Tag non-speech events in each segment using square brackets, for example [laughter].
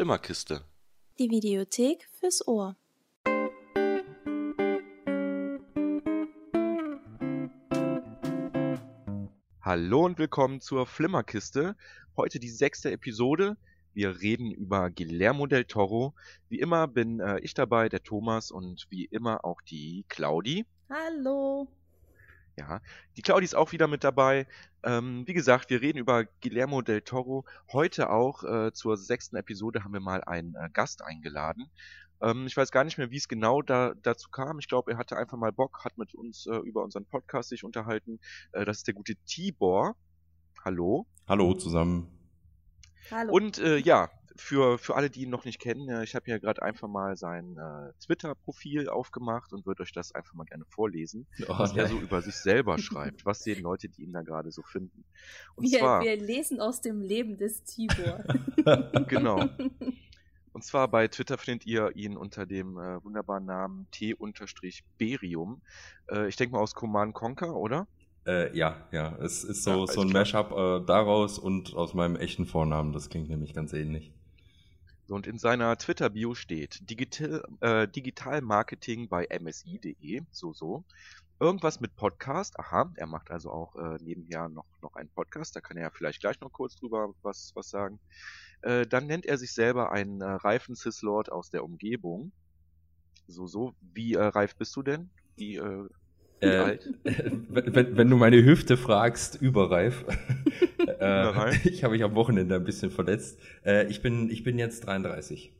Flimmerkiste. Die Videothek fürs Ohr. Hallo und willkommen zur Flimmerkiste. Heute die sechste Episode. Wir reden über Guillermo del Toro. Wie immer bin äh, ich dabei, der Thomas und wie immer auch die Claudi. Hallo. Ja, die Claudi ist auch wieder mit dabei. Ähm, wie gesagt, wir reden über Guillermo del Toro. Heute auch äh, zur sechsten Episode haben wir mal einen äh, Gast eingeladen. Ähm, ich weiß gar nicht mehr, wie es genau da, dazu kam. Ich glaube, er hatte einfach mal Bock, hat mit uns äh, über unseren Podcast sich unterhalten. Äh, das ist der gute Tibor. Hallo. Hallo zusammen. Hallo. Und äh, ja, für, für alle, die ihn noch nicht kennen, äh, ich habe ja gerade einfach mal sein äh, Twitter-Profil aufgemacht und würde euch das einfach mal gerne vorlesen, Oh, was er nein. so [laughs] über sich selber schreibt. Was sehen Leute, die ihn da gerade so finden? Und wir, zwar, wir lesen aus dem Leben des Tibor. [laughs] genau. [laughs] Und zwar bei Twitter findet ihr ihn unter dem äh, wunderbaren Namen T-Berium. Äh, ich denke mal aus Command Conquer, oder? Äh, ja, ja, es ist so, Ja, so ein alles Mashup äh, daraus und aus meinem echten Vornamen. Das klingt nämlich ganz ähnlich. Und in seiner Twitter-Bio steht Digital, äh, Digital Marketing bei MSI.de, so so. Irgendwas mit Podcast, aha, er macht also auch äh, nebenher noch, noch einen Podcast, da kann er ja vielleicht gleich noch kurz drüber was, was sagen. Äh, dann nennt er sich selber einen äh, reifen Cis-Lord aus der Umgebung. So, so. Wie äh, reif bist du denn? Wie, äh, wie Äh, alt? wenn, [laughs] wenn- wenn du meine Hüfte fragst, überreif. [laughs] äh, [laughs] ich habe mich am Wochenende ein bisschen verletzt. Äh, ich, bin, ich bin jetzt 33.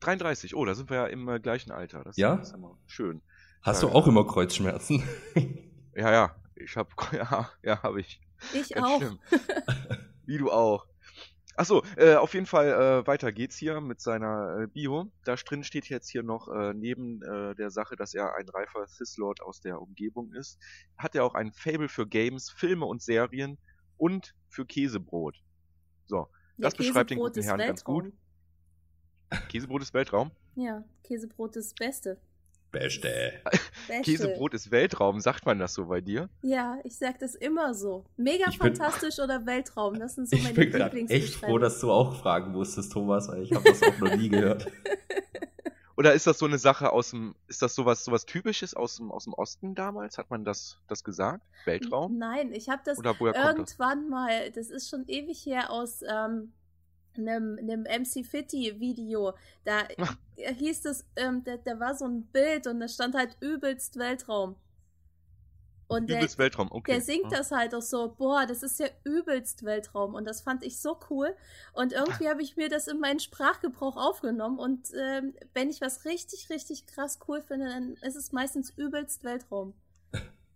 33, oh, da sind wir ja im äh, gleichen Alter. Das Ja? ist immer schön. Hast Ja, du auch ja. immer Kreuzschmerzen? [laughs] Ja, ja, ich hab, [laughs] ja, ja, habe ich. Ich Ganz auch. schlimm. Wie du auch. Achso, äh, auf jeden Fall äh, weiter geht's hier mit seiner äh, Bio. Da drin steht jetzt hier noch äh, neben äh, der Sache, dass er ein reifer Cis-Lord aus der Umgebung ist, hat er auch ein Fable für Games, Filme und Serien und für Käsebrot. So, das beschreibt den Käsebrot guten ist Herrn ganz gut. Weltraum. Käsebrot ist Weltraum. Ja, Käsebrot ist das Beste. Beste. Beste. Käsebrot ist Weltraum, sagt man das so bei dir? Ja, ich sag das immer so. Mega Ich bin- fantastisch oder Weltraum, das sind so Ich meine bin gerade echt froh, dass du auch fragen musstest, Thomas. weil Ich habe das auch noch nie gehört. [laughs] Oder ist das so eine Sache aus dem, ist das sowas, sowas typisches aus dem, aus dem Osten damals? Hat man das, das gesagt? Weltraum? Nein, ich habe das kommt das? irgendwann mal, das ist schon ewig her, aus ähm, einem, einem MC Fitty Video. Da Ach. [laughs] hieß es, ähm, da, da war so ein Bild und da stand halt übelst Weltraum. Und der, Übelst Weltraum, okay. der singt das halt auch so, boah, das ist ja übelst Weltraum. Und das fand ich so cool. Und irgendwie habe ich mir das in meinen Sprachgebrauch aufgenommen. Und ähm, wenn ich was richtig, richtig krass cool finde, dann ist es meistens übelst Weltraum.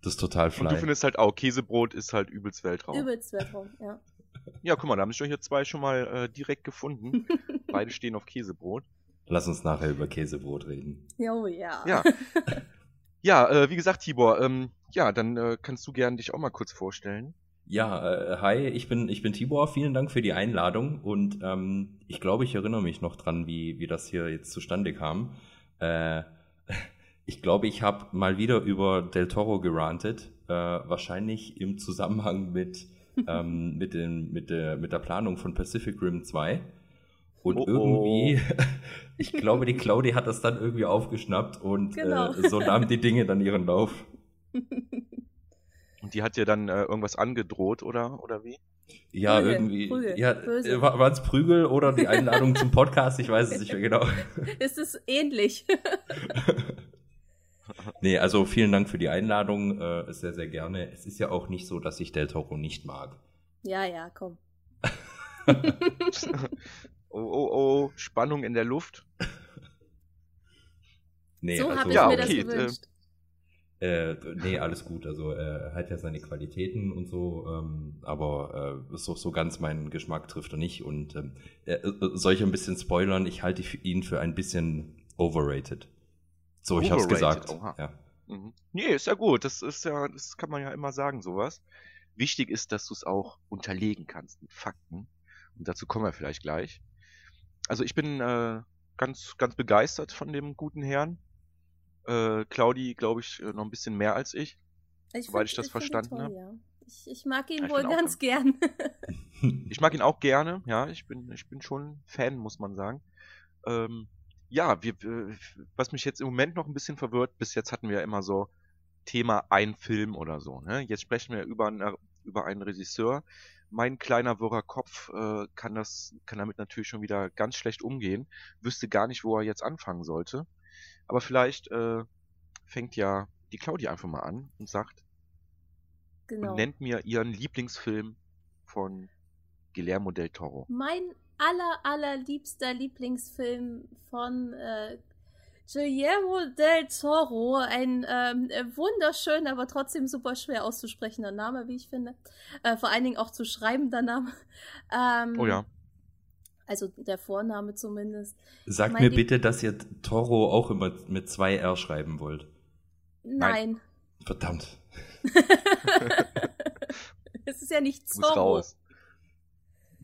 Das ist total Und du fly. findest halt auch, Käsebrot ist halt übelst Weltraum. Übelst Weltraum, ja. Ja, guck mal, da haben sich doch hier zwei schon mal äh, direkt gefunden. [laughs] Beide stehen auf Käsebrot. Lass uns nachher über Käsebrot reden. Oh ja. Ja. [laughs] Ja, äh, wie gesagt, Tibor, ähm, ja, dann äh, kannst du gerne dich auch mal kurz vorstellen. Ja, äh, hi, ich bin, ich bin Tibor. Vielen Dank für die Einladung und ähm, ich glaube, ich erinnere mich noch dran, wie, wie das hier jetzt zustande kam. Äh, [laughs] ich glaube, ich habe mal wieder über Del Toro gerantet, äh, wahrscheinlich im Zusammenhang mit, [laughs] ähm, mit, den, mit, der, mit der Planung von Pacific Rim 2. Und Oh, oh. irgendwie, [laughs] ich glaube, die Claudi hat das dann irgendwie aufgeschnappt und Genau. äh, so nahmen die Dinge dann ihren Lauf. [laughs] Und die hat dir dann äh, irgendwas angedroht, oder, oder wie? Ja, Prügel, irgendwie. Prügel, ja, böse. waren es Prügel oder die Einladung zum Podcast? Ich weiß es nicht mehr genau. [laughs] Es ist ähnlich. [laughs] Nee, also vielen Dank für die Einladung. Äh, sehr, sehr gerne. Es ist ja auch nicht so, dass ich Del Toro nicht mag. ja, ja, komm. oh, oh, oh, Spannung in der Luft. Nee, so also, habe ich Ja, mir okay, das gewünscht. äh, nee, alles gut. Also er hat ja seine Qualitäten und so, ähm, aber äh, so, so ganz meinen Geschmack trifft er nicht. Und ähm, äh, äh, soll ich ein bisschen spoilern? Ich halte ihn für ein bisschen overrated. So, ich hab's Overrated, gesagt. oha. Ja. Mhm. Nee, ist ja gut. Das ist ja, das kann man ja immer sagen, sowas. Wichtig ist, dass du es auch unterlegen kannst mit Fakten. Und dazu kommen wir vielleicht gleich. Also ich bin äh, ganz, ganz begeistert von dem guten Herrn. Äh, Claudi, glaube ich, äh, noch ein bisschen mehr als ich. Ich soweit find- ich das ihn verstanden toll, hab. Ja. Ich, ich mag ihn Ich wohl ganz gern. [laughs] Ich mag ihn auch gerne, ja, ich bin, ich bin schon Fan, muss man sagen. Ähm, ja, wir, was mich jetzt im Moment noch ein bisschen verwirrt, bis jetzt hatten wir ja immer so Thema ein Film oder so. Ne? Jetzt sprechen wir über, eine, über einen Regisseur. Mein kleiner wirrer Kopf äh, kann das, kann damit natürlich schon wieder ganz schlecht umgehen, wüsste gar nicht, wo er jetzt anfangen sollte. Aber vielleicht äh, fängt ja die Claudia einfach mal an und sagt genau. und nennt mir ihren Lieblingsfilm von Guillermo del Toro. Mein aller, allerliebster Lieblingsfilm von äh, Guillermo del Toro. Ein ähm, wunderschön, aber trotzdem super schwer auszusprechender Name, wie ich finde. Äh, vor allen Dingen auch zu schreibender Name. Ähm, Oh ja. Also der Vorname zumindest. Sagt mir bitte, dass ihr Toro auch immer mit zwei R schreiben wollt. Nein. Verdammt. [laughs] es ist ja nicht Zorro. raus.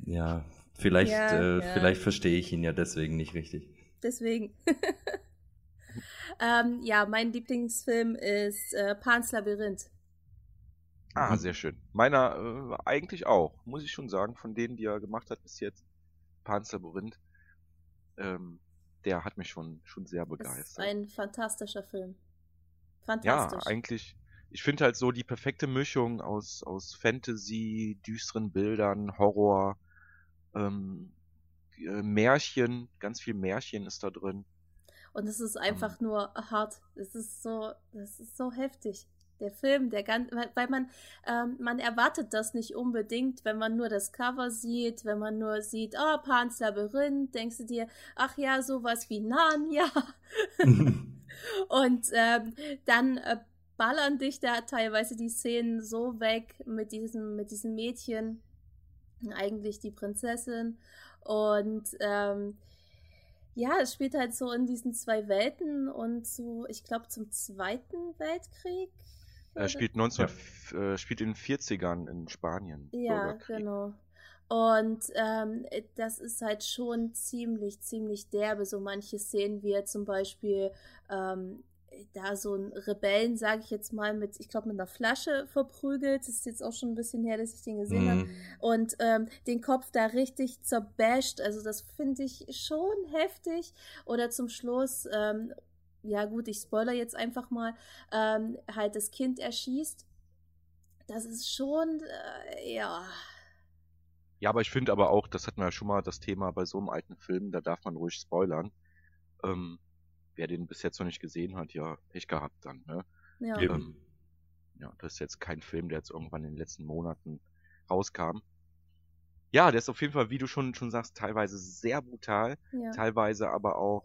Ja, vielleicht, Ja, äh, ja. vielleicht verstehe ich ihn ja deswegen nicht richtig. Deswegen. [laughs] ähm, ja, mein Lieblingsfilm ist äh, Pans Labyrinth. Ah, sehr schön. Meiner äh, eigentlich auch, muss ich schon sagen, von denen, die er gemacht hat bis jetzt, Pan's Labyrinth, ähm, der hat mich schon, schon sehr Ist begeistert. ein fantastischer Film. Ja, Fantastisch. eigentlich, ich finde halt so die perfekte Mischung aus, aus Fantasy, düsteren Bildern, Horror, ähm, äh, Märchen, ganz viel Märchen ist da drin. Und es ist Ähm. einfach nur hart. Es ist so, das ist so heftig. Der Film, der ganz, weil, man, ähm, man erwartet das nicht unbedingt, wenn man nur das Cover sieht, wenn man nur sieht, oh, Pans Labyrinth, denkst du dir, ach ja, sowas wie Narnia. [laughs] Und ähm, dann äh, ballern dich da teilweise die Szenen so weg mit diesem, mit diesem Mädchen, eigentlich die Prinzessin. Und ähm, ja, es spielt halt so in diesen zwei Welten und so, ich glaube, zum Zweiten Weltkrieg. Er oder? spielt 19, äh, spielt in den 40ern in Spanien. Ja, genau. Und ähm, das ist halt schon ziemlich, ziemlich derbe, so manche Szenen, wie er zum Beispiel ähm, da so ein Rebellen, sage ich jetzt mal, mit, ich glaube, mit einer Flasche verprügelt. Das ist jetzt auch schon ein bisschen her, dass ich den gesehen habe. Mhm. Und ähm, den Kopf da richtig zerbasht. Also das finde ich schon heftig. Oder zum Schluss, ähm, ja gut, ich spoiler jetzt einfach mal, ähm, halt das Kind erschießt. Das ist schon, äh, ja. Ja, aber ich finde aber auch, das hatten wir ja schon mal das Thema bei so einem alten Film, da darf man ruhig spoilern. Ähm, wer den bis jetzt noch nicht gesehen hat, ja, Pech gehabt dann, ne? Ja. Ähm, ja, das ist jetzt kein Film, der jetzt irgendwann in den letzten Monaten rauskam. Ja, der ist auf jeden Fall, wie du schon, schon sagst, teilweise sehr brutal, ja. teilweise aber auch,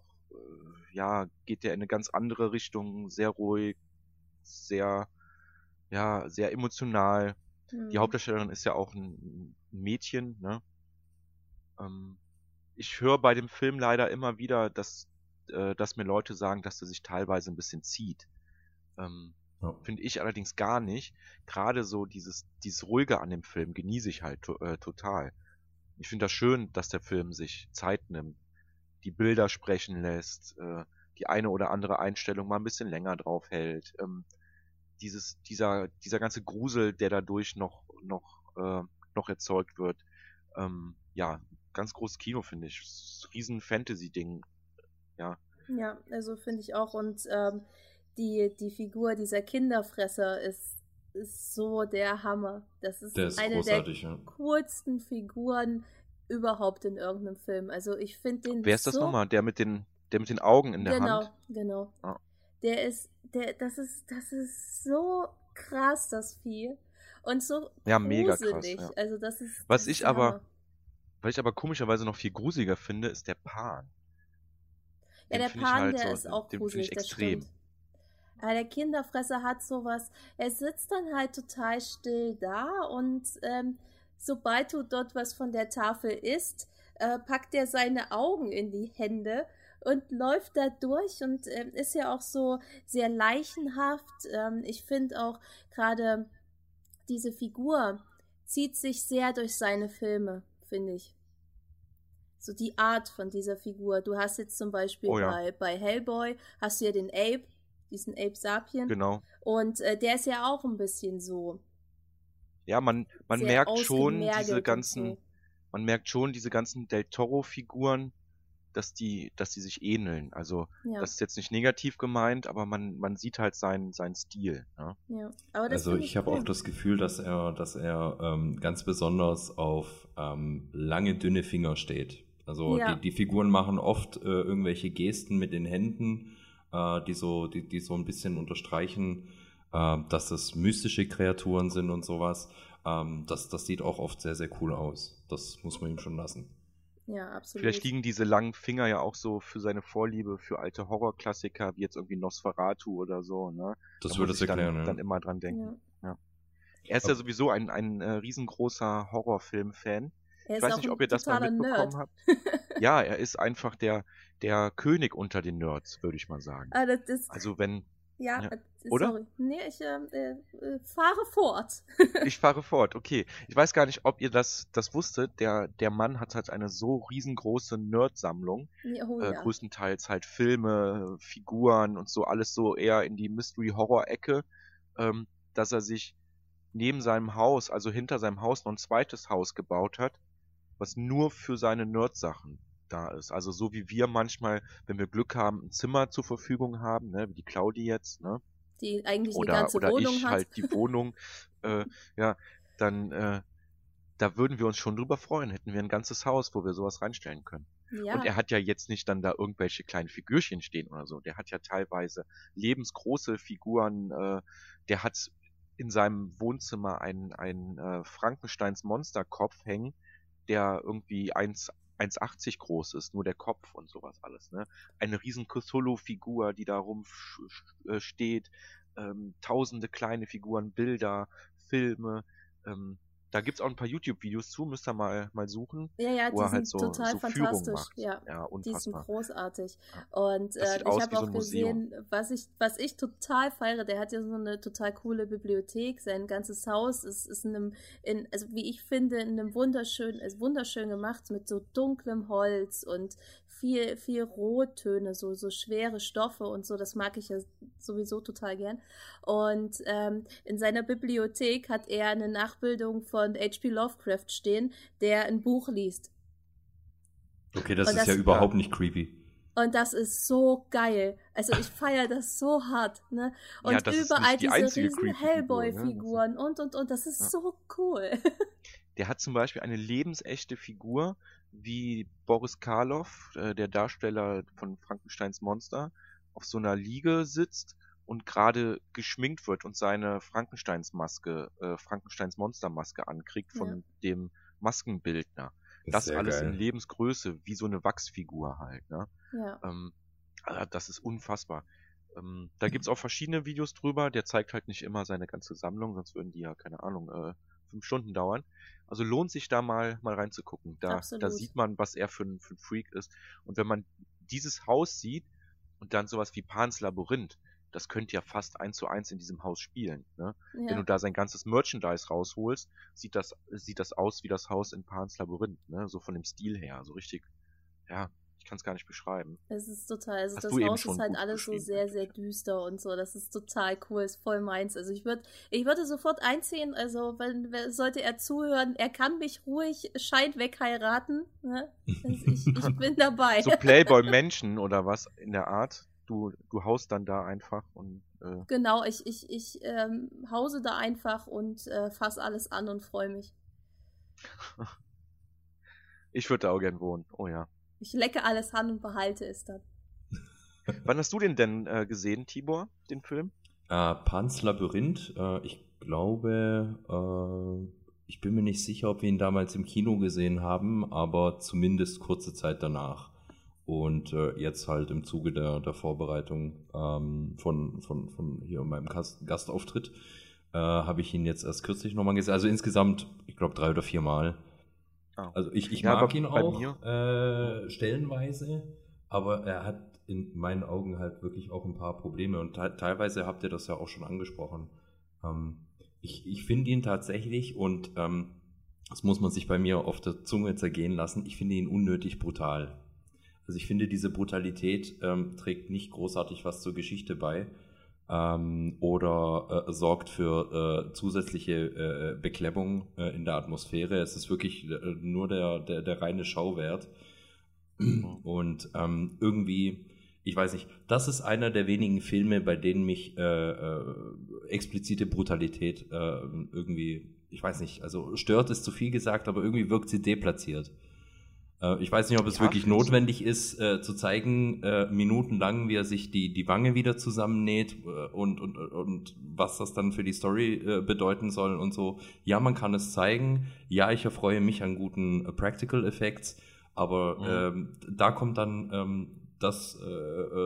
ja, geht der in eine ganz andere Richtung, sehr ruhig, sehr, ja, sehr emotional. Die Hm. Hauptdarstellerin ist ja auch ein ein Mädchen, ne? Ähm, ich höre bei dem Film leider immer wieder, dass, äh, dass mir Leute sagen, dass er sich teilweise ein bisschen zieht. Ähm, Ja. Finde ich allerdings gar nicht. Gerade so dieses, dieses Ruhige an dem Film genieße ich halt to äh, total. Ich finde das schön, dass der Film sich Zeit nimmt, die Bilder sprechen lässt, äh, die eine oder andere Einstellung mal ein bisschen länger drauf hält. Ähm, dieses, dieser, dieser ganze Grusel, der dadurch noch, noch, äh, noch erzeugt wird. Ähm, ja, ganz großes Kino, finde ich. Riesen Fantasy-Ding. Ja, Ja, also finde ich auch. Und ähm, die, die Figur dieser Kinderfresser ist, ist so der Hammer. Das ist, Der ist eine der ja. coolsten Figuren überhaupt in irgendeinem Film. Also ich finde den wer ist das so nochmal? Der mit den, der mit den Augen in der genau, Hand? genau. Ah. Der ist, der, das ist, das ist so krass, das Vieh. Und so Ja, mega krass, gruselig. ja. Also das ist. Was das ich der aber-. Was ich aber komischerweise noch viel gruseliger finde, ist der Pan. Ja, Den der find ich Pan, halt der so- ist auch den gruselig, ich das extrem. Aber der Kinderfresser hat sowas, er sitzt dann halt total still da und ähm, sobald du dort was von der Tafel isst, äh, packt er seine Augen in die Hände und läuft da durch und ähm, ist ja auch so sehr leichenhaft. Ähm, ich finde auch gerade diese Figur zieht sich sehr durch seine Filme, finde ich. So die Art von dieser Figur. Du hast jetzt zum Beispiel Oh ja. bei, bei Hellboy, hast du ja den Ape, diesen Ape Sapien. Genau. Und äh, der ist ja auch ein bisschen so. Ja, man, man Sehr merkt schon diese ganzen, so. man merkt schon diese ganzen Del Toro-Figuren, dass die, dass die sich ähneln. Also Ja, das ist jetzt nicht negativ gemeint, aber man, man sieht halt seinen, seinen Stil. Ne? ja. Aber das Also finde ich habe auch das Gefühl, dass er, dass er ähm, ganz besonders auf ähm, lange, dünne Finger steht. Also Ja. die, die Figuren machen oft äh, irgendwelche Gesten mit den Händen, äh, die, so, die, die so ein bisschen unterstreichen, äh, dass es mystische Kreaturen sind und sowas. Ähm, das, das sieht auch oft sehr, sehr cool aus. Das muss man ihm schon lassen. Ja, absolut. Vielleicht liegen diese langen Finger ja auch so für seine Vorliebe für alte Horrorklassiker, wie jetzt irgendwie Nosferatu oder so. Ne? Das Da würde es ich dann, erklären, ja. dann immer dran denken. ja. Er ist ja Aber- sowieso ein, ein äh, riesengroßer Horrorfilm-Fan. Er Ich ist weiß auch nicht, ein ob ihr das mal totaler mitbekommen Nerd. habt. [laughs] Ja, er ist einfach der, der König unter den Nerds, würde ich mal sagen. Ah, das ist, Also wenn, ja, ja. äh, Oder? sorry. Nee, ich ähm, äh, äh, fahre fort. [laughs] ich fahre fort, okay. Ich weiß gar nicht, ob ihr das, das wusstet. Der, der Mann hat halt eine so riesengroße Nerd-Sammlung. Oh, äh, ja. größtenteils halt Filme, Figuren und so alles so eher in die Mystery-Horror-Ecke, ähm, dass er sich neben seinem Haus, also hinter seinem Haus, noch ein zweites Haus gebaut hat, was nur für seine Nerd-Sachen da ist. Also so wie wir manchmal, wenn wir Glück haben, ein Zimmer zur Verfügung haben, ne, wie die Claudi jetzt, ne? Die eigentlich oder, eine ganze oder Wohnung ich hat. halt die Wohnung, [laughs] äh, ja, dann äh, da würden wir uns schon drüber freuen, hätten wir ein ganzes Haus, wo wir sowas reinstellen können. ja, Und er hat ja jetzt nicht dann da irgendwelche kleinen Figürchen stehen oder so. Der hat ja teilweise lebensgroße Figuren. Äh, der hat in seinem Wohnzimmer einen, einen äh, Frankensteins Monsterkopf hängen, der irgendwie 1 1,80 groß ist, nur der Kopf und sowas alles. Ne? Eine riesen Cthulhu-Figur, die da rumsteht. Ähm, tausende kleine Figuren, Bilder, Filme. Ähm, da gibt's auch ein paar YouTube-Videos zu, müsst ihr mal, mal suchen ja, ja, die er sind halt so, total so fantastisch. Ja. ja Die sind großartig. Und äh, ich habe so auch Museum. gesehen, was ich, was ich total feiere, der hat ja so eine total coole Bibliothek. Sein ganzes Haus ist, ist in einem, in, also wie ich finde, in einem wunderschön, ist wunderschön gemacht mit so dunklem Holz und viel, viel Rottöne, so, so schwere Stoffe und so. Das mag ich ja sowieso total gern. Und ähm, in seiner Bibliothek hat er eine Nachbildung von H.P. Lovecraft stehen, der ein Buch liest. Okay, das Und ist das- ja überhaupt nicht creepy. Und das ist so geil. Also ich feiere das so hart, ne? Und Ja, das überall die diese riesen ne? Hellboy-Figuren und und und. Das ist Ja. so cool. Der hat zum Beispiel eine lebensechte Figur, wie Boris Karloff, äh, der Darsteller von Frankensteins Monster, auf so einer Liege sitzt und gerade geschminkt wird und seine Frankensteins Maske, äh, Frankensteins Monstermaske ankriegt von Ja. dem Maskenbildner. Das sehr alles geil. in Lebensgröße, wie so eine Wachsfigur halt, ne? ja. Ähm, ah, das ist unfassbar. Ähm, da gibt's auch verschiedene Videos drüber. Der zeigt halt nicht immer seine ganze Sammlung, sonst würden die ja, keine Ahnung, äh, fünf Stunden dauern. Also lohnt sich da mal, mal reinzugucken. Da, da sieht man, was er für ein, für ein Freak ist. Und wenn man dieses Haus sieht und dann sowas wie Pans Labyrinth, das könnte ja fast eins zu eins in diesem Haus spielen. Ne? Wenn du ja. da sein ganzes Merchandise rausholst, sieht das, sieht das aus wie das Haus in Pans Labyrinth, ne? So von dem Stil her. So richtig, ja, ich kann es gar nicht beschreiben. Es ist total, also Hast das Haus ist halt alles so sehr, sehr düster und so. Das ist total cool, ist voll meins. Also ich würde, ich würde sofort einziehen, also wenn, sollte er zuhören, er kann mich ruhig Schein wegheiraten. Ne? Also ich, [laughs] ich bin dabei. So Playboy-Menschen [laughs] oder was in der Art. Du, du haust dann da einfach und äh, Genau, ich, ich, ich ähm, hause da einfach und äh, fass alles an und freue mich. [laughs] ich würde da auch gern wohnen. Oh ja. Ich lecke alles an und behalte es dann. [laughs] Wann hast du den denn äh, gesehen, Tibor, den Film? Äh, Pans Labyrinth, äh, ich glaube, äh, ich bin mir nicht sicher, ob wir ihn damals im Kino gesehen haben, aber zumindest kurze Zeit danach. Und äh, jetzt halt im Zuge der, der Vorbereitung ähm, von, von, von hier meinem Gast, Gastauftritt äh, habe ich ihn jetzt erst kürzlich nochmal gesehen. Also insgesamt, ich glaube, drei oder vier Mal. Ah. Also ich, ich Ja, mag ihn auch äh, stellenweise, aber er hat in meinen Augen halt wirklich auch ein paar Probleme und te teilweise habt ihr das ja auch schon angesprochen. Ähm, ich ich finde ihn tatsächlich und ähm, das muss man sich bei mir auf der Zunge zergehen lassen, ich finde ihn unnötig brutal. Also ich finde, diese Brutalität ähm, trägt nicht großartig was zur Geschichte bei. Ähm, oder äh, sorgt für äh, zusätzliche äh, Beklemmung äh, in der Atmosphäre. Es ist wirklich äh, nur der, der, der reine Schauwert. Und ähm, irgendwie, ich weiß nicht, das ist einer der wenigen Filme, bei denen mich äh, äh, explizite Brutalität äh, irgendwie, ich weiß nicht, also stört ist zu viel gesagt, aber irgendwie wirkt sie deplatziert. Äh, ich weiß nicht, ob es ja, wirklich notwendig ist, äh, zu zeigen, äh, minutenlang, wie er sich die, die Wange wieder zusammennäht äh, und, und, und was das dann für die Story äh, bedeuten soll und so. Ja, man kann es zeigen. Ja, ich erfreue mich an guten äh, Practical Effects, aber mhm. ähm, da kommt dann ähm, das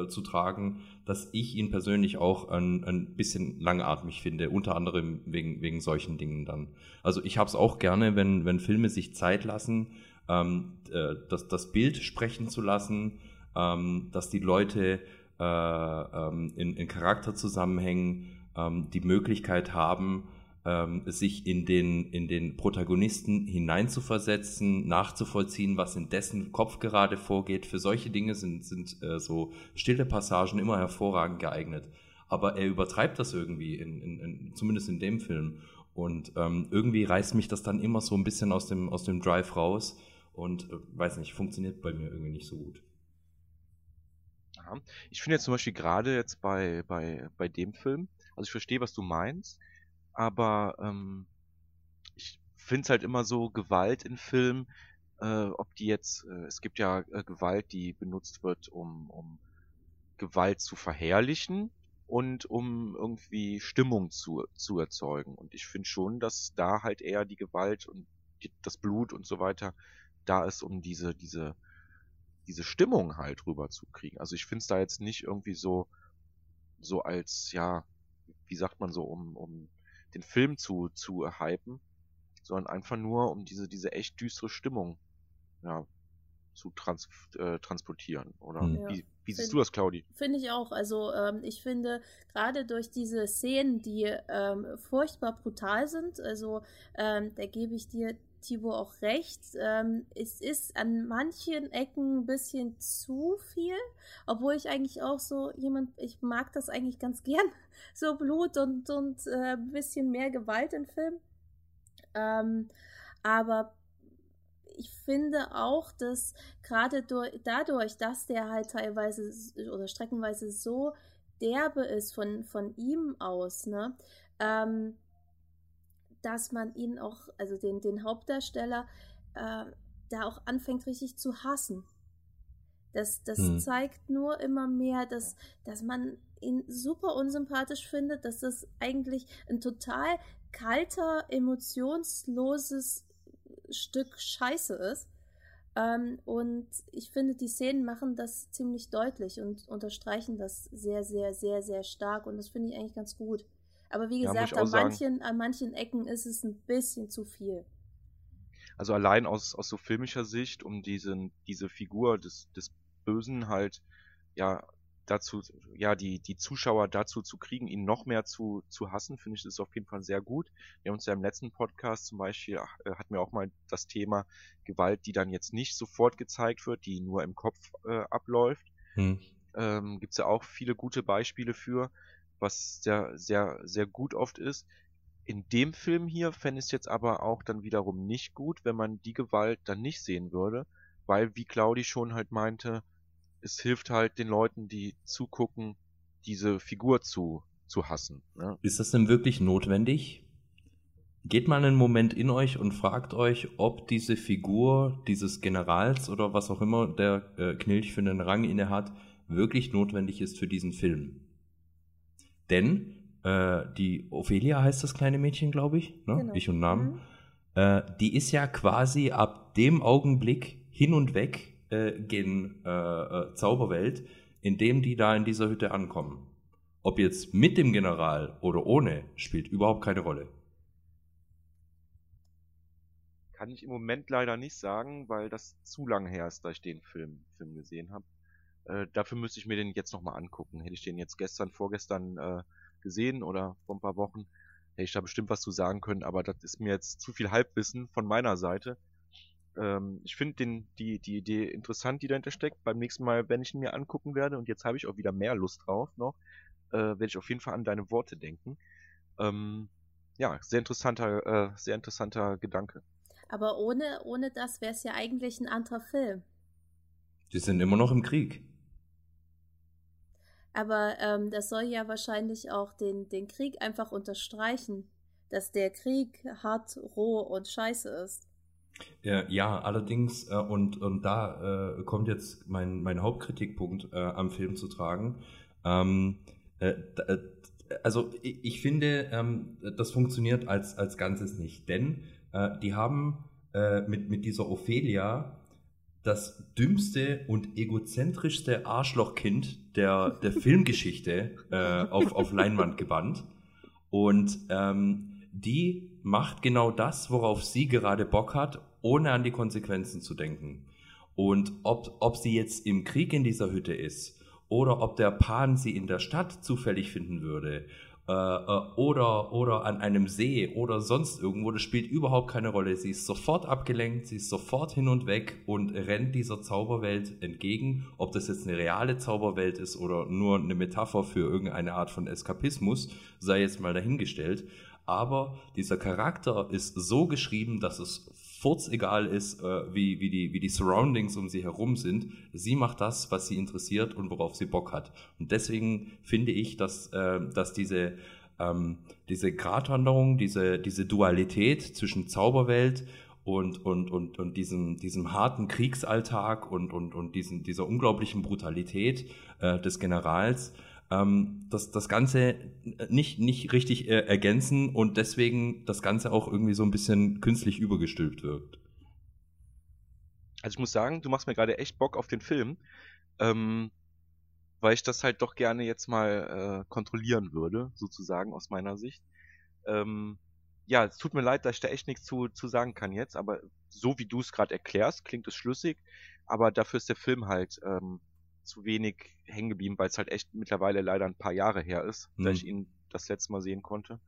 zu tragen, dass ich ihn persönlich auch ein, ein bisschen langatmig finde, unter anderem wegen, wegen solchen Dingen dann. Also ich habe es auch gerne, wenn, wenn Filme sich Zeit lassen ähm, äh, das, das Bild sprechen zu lassen, ähm, dass die Leute äh, ähm, in, in Charakterzusammenhängen ähm, die Möglichkeit haben, ähm, sich in den, in den Protagonisten hineinzuversetzen, nachzuvollziehen, was in dessen Kopf gerade vorgeht. Für solche Dinge sind, sind äh, so stille Passagen immer hervorragend geeignet. Aber er übertreibt das irgendwie, in, in, in, zumindest in dem Film. Und ähm, irgendwie reißt mich das dann immer so ein bisschen aus dem, aus dem Drive raus und äh, weiß nicht, funktioniert bei mir irgendwie nicht so gut. Ja. Ich finde jetzt zum Beispiel gerade jetzt bei, bei, bei dem Film, also ich verstehe, was du meinst, aber ähm, ich finde es halt immer so Gewalt in Filmen, äh, ob die jetzt, äh, es gibt ja äh, Gewalt, die benutzt wird, um, um Gewalt zu verherrlichen und um irgendwie Stimmung zu, zu erzeugen. Und ich finde schon, dass da halt eher die Gewalt und die, das Blut und so weiter da ist, um diese, diese, diese Stimmung halt rüberzukriegen. Also ich finde es da jetzt nicht irgendwie so, so als, ja, wie sagt man so, um, um den Film zu, zu hypen, sondern einfach nur, um diese, diese echt düstere Stimmung, ja, zu trans äh, transportieren. Oder ja. wie, wie siehst du das, Claudi? Finde ich auch. Also ähm, ich finde gerade durch diese Szenen, die ähm, furchtbar brutal sind, also ähm, da gebe ich dir Thibaut auch recht. Ähm, es ist an manchen Ecken ein bisschen zu viel, obwohl ich eigentlich auch so jemand, ich mag das eigentlich ganz [laughs] gern, so Blut und, und äh, ein bisschen mehr Gewalt im Film. Ähm, aber ich finde auch, dass gerade dadurch, dass der halt teilweise oder streckenweise so derbe ist von, von ihm aus, ne, ähm, dass man ihn auch, also den, den Hauptdarsteller, äh, da auch anfängt richtig zu hassen. Das, das hm. zeigt nur immer mehr, dass, dass man ihn super unsympathisch findet, dass das eigentlich ein total kalter, emotionsloses Stück Scheiße ist. Ähm, und ich finde, die Szenen machen das ziemlich deutlich und unterstreichen das sehr, sehr, sehr, sehr stark. Und das finde ich eigentlich ganz gut. Aber wie gesagt, ja, an, manchen, an manchen Ecken ist es ein bisschen zu viel. Also allein aus, aus so filmischer Sicht, um diesen, diese Figur des, des Bösen halt, ja, dazu, ja, die, die Zuschauer dazu zu kriegen, ihn noch mehr zu, zu hassen, finde ich das auf jeden Fall sehr gut. Wir haben uns ja im letzten Podcast zum Beispiel, äh, hatten wir auch mal das Thema Gewalt, die dann jetzt nicht sofort gezeigt wird, die nur im Kopf äh, abläuft. Hm. Ähm, Gibt es ja auch viele gute Beispiele für was sehr, sehr, sehr gut oft ist. In dem Film hier fände ich es jetzt aber auch dann wiederum nicht gut, wenn man die Gewalt dann nicht sehen würde, weil, wie Claudi schon halt meinte, es hilft halt den Leuten, die zugucken, diese Figur zu, zu hassen. Ne? Ist das denn wirklich notwendig? Geht mal einen Moment in euch und fragt euch, ob diese Figur dieses Generals oder was auch immer der äh, Knilch für einen Rang inne hat, wirklich notwendig ist für diesen Film. Denn äh, die Ophelia heißt das kleine Mädchen, glaube ich, ne? genau. ich und Namen, mhm. äh, die ist ja quasi ab dem Augenblick hin und weg äh, gen äh, äh, Zauberwelt, in dem die da in dieser Hütte ankommen. Ob jetzt mit dem General oder ohne, spielt überhaupt keine Rolle. Kann ich im Moment leider nicht sagen, weil das zu lange her ist, da ich den Film, Film gesehen habe. Äh, dafür müsste ich mir den jetzt nochmal angucken. Hätte ich den jetzt gestern, vorgestern äh, gesehen oder vor ein paar Wochen, hätte ich da bestimmt was zu sagen können, aber das ist mir jetzt zu viel Halbwissen von meiner Seite. Ähm, ich finde den die, die Idee interessant, die dahinter steckt. Beim nächsten Mal, wenn ich ihn mir angucken werde, und jetzt habe ich auch wieder mehr Lust drauf noch, äh, werde ich auf jeden Fall an deine Worte denken. Ähm, ja, sehr interessanter, äh, sehr interessanter Gedanke. Aber ohne, ohne das wäre es ja eigentlich ein anderer Film. Die sind immer noch im Krieg. Aber ähm, das soll ja wahrscheinlich auch den, den Krieg einfach unterstreichen, dass der Krieg hart, roh und scheiße ist. Ja, ja allerdings, äh, und, und da äh, kommt jetzt mein, mein Hauptkritikpunkt äh, am Film zu tragen. Ähm, äh, äh, also ich, ich finde, ähm, das funktioniert als, als Ganzes nicht, denn äh, die haben mit, mit dieser Ophelia das dümmste und egozentrischste Arschlochkind der, der [laughs] Filmgeschichte auf, auf Leinwand gebannt. Und ähm, die macht genau das, worauf sie gerade Bock hat, ohne an die Konsequenzen zu denken. Und ob, ob sie jetzt im Krieg in dieser Hütte ist oder ob der Pan sie in der Stadt zufällig finden würde äh, äh, oder, oder an einem See oder sonst irgendwo, das spielt überhaupt keine Rolle. Sie ist sofort abgelenkt, sie ist sofort hin und weg und rennt dieser Zauberwelt entgegen. Ob das jetzt eine reale Zauberwelt ist oder nur eine Metapher für irgendeine Art von Eskapismus, sei jetzt mal dahingestellt aber dieser Charakter ist so geschrieben, dass es furzegal ist, äh, wie, wie, die, wie die Surroundings um sie herum sind. Sie macht das, was sie interessiert und worauf sie Bock hat. Und deswegen finde ich, dass, äh, dass diese, ähm, diese Gratwanderung, diese, diese Dualität zwischen Zauberwelt und, und, und, und diesem, diesem harten Kriegsalltag und, und, und diesen, dieser unglaublichen Brutalität äh, des Generals, ähm, das, das Ganze nicht, nicht richtig äh, ergänzen und deswegen das Ganze auch irgendwie so ein bisschen künstlich übergestülpt wirkt. Also ich muss sagen, du machst mir gerade echt Bock auf den Film, ähm, weil ich das halt doch gerne jetzt mal äh, kontrollieren würde, sozusagen aus meiner Sicht. Ähm, ja, es tut mir leid, dass ich da echt nichts zu, zu sagen kann jetzt, aber so wie du es gerade erklärst, klingt es schlüssig, aber dafür ist der Film halt ähm, zu wenig hängen geblieben, weil es halt echt mittlerweile leider ein paar Jahre her ist, mhm. da ich ihn das letzte Mal sehen konnte.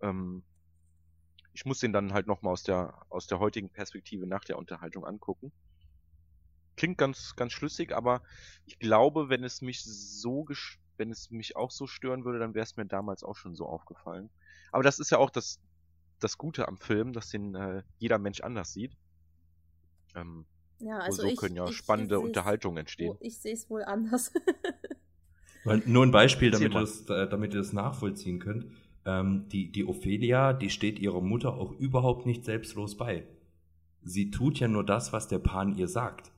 Ähm, ich muss den dann halt nochmal aus der, aus der heutigen Perspektive nach der Unterhaltung angucken. Klingt ganz, ganz schlüssig, aber ich glaube, wenn es mich so, wenn es mich auch so stören würde, dann wäre es mir damals auch schon so aufgefallen. Aber das ist ja auch das, das Gute am Film, dass den äh, jeder Mensch anders sieht. Ähm, ja, also so ich, können ja ich, spannende Unterhaltungen entstehen. Ich sehe es wohl anders. [laughs] Nur ein Beispiel, damit ihr, das, äh, damit ihr das nachvollziehen könnt. Ähm, die, die Ophelia, die steht ihrer Mutter auch überhaupt nicht selbstlos bei. Sie tut ja nur das, was der Pan ihr sagt.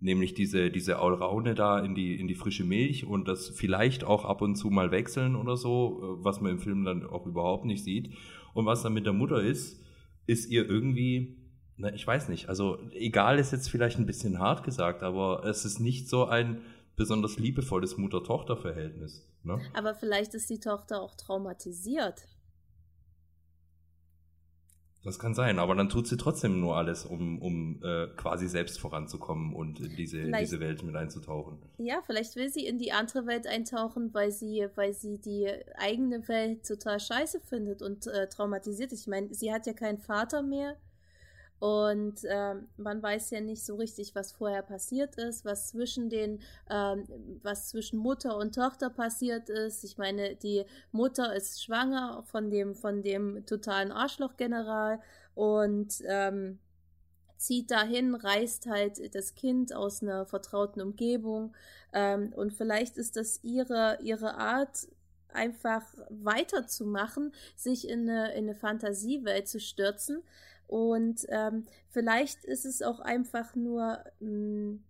Nämlich diese, diese Auraune da in die, in die frische Milch und das vielleicht auch ab und zu mal wechseln oder so, äh, was man im Film dann auch überhaupt nicht sieht. Und was dann mit der Mutter ist, ist ihr irgendwie na, ich weiß nicht. Also egal ist jetzt vielleicht ein bisschen hart gesagt, aber es ist nicht so ein besonders liebevolles Mutter-Tochter-Verhältnis. Ne? Aber vielleicht ist die Tochter auch traumatisiert. Das kann sein, aber dann tut sie trotzdem nur alles, um, um äh, quasi selbst voranzukommen und in diese, in diese Welt mit einzutauchen. Ja, vielleicht will sie in die andere Welt eintauchen, weil sie, weil sie die eigene Welt total scheiße findet und äh, traumatisiert ist. Ich meine, sie hat ja keinen Vater mehr und ähm, man weiß ja nicht so richtig, was vorher passiert ist, was zwischen den, ähm, was zwischen Mutter und Tochter passiert ist. Ich meine, die Mutter ist schwanger von dem, von dem totalen Arschlochgeneral und ähm, zieht dahin, reißt halt das Kind aus einer vertrauten Umgebung. Ähm, und vielleicht ist das ihre, ihre Art, einfach weiterzumachen, sich in eine, in eine Fantasiewelt zu stürzen. Und ähm, vielleicht ist es auch einfach nur mh, mm,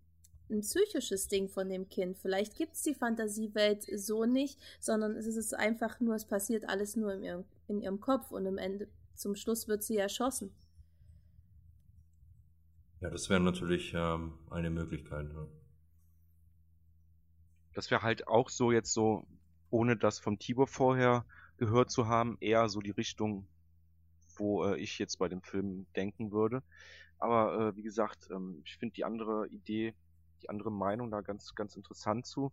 ein psychisches Ding von dem Kind. Vielleicht gibt es die Fantasiewelt so nicht, sondern es ist einfach nur, es passiert alles nur in ihrem, in ihrem Kopf und am Ende, zum Schluss wird sie erschossen. Ja, das wäre natürlich ähm, eine Möglichkeit. Ja. Das wäre halt auch so jetzt so, ohne das vom Tibor vorher gehört zu haben, eher so die Richtung wo äh, ich jetzt bei dem Film denken würde. Aber äh, wie gesagt, ähm, ich finde die andere Idee, die andere Meinung da ganz, ganz interessant zu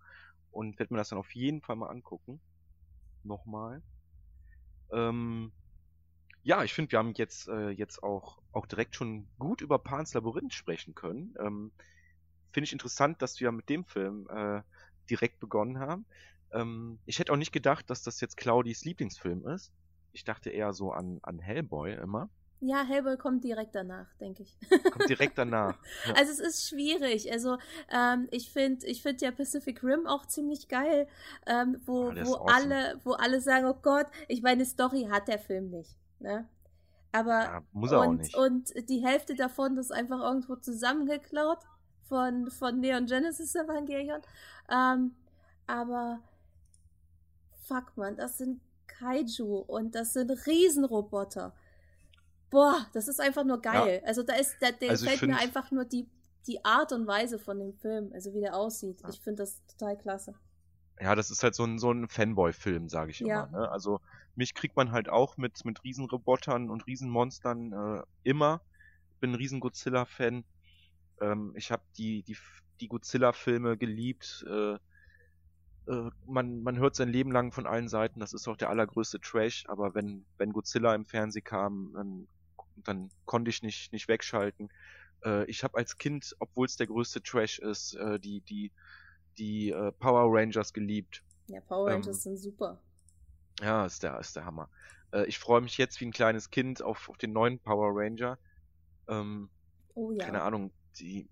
und werde mir das dann auf jeden Fall mal angucken. Nochmal. Ähm, ja, ich finde, wir haben jetzt, äh, jetzt auch, auch direkt schon gut über Pans Labyrinth sprechen können. Ähm, finde ich interessant, dass wir mit dem Film äh, direkt begonnen haben. Ähm, ich hätte auch nicht gedacht, dass das jetzt Claudis Lieblingsfilm ist. Ich dachte eher so an, an Hellboy immer. Ja, Hellboy kommt direkt danach, denke ich. Kommt direkt danach. [laughs] Ja. Also es ist schwierig. Also ähm, ich finde, ich finde ja Pacific Rim auch ziemlich geil, ähm, wo, Ah, wo awesome. alle, wo alle sagen, oh Gott, ich meine, Story hat der Film nicht. Ne? Aber Ja, muss er auch und, nicht. und die Hälfte davon ist einfach irgendwo zusammengeklaut von, von Neon Genesis Evangelion. Ähm, aber fuck man, das sind Kaiju und das sind Riesenroboter. Boah, das ist einfach nur geil. Also da ist, da, der Also ich gefällt mir einfach nur die, die Art und Weise von dem Film, also wie der aussieht. Ja. Ich finde das total klasse. Ja, das ist halt so ein, so ein Fanboy-Film, sage ich Ja. immer. Ne? Also mich kriegt man halt auch mit, mit Riesenrobotern und Riesenmonstern äh, immer. Bin ein riesen Godzilla-Fan. Ähm, ich habe die, die, die Godzilla-Filme geliebt. Äh, äh, man, man hört sein Leben lang von allen Seiten, das ist auch der allergrößte Trash, aber wenn, wenn Godzilla im Fernsehen kam, dann, dann konnte ich nicht, nicht wegschalten. Äh, ich habe als Kind, obwohl es der größte Trash ist, äh, die, die, die äh, Power Rangers geliebt. Ja, Power Ähm, Rangers sind super. Ja, ist der, ist der Hammer. Äh, ich freue mich jetzt wie ein kleines Kind auf, auf den neuen Power Ranger. Ähm, Oh ja. Keine Ahnung, die,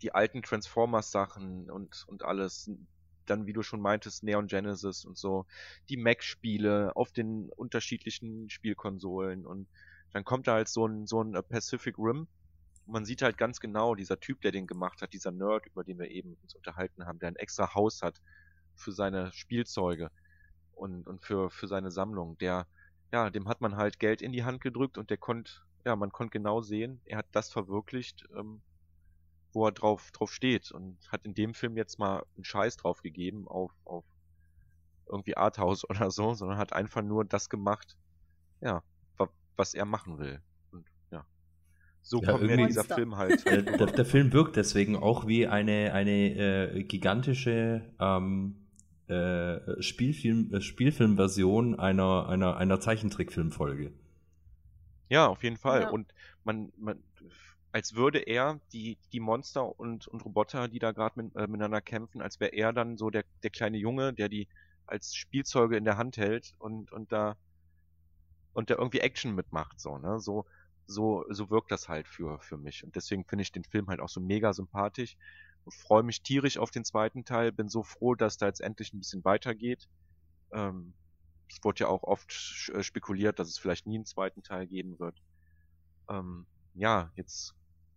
die alten Transformers-Sachen und, und alles. Dann, wie du schon meintest, Neon Genesis und so. Die Mac-Spiele auf den unterschiedlichen Spielkonsolen. Und dann kommt da halt so ein, so ein äh, Pacific Rim. Man sieht halt ganz genau, dieser Typ, der den gemacht hat, dieser Nerd, über den wir eben uns unterhalten haben, der ein extra Haus hat für seine Spielzeuge und, und für, für seine Sammlung, der, ja, dem hat man halt Geld in die Hand gedrückt und der konnte, ja, man konnte genau sehen, er hat das verwirklicht, ähm, wo er drauf, drauf steht und hat in dem Film jetzt mal einen Scheiß drauf gegeben auf, auf irgendwie Arthouse [laughs] oder so, sondern hat einfach nur das gemacht, ja, wa- was er machen will. Und ja, so Ja, kommt mir dieser. Film halt. Der, halt der, der Film wirkt deswegen auch wie eine, eine äh, gigantische ähm, äh, Spielfilm, äh, Spielfilmversion einer, einer, einer Zeichentrickfilmfolge. Ja, auf jeden Fall. Ja. Und man, man, als würde er die, die Monster und, und Roboter, die da gerade mit, äh, miteinander kämpfen, als wäre er dann so der, der kleine Junge, der die als Spielzeuge in der Hand hält und, und da und der irgendwie Action mitmacht, so, ne? So, so, so wirkt das halt für, für mich. Und deswegen finde ich den Film halt auch so mega sympathisch freue mich tierisch auf den zweiten Teil. Bin so froh, dass da jetzt endlich ein bisschen weitergeht. Ähm, es wurde ja auch oft äh, spekuliert, dass es vielleicht nie einen zweiten Teil geben wird. Ähm, ja, jetzt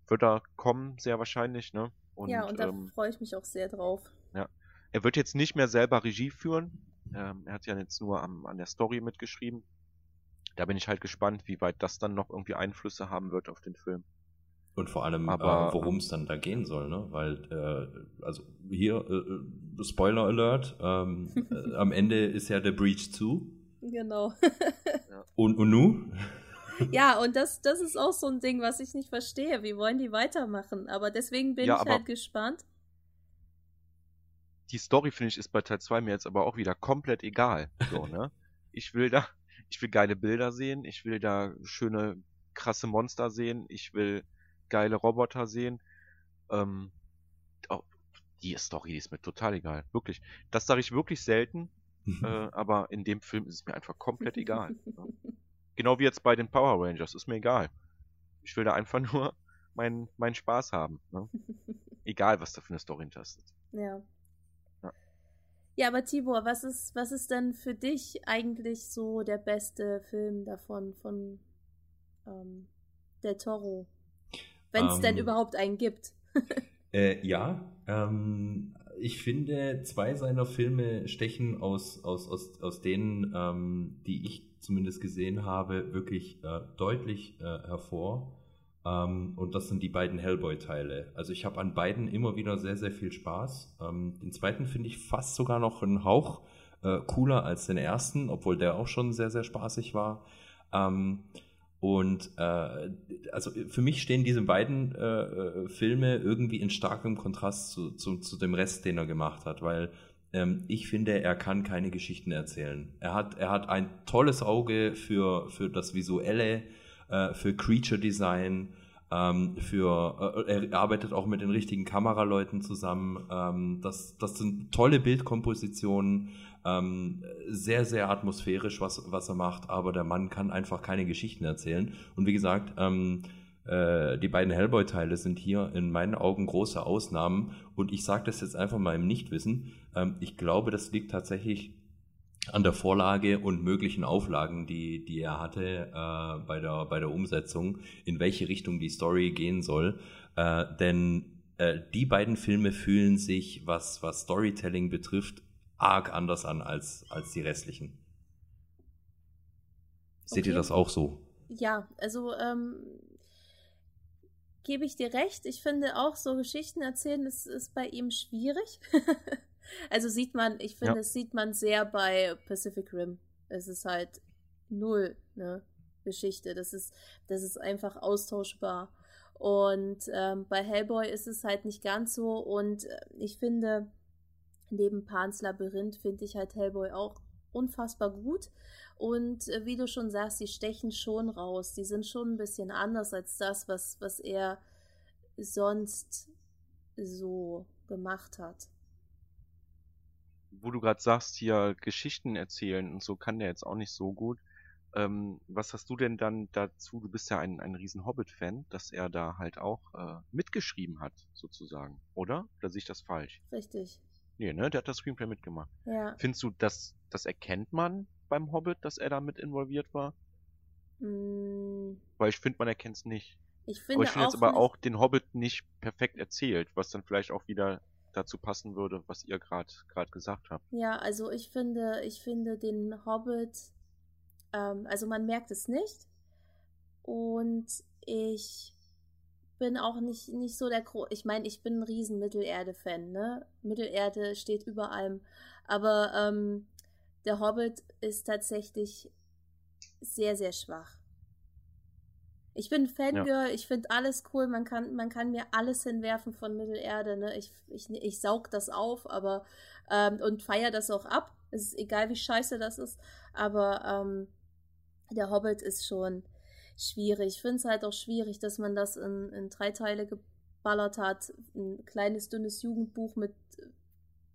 wird er kommen, sehr wahrscheinlich, ne? Und, ja, und da ähm, freue ich mich auch sehr drauf. er wird jetzt nicht mehr selber Regie führen. Ähm, er hat ja jetzt nur am, an der Story mitgeschrieben. Da bin ich halt gespannt, wie weit das dann noch irgendwie Einflüsse haben wird auf den Film. Und vor allem, Aber, äh, worum es dann da gehen soll, ne? Weil, äh, also hier, äh, äh, Spoiler Alert, ähm, [laughs] äh, am Ende ist ja der Breach zu. Genau. Und, und nu? [laughs] ja, und das, das ist auch so ein Ding, was ich nicht verstehe. Wie wollen die weitermachen? Aber deswegen bin Ja, ich halt gespannt. Die Story, finde ich, ist bei Teil 2 mir jetzt aber auch wieder komplett egal. So, [laughs] ne? Ich will da, ich will geile Bilder sehen, ich will da schöne, krasse Monster sehen, ich will geile Roboter sehen. Ähm, oh, die Story, die ist mir total egal. Wirklich. Das sage ich wirklich selten, äh, aber in dem Film ist es mir einfach komplett egal. ne? [laughs] Genau wie jetzt bei den Power Rangers, ist mir egal. Ich will da einfach [laughs] nur meinen meinen Spaß haben. Ne? [laughs] Egal, was da für eine Story hinter ist. Ja. Ja. Ja, aber Tibor, was ist, was ist denn für dich eigentlich so der beste Film davon, von ähm, Del Toro? Wenn es denn Ähm. überhaupt einen gibt. [laughs] Äh, ja, ähm, ich finde, zwei seiner Filme stechen aus, aus, aus, aus denen, ähm, die ich zumindest gesehen habe, wirklich äh, deutlich äh, hervor. Ähm, und das sind die beiden Hellboy-Teile. Also ich habe an beiden immer wieder sehr, sehr viel Spaß. Ähm, den zweiten finde ich fast sogar noch einen Hauch äh, cooler als den ersten, obwohl der auch schon sehr, sehr spaßig war. Ähm, und äh, also für mich stehen diese beiden äh, äh, Filme irgendwie in starkem Kontrast zu, zu, zu dem Rest, den er gemacht hat, weil ähm, ich finde, er kann keine Geschichten erzählen. Er hat, er hat ein tolles Auge für, für das Visuelle, äh, für Creature Design. ähm, für, äh, er arbeitet auch mit den richtigen Kameraleuten zusammen. Ähm, das, das sind tolle Bildkompositionen, ähm, sehr, sehr atmosphärisch, was, was er macht, aber der Mann kann einfach keine Geschichten erzählen. Und wie gesagt, ähm, äh, die beiden Hellboy-Teile sind hier in meinen Augen große Ausnahmen. Und ich sage das jetzt einfach mal im Nichtwissen. Ähm, ich glaube, das liegt tatsächlich an der Vorlage und möglichen Auflagen, die, die er hatte äh, bei, der, bei der Umsetzung, in welche Richtung die Story gehen soll. Äh, denn äh, die beiden Filme fühlen sich, was, was Storytelling betrifft, arg anders an als, als die restlichen. Seht okay. ihr das auch so? Ja, also ähm, gebe ich dir recht. Ich finde auch so Geschichten erzählen, das ist bei ihm schwierig. [laughs] Also sieht man, ich finde, ja. das sieht man sehr bei Pacific Rim. Es ist halt null, ne? Geschichte. Das ist, das ist einfach austauschbar. Und ähm, bei Hellboy ist es halt nicht ganz so. Und äh, ich finde, neben Pans Labyrinth finde ich halt Hellboy auch unfassbar gut. Und äh, wie du schon sagst, die stechen schon raus. Die sind schon ein bisschen anders als das, was, was er sonst so gemacht hat wo du gerade sagst, hier Geschichten erzählen und so kann der jetzt auch nicht so gut. Ähm, was hast du denn dann dazu? Du bist ja ein, ein riesen Hobbit-Fan, dass er da halt auch äh, mitgeschrieben hat, sozusagen, oder? Oder sehe ich das falsch? Richtig. Nee, ne? Der hat das Screenplay mitgemacht. Ja. Findest du, dass das erkennt man beim Hobbit, dass er da mit involviert war? Mm. Weil ich finde, man erkennt es nicht. Ich finde aber ich finde jetzt aber auch den Hobbit nicht perfekt erzählt, was dann vielleicht auch wieder dazu passen würde, was ihr gerade gerade gesagt habt. Ja, also ich finde, ich finde den Hobbit, ähm, also man merkt es nicht und ich bin auch nicht nicht so der Gro ich meine, ich bin ein riesen Mittelerde-Fan, ne? Mittelerde steht über allem, aber ähm, der Hobbit ist tatsächlich sehr sehr schwach. Ich bin Fangirl, ja. ich finde alles cool, man kann, man kann mir alles hinwerfen von Mittelerde, ne? Ich, ich, ich saug das auf, aber ähm, und feiere das auch ab. Es ist egal, wie scheiße das ist. Aber ähm, der Hobbit ist schon schwierig. Ich finde es halt auch schwierig, dass man das in, in drei Teile geballert hat. Ein kleines, dünnes Jugendbuch mit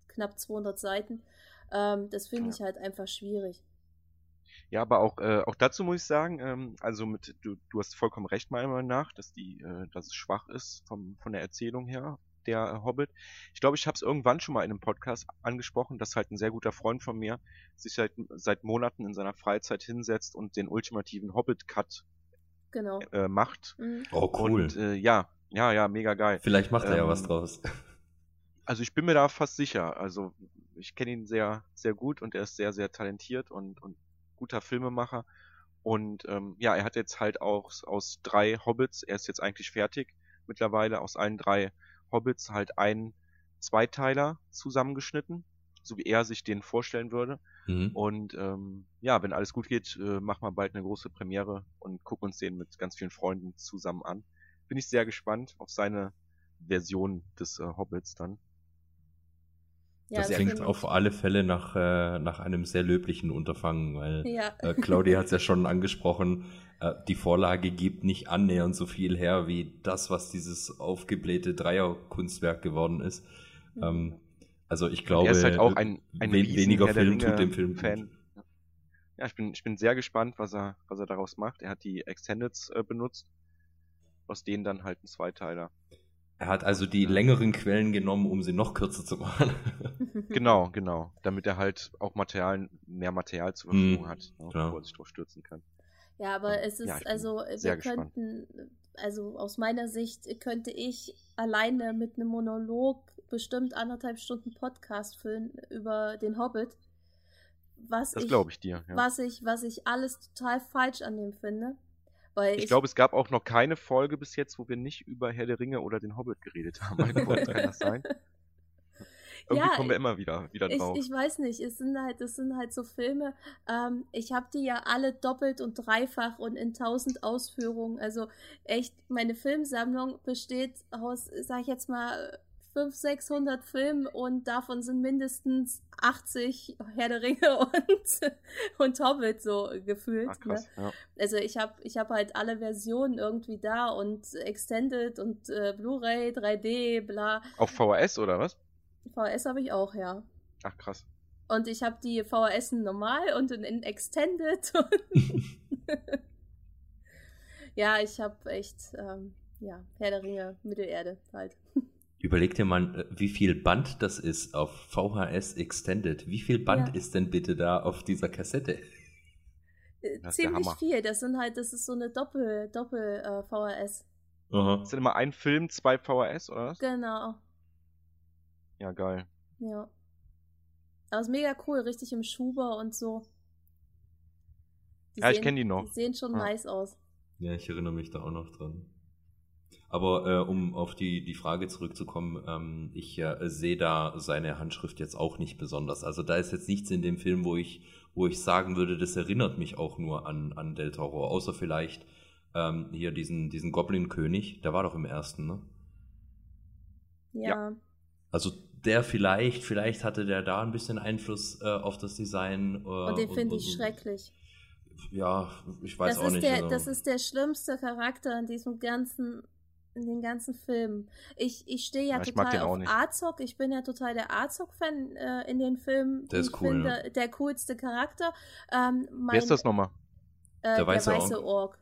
knapp 200 Seiten. Ähm, das finde ich halt einfach schwierig. Ja, aber auch, äh, auch dazu muss ich sagen, ähm, also mit, du, du hast vollkommen recht meiner Meinung nach, dass die, äh, dass es schwach ist vom, von der Erzählung her, der äh, Hobbit. Ich glaube, ich habe es irgendwann schon mal in einem Podcast angesprochen, dass halt ein sehr guter Freund von mir sich seit, seit Monaten in seiner Freizeit hinsetzt und den ultimativen Hobbit-Cut genau. äh, macht. Mhm. Oh, cool. Und äh, ja, ja, ja, mega geil. Vielleicht macht er ähm, ja was draus. Also ich bin mir da fast sicher. Also ich kenne ihn sehr, sehr gut und er ist sehr, sehr talentiert und, und guter Filmemacher. Und ähm, ja, er hat jetzt halt auch aus drei Hobbits, er ist jetzt eigentlich fertig mittlerweile, aus allen drei Hobbits halt einen Zweiteiler zusammengeschnitten, so wie er sich den vorstellen würde. Mhm. Und ähm, ja, wenn alles gut geht, äh, machen wir bald eine große Premiere und gucken uns den mit ganz vielen Freunden zusammen an. Bin ich sehr gespannt auf seine Version des äh, Hobbits dann. Ja, das klingt auf alle Fälle nach, äh, nach einem sehr löblichen Unterfangen, weil ja. äh, Claudia hat es ja schon angesprochen, äh, die Vorlage gibt nicht annähernd so viel her wie das, was dieses aufgeblähte Dreierkunstwerk geworden ist. Mhm. Ähm, also ich glaube, er ist halt auch ein, ein we weniger Film tut dem Film Fan. Ja, ich bin, ich bin sehr gespannt, was er, was er daraus macht. Er hat die Extendeds äh, benutzt, aus denen dann halt ein Zweiteiler. Er hat also die längeren Quellen genommen, um sie noch kürzer zu machen. [laughs] genau, genau. Damit er halt auch Material, mehr Material zur Verfügung mm, hat, ne, wo er sich drauf stürzen kann. Ja, aber es ist, ja, also, wir könnten, also aus meiner Sicht könnte ich alleine mit einem Monolog bestimmt anderthalb Stunden Podcast füllen über den Hobbit. Was das glaube ich dir. Ja. Was ich, was ich alles total falsch an dem finde. Weil ich, ich glaube, es gab auch noch keine Folge bis jetzt, wo wir nicht über Herr der Ringe oder den Hobbit geredet haben. Kann das sein? [laughs] Irgendwie ja, kommen wir immer wieder, wieder drauf. Ich, ich weiß nicht, es sind halt, es sind halt so Filme, ähm, ich habe die ja alle doppelt und dreifach und in tausend Ausführungen. Also echt, meine Filmsammlung besteht aus, sag ich jetzt mal, 500, 600 Filmen und davon sind mindestens 80 Herr der Ringe [laughs] und, und Hobbit so gefühlt. Ah, krass, ne? ja. Also ich habe ich hab halt alle Versionen irgendwie da und Extended und äh, Blu-ray, 3D, bla. Auf VHS oder was? VHS habe ich auch, ja. Ach krass. Und ich habe die VHS normal und in, Extended. [laughs] ja, ich habe echt, ähm, ja, Herr der Ringe, Mittelerde halt. Überleg dir mal, äh, wie viel Band das ist auf VHS Extended. Wie viel Band Ja. ist denn bitte da auf dieser Kassette? Äh, Das Ziemlich viel. Das sind halt, das ist so eine Doppel, Doppel äh, VHS. Aha. Ist denn immer ein Film, zwei VHS oder was? Genau. Ja, geil. Ja. Aber ist mega cool, richtig im Schuber und so. Ja, ich sehen- kenn die noch. Die sehen schon Ja. nice aus. Ja, ich erinnere mich da auch noch dran. Aber äh, um auf die, die Frage zurückzukommen, ähm, ich äh, sehe da seine Handschrift jetzt auch nicht besonders. Also da ist jetzt nichts in dem Film, wo ich, wo ich sagen würde, das erinnert mich auch nur an, an Del Toro. Außer vielleicht ähm, hier diesen, diesen Goblin-König, der war doch im ersten, ne? Ja. Also der vielleicht, vielleicht hatte der da ein bisschen Einfluss äh, auf das Design. Äh, Und den finde ich schrecklich. Ja, ich weiß Das auch ist, nicht. der, also- das ist der schlimmste Charakter in diesem ganzen, in den ganzen Filmen. Ich, ich stehe ja, Ja, ich mag total den auch auf nicht. Azog. Ich bin ja total der Azog-Fan äh, in den Filmen. Der ist ich cool, finde, der coolste Charakter. Ähm, mein, Wer ist das nochmal? Äh, Der weiße weiße Ork.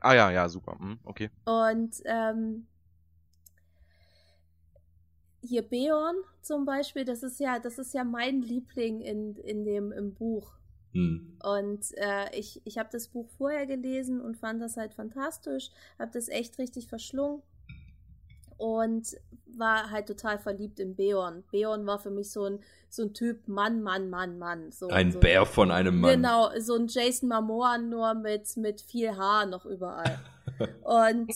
Ah ja, ja, super. Hm, okay. Und ähm, hier Beorn zum Beispiel, das ist ja, das ist ja mein Liebling in, in dem im Buch. Hm. Und äh, ich, ich habe das Buch vorher gelesen und fand das halt fantastisch, habe das echt richtig verschlungen und war halt total verliebt in Beorn. Beorn war für mich so ein, so ein Typ Mann, Mann, Mann, Mann. So, Ein so, Bär von einem Mann. Genau, so ein Jason Momoa nur mit, mit viel Haar noch überall. [laughs] Und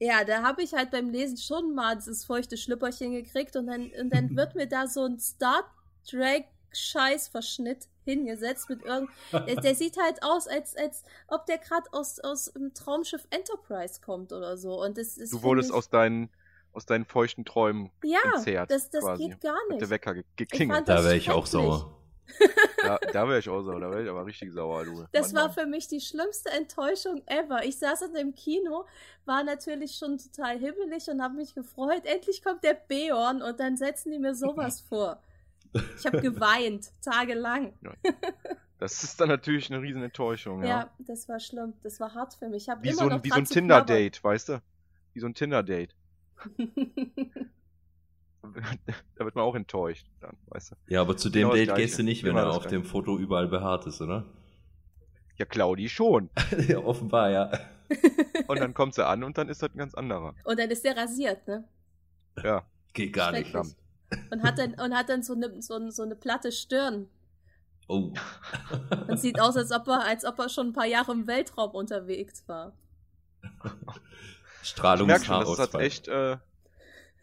ja, da habe ich halt beim Lesen schon mal dieses feuchte Schlüpperchen gekriegt und dann, und dann [laughs] wird mir da so ein Star Trek Scheißverschnitt hingesetzt mit irgend. Der, der sieht halt aus, als, als ob der gerade aus, aus dem Traumschiff Enterprise kommt oder so. Und das ist. Du wurdest aus deinen, aus deinen feuchten Träumen Ja, entzerrt, das, das quasi. geht gar nicht. der Wecker geklingelt. fand Da das wäre ich auch sauer. [laughs] Da, da wäre ich auch sauer, da wäre ich aber richtig sauer, du. Das Mann, war Mann. für mich die schlimmste Enttäuschung ever. Ich saß in dem Kino, war natürlich schon total hibbelig und habe mich gefreut. Endlich kommt der Beorn und dann setzen die mir sowas [laughs] vor. Ich habe geweint, tagelang. Das ist dann natürlich eine riesen Enttäuschung, Ja. ja. das war schlimm. Das war hart für mich. Ich Wie immer so noch ein, wie so ein Tinder-Date, weißt du? Wie so ein Tinder-Date. [laughs] [laughs] da wird man auch enttäuscht, dann, weißt du? Ja, aber zu dem Genau Date gehst du nicht, wenn Immer er auf dem Foto überall behaart ist, oder? Ja, Claudi schon. [laughs] ja, offenbar, ja. [laughs] Und dann kommt sie an und dann ist das ein ganz anderer. und dann ist der rasiert, ne? Ja. Geht gar nicht. Und hat dann, und hat dann so eine, so, eine- so eine platte Stirn. Oh. Und sieht aus, als ob er, als ob er schon ein paar Jahre im Weltraum unterwegs war. Ich merke schon, das hat Strahlungshaarausfall. echt äh,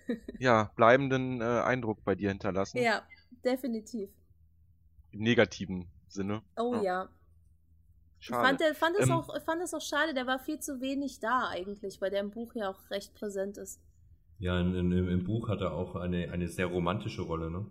[laughs] ja, bleibenden äh, Eindruck bei dir hinterlassen. Ja, definitiv. Im negativen Sinne. Oh Ja. ja. Ich Schade. fand, der, fand, es Ähm, auch, ich fand es auch schade, der war viel zu wenig da eigentlich, weil der im Buch ja auch recht präsent ist. Ja, in, in, im Buch hat er auch eine, eine sehr romantische Rolle, ne?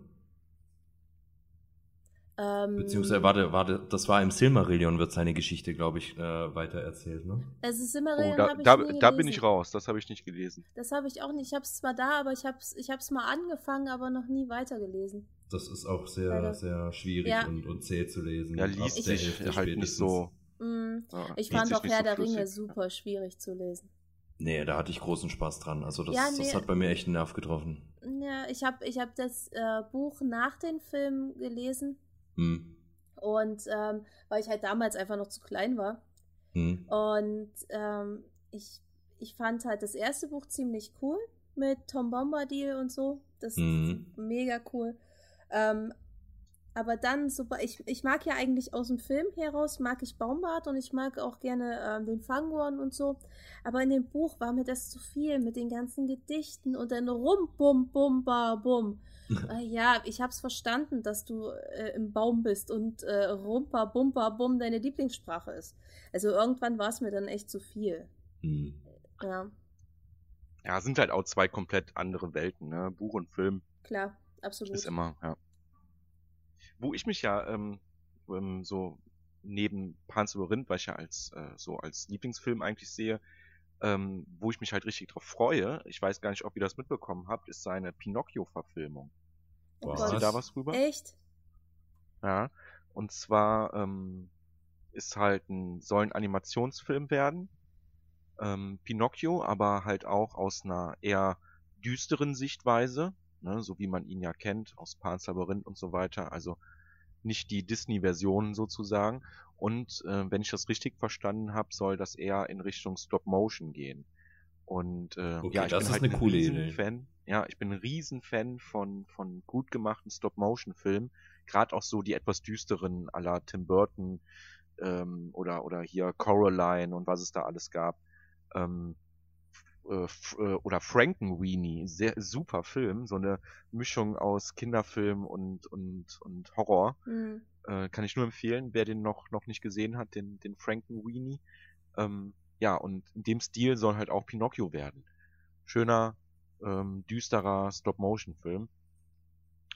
Ähm, Beziehungsweise, warte, warte, das war im Silmarillion, wird seine Geschichte, glaube ich, äh, weiter erzählt, ne? Also Oh, Simmerillion da, habe ich da, nie da bin ich raus, das habe ich nicht gelesen. Das habe ich auch nicht. Ich habe es zwar da, aber ich habe es ich hab's mal angefangen, aber noch nie weitergelesen. Das ist auch sehr, Leider. sehr schwierig Ja. und, und zäh zu lesen. Ja, liest sich halt nicht spätestens. so. Mm, Ja, ich fand auch nicht Herr so der flüssig. Ringe super schwierig zu lesen. Nee, da hatte ich großen Spaß dran. Also das, Ja, nee. das hat bei mir echt einen Nerv getroffen. Ja, ich habe ich hab das äh, Buch nach den Filmen gelesen Hm. und ähm, weil ich halt damals einfach noch zu klein war. Hm. Und ähm, ich, ich fand halt das erste Buch ziemlich cool mit Tom Bombadil und so. Das Mhm. ist mega cool. Ähm, aber dann, super, ich, ich mag ja eigentlich aus dem Film heraus, mag ich Baumbart und ich mag auch gerne ähm, den Fangorn und so. Aber in dem Buch war mir das zu viel mit den ganzen Gedichten und dann rum, bum, bum, ba, bum. Äh, ja, ich hab's verstanden, dass du äh, im Baum bist und äh, rumpa, bumpa, bum deine Lieblingssprache ist. Also irgendwann war es mir dann echt zu viel. Hm. Ja. Ja, sind halt auch zwei komplett andere Welten, ne? Buch und Film. Klar, absolut. Ist immer, ja. Wo ich mich ja ähm, ähm, so neben Pan's Labyrinth, weil ich ja als äh, so als Lieblingsfilm eigentlich sehe, ähm, wo ich mich halt richtig drauf freue, ich weiß gar nicht, ob ihr das mitbekommen habt, ist seine Pinocchio-Verfilmung. Oh Wisst ihr da was drüber? Echt? Ja. Und zwar ähm, ist halt ein, soll ein Animationsfilm werden. Ähm, Pinocchio, aber halt auch aus einer eher düsteren Sichtweise, ne, so wie man ihn ja kennt, aus Pan's Labyrinth und so weiter. Also nicht die Disney-Version sozusagen. Und äh, wenn ich das richtig verstanden habe, soll das eher in Richtung Stop-Motion gehen. Und äh, Okay, ja, ich das bin ist halt eine ein coole Idee. Fan. Ja, ich bin ein Riesenfan von von gut gemachten Stop-Motion-Filmen. Gerade auch so die etwas düsteren, à la Tim Burton ähm, oder oder hier Coraline und was es da alles gab. Ähm, äh, äh, oder Frankenweenie, sehr super Film, so eine Mischung aus Kinderfilm und und und Horror. Hm. Äh, kann ich nur empfehlen, wer den noch, noch nicht gesehen hat, den, den Frankenweenie. Ähm, ja, und in dem Stil soll halt auch Pinocchio werden. Schöner, ähm, düsterer Stop-Motion-Film.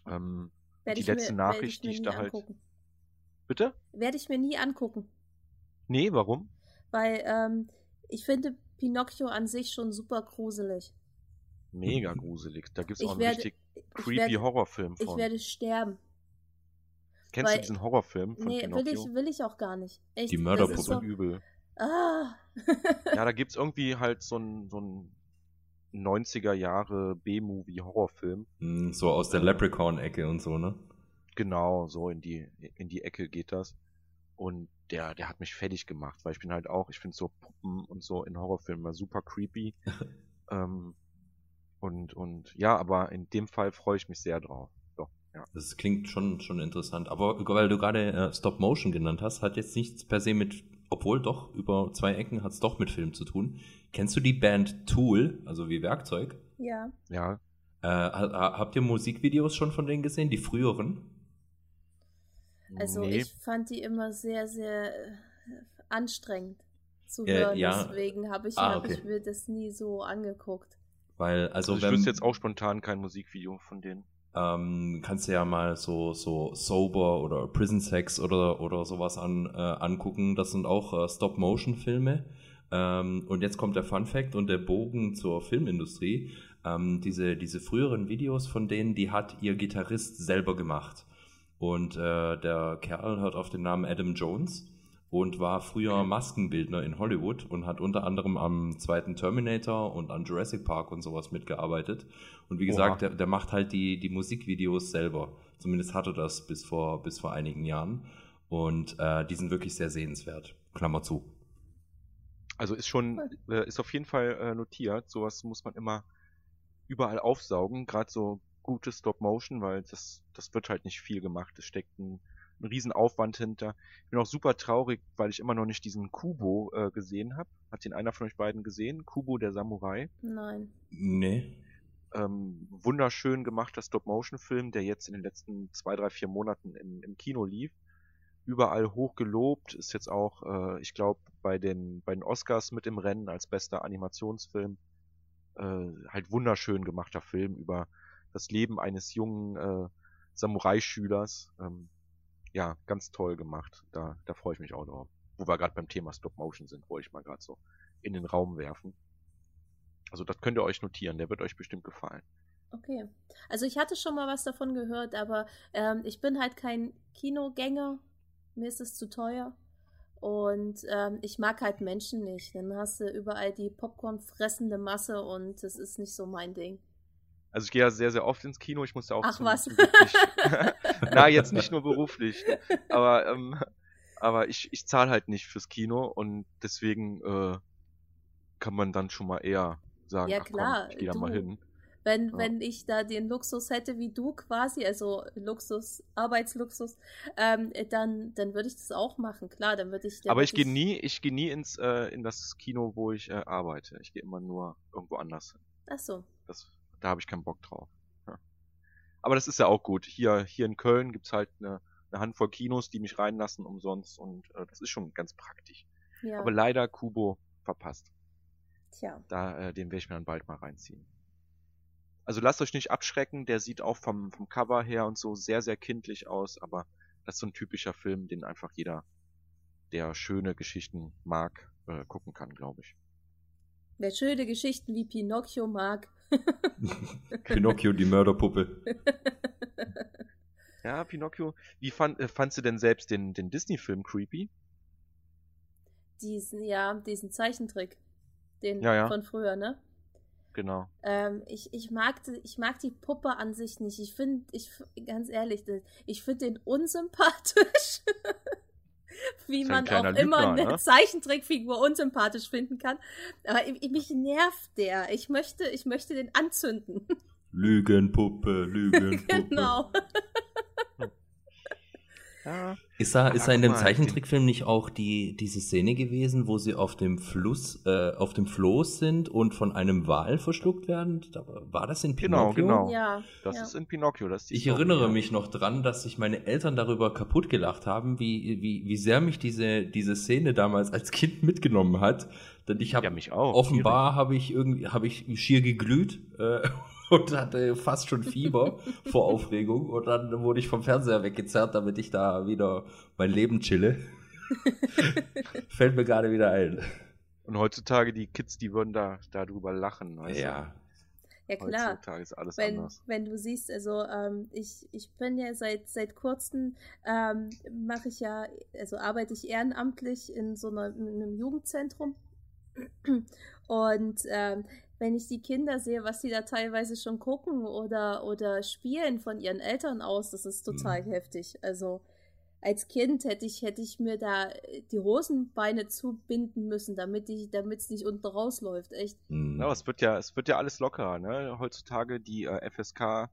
Ähm, die mir- letzte werd Nachricht, mir die ich da halt- angucken. bitte? Werde ich mir nie angucken. Nee, warum? Weil ähm, ich finde Pinocchio an sich schon super gruselig. Mega gruselig. Da gibt's Ich auch einen werde- richtig Ich creepy werde, Horrorfilm ich von. werde sterben. Kennst weil- du diesen Horrorfilm von Nee, will Pinocchio? ich, will ich auch gar nicht. Echt, Die ist so Mörderpuppe. übel. Ah. [laughs] Ja, da gibt's irgendwie halt so ein, so ein 90er Jahre B-Movie-Horrorfilm. Hm, So aus der Leprechaun-Ecke und so, ne? Genau, so in die, in die Ecke geht das. Und der, der hat mich fertig gemacht, weil ich bin halt auch, ich finde so Puppen und so in Horrorfilmen super creepy. [laughs] ähm, und, und ja, aber in dem Fall freue ich mich sehr drauf. Doch, ja. Das klingt schon, schon interessant. Aber weil du gerade äh, Stop Motion genannt hast, hat jetzt nichts per se mit, obwohl doch, über zwei Ecken hat es doch mit Film zu tun. Kennst du die Band Tool, also wie Werkzeug? ja. Ja, Äh, ha- ha- habt ihr Musikvideos schon von denen gesehen, die früheren? Also nee. ich fand die immer sehr, sehr äh, anstrengend zu Äh, hören. ja. Deswegen habe ich, Ah, hab okay. ich mir das nie so angeguckt. Weil, also, Also ich wenn, wüsste jetzt auch spontan kein Musikvideo von denen. ähm, kannst du ja mal so, so Sober oder Prison Sex oder, oder sowas an, äh, angucken. Das sind auch äh, Stop-Motion-Filme. Ähm, und jetzt kommt der Fun Fact und der Bogen zur Filmindustrie. Ähm, diese, diese früheren Videos von denen, die hat ihr Gitarrist selber gemacht. Und äh, der Kerl hört auf den Namen Adam Jones und war früher. Maskenbildner in Hollywood und hat unter anderem am zweiten Terminator und an Jurassic Park und sowas mitgearbeitet. Und wie gesagt, der, der macht halt die, die Musikvideos selber. Zumindest hatte das bis vor, bis vor einigen Jahren. Und äh, die sind wirklich sehr sehenswert. Klammer zu. Also ist schon, äh, ist auf jeden Fall äh, notiert. Sowas muss man immer überall aufsaugen, gerade so gute Stop-Motion, weil das, das wird halt nicht viel gemacht. Es steckt ein, ein riesen Aufwand hinter. Ich bin auch super traurig, weil ich immer noch nicht diesen Kubo äh, gesehen habe. Hat den einer von euch beiden gesehen? Kubo der Samurai. Nein. Nee. Ähm, wunderschön gemachter Stop-Motion-Film, der jetzt in den letzten zwei, drei, vier Monaten im, im Kino lief. Überall hoch gelobt, ist jetzt auch, äh, ich glaube, bei den, bei den Oscars mit im Rennen als bester Animationsfilm. Äh, halt wunderschön gemachter Film über das Leben eines jungen äh, Samurai-Schülers. Ähm, ja, ganz toll gemacht. Da, da freue ich mich auch drauf. Wo wir gerade beim Thema Stop-Motion sind, wollte ich mal gerade so in den Raum werfen. Also das könnt ihr euch notieren, der wird euch bestimmt gefallen. Okay. Also ich hatte schon mal was davon gehört, aber ähm, ich bin halt kein Kinogänger. Mir ist es zu teuer. Und ähm, ich mag halt Menschen nicht. Dann hast du überall die Popcorn fressende Masse und das ist nicht so mein Ding. Also ich gehe ja sehr, sehr oft ins Kino. Ich muss ja auch Ach was. [laughs] [laughs] Na, jetzt nicht nur beruflich. Aber, ähm, aber ich, ich zahle halt nicht fürs Kino und deswegen äh, kann man dann schon mal eher sagen, Ja, ach klar, komm, ich gehe da mal hin. Wenn, Ja. wenn ich da den Luxus hätte wie du quasi, also Luxus, Arbeitsluxus, ähm, dann, dann würde ich das auch machen, klar, dann würde ich. dann Aber ich gehe nie, ich gehe nie ins äh, in das Kino, wo ich äh, arbeite. Ich gehe immer nur irgendwo anders hin. Ach so. Das, da habe ich keinen Bock drauf. Ja. Aber das ist ja auch gut. Hier, hier in Köln gibt's halt eine, eine Handvoll Kinos, die mich reinlassen umsonst und äh, das ist schon ganz praktisch. Ja. Aber leider Kubo verpasst. Tja. Da, äh, den werde ich mir dann bald mal reinziehen. Also lasst euch nicht abschrecken, der sieht auch vom, vom Cover her und so sehr, sehr kindlich aus, aber das ist so ein typischer Film, den einfach jeder, der schöne Geschichten mag, äh, gucken kann, glaube ich. Wer schöne Geschichten wie Pinocchio mag. [laughs] Pinocchio, die Mörderpuppe. [laughs] Ja, Pinocchio. Wie fand, äh, fandst du denn selbst den, den Disney-Film creepy? Diesen, ja, diesen Zeichentrick. Den Ja, ja. von früher, ne? Genau. Ähm, ich, ich, mag, die- ich mag die Puppe an sich nicht. Ich finde, ich, ganz ehrlich, ich finde den unsympathisch. [laughs] [laughs] Wie man auch immer Lügner, eine ne? Zeichentrickfigur unsympathisch finden kann. Aber ich, mich nervt der. Ich möchte, ich möchte den anzünden. [laughs] Lügenpuppe, Lügenpuppe. genau. [laughs] Ja, Ist da, ist Ah, da in dem Zeichentrickfilm nicht auch die, diese Szene gewesen, wo sie auf dem Fluss, äh, auf dem Floß sind und von einem Wal verschluckt werden? Da- War das in Genau, Pinocchio? genau. Ja. das ja. ist in Pinocchio. Das ist die Ich Story, erinnere ja. mich noch dran, dass sich meine Eltern darüber kaputt gelacht haben, wie, wie, wie sehr mich diese, diese Szene damals als Kind mitgenommen hat. Denn ich habe Ja, mich auch. offenbar habe ich irgendwie habe ich schier geglüht äh, und hatte fast schon Fieber vor Aufregung und dann wurde ich vom Fernseher weggezerrt, damit ich da wieder mein Leben chille. [laughs] Fällt mir gerade wieder ein. Und heutzutage die Kids, die würden da darüber lachen. Weißt Ja. Ja, du? klar. Heutzutage ist alles wenn, anders. wenn du siehst, also ähm, ich, ich bin ja seit seit kurzem ähm, mache ich ja, also arbeite ich ehrenamtlich in so einer, in einem Jugendzentrum und ähm, wenn ich die Kinder sehe, was sie da teilweise schon gucken oder oder spielen von ihren Eltern aus, das ist total Mhm. heftig. Also als Kind hätte ich hätte ich mir da die Hosenbeine zubinden müssen, damit ich damit es nicht unten rausläuft, echt. Hm. Ja, es wird ja, es wird ja alles lockerer, ne? Heutzutage die äh, FSK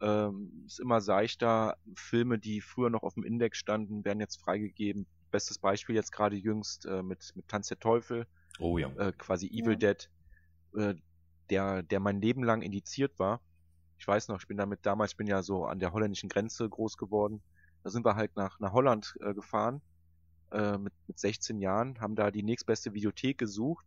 ähm, ist immer seichter. Filme, die früher noch auf dem Index standen, werden jetzt freigegeben. Bestes Beispiel jetzt gerade jüngst äh, mit, mit Tanz der Teufel, Oh ja. äh, quasi Evil Ja. Dead, äh, der, der mein Leben lang indiziert war. Ich weiß noch, ich bin damit damals, ich bin ja so an der holländischen Grenze groß geworden. Da sind wir halt nach, nach Holland äh, gefahren äh, mit, mit 16 Jahren, haben da die nächstbeste Videothek gesucht,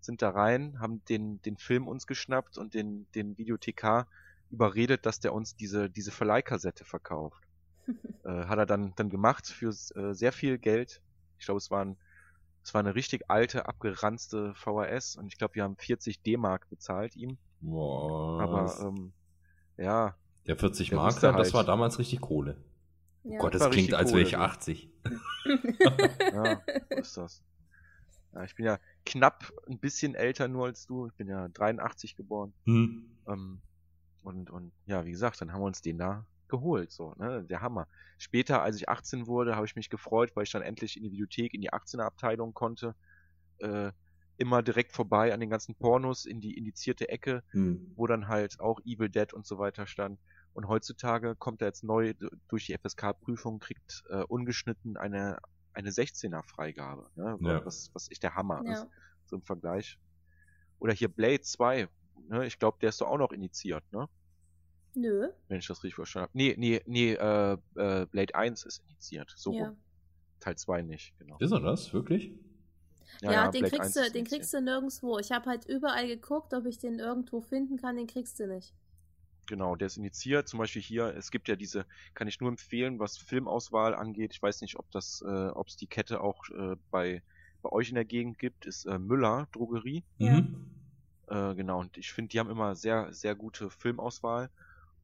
sind da rein, haben den, den Film uns geschnappt und den, den Videothekar überredet, dass der uns diese, diese Verleihkassette verkauft. [laughs] äh, hat er dann, dann gemacht für äh, sehr viel Geld. Ich glaube, es waren es war eine richtig alte, abgeranzte VHS und ich glaube, wir haben 40 D-Mark bezahlt ihm. Boah, Aber ähm, ja, der 40 der Mark, wusste das halt. war damals richtig Kohle. Ja. Gott, das war klingt, als wäre ich du. 80. ja, so ist das. Ja, ich bin ja knapp ein bisschen älter nur als du. Ich bin ja 83 geboren. Hm. Ähm, und, und ja, wie gesagt, dann haben wir uns den da geholt, so, ne, der Hammer. Später, als ich 18 wurde, habe ich mich gefreut, weil ich dann endlich in die Videothek, in die 18er Abteilung konnte. Äh, immer direkt vorbei an den ganzen Pornos in die indizierte Ecke, Hm. wo dann halt auch Evil Dead und so weiter stand. Und heutzutage kommt er jetzt neu durch die FSK-Prüfung, kriegt äh, ungeschnitten eine, eine 16er Freigabe, ne? Ja. was, was echt der Hammer Ja. ist, so im Vergleich. Oder hier Blade 2, ne? ich glaube, der ist doch auch noch initiiert, ne? Nö. wenn ich das richtig verstanden habe. Nee, nee, nee, äh, äh, Blade 1 ist initiiert, so Ja. Teil 2 nicht, genau. Ist er das, wirklich? Ja, den, Blade kriegst 1 du, den kriegst du nirgendwo. Ich habe halt überall geguckt, ob ich den irgendwo finden kann, den kriegst du nicht. Genau, der ist initiiert. Zum Beispiel hier, es gibt ja diese, kann ich nur empfehlen, was Filmauswahl angeht. Ich weiß nicht, ob das, äh, ob es die Kette auch äh, bei, bei euch in der Gegend gibt, ist äh, Müller Drogerie. Ja. Mhm. Äh, genau, und ich finde, die haben immer sehr, sehr gute Filmauswahl.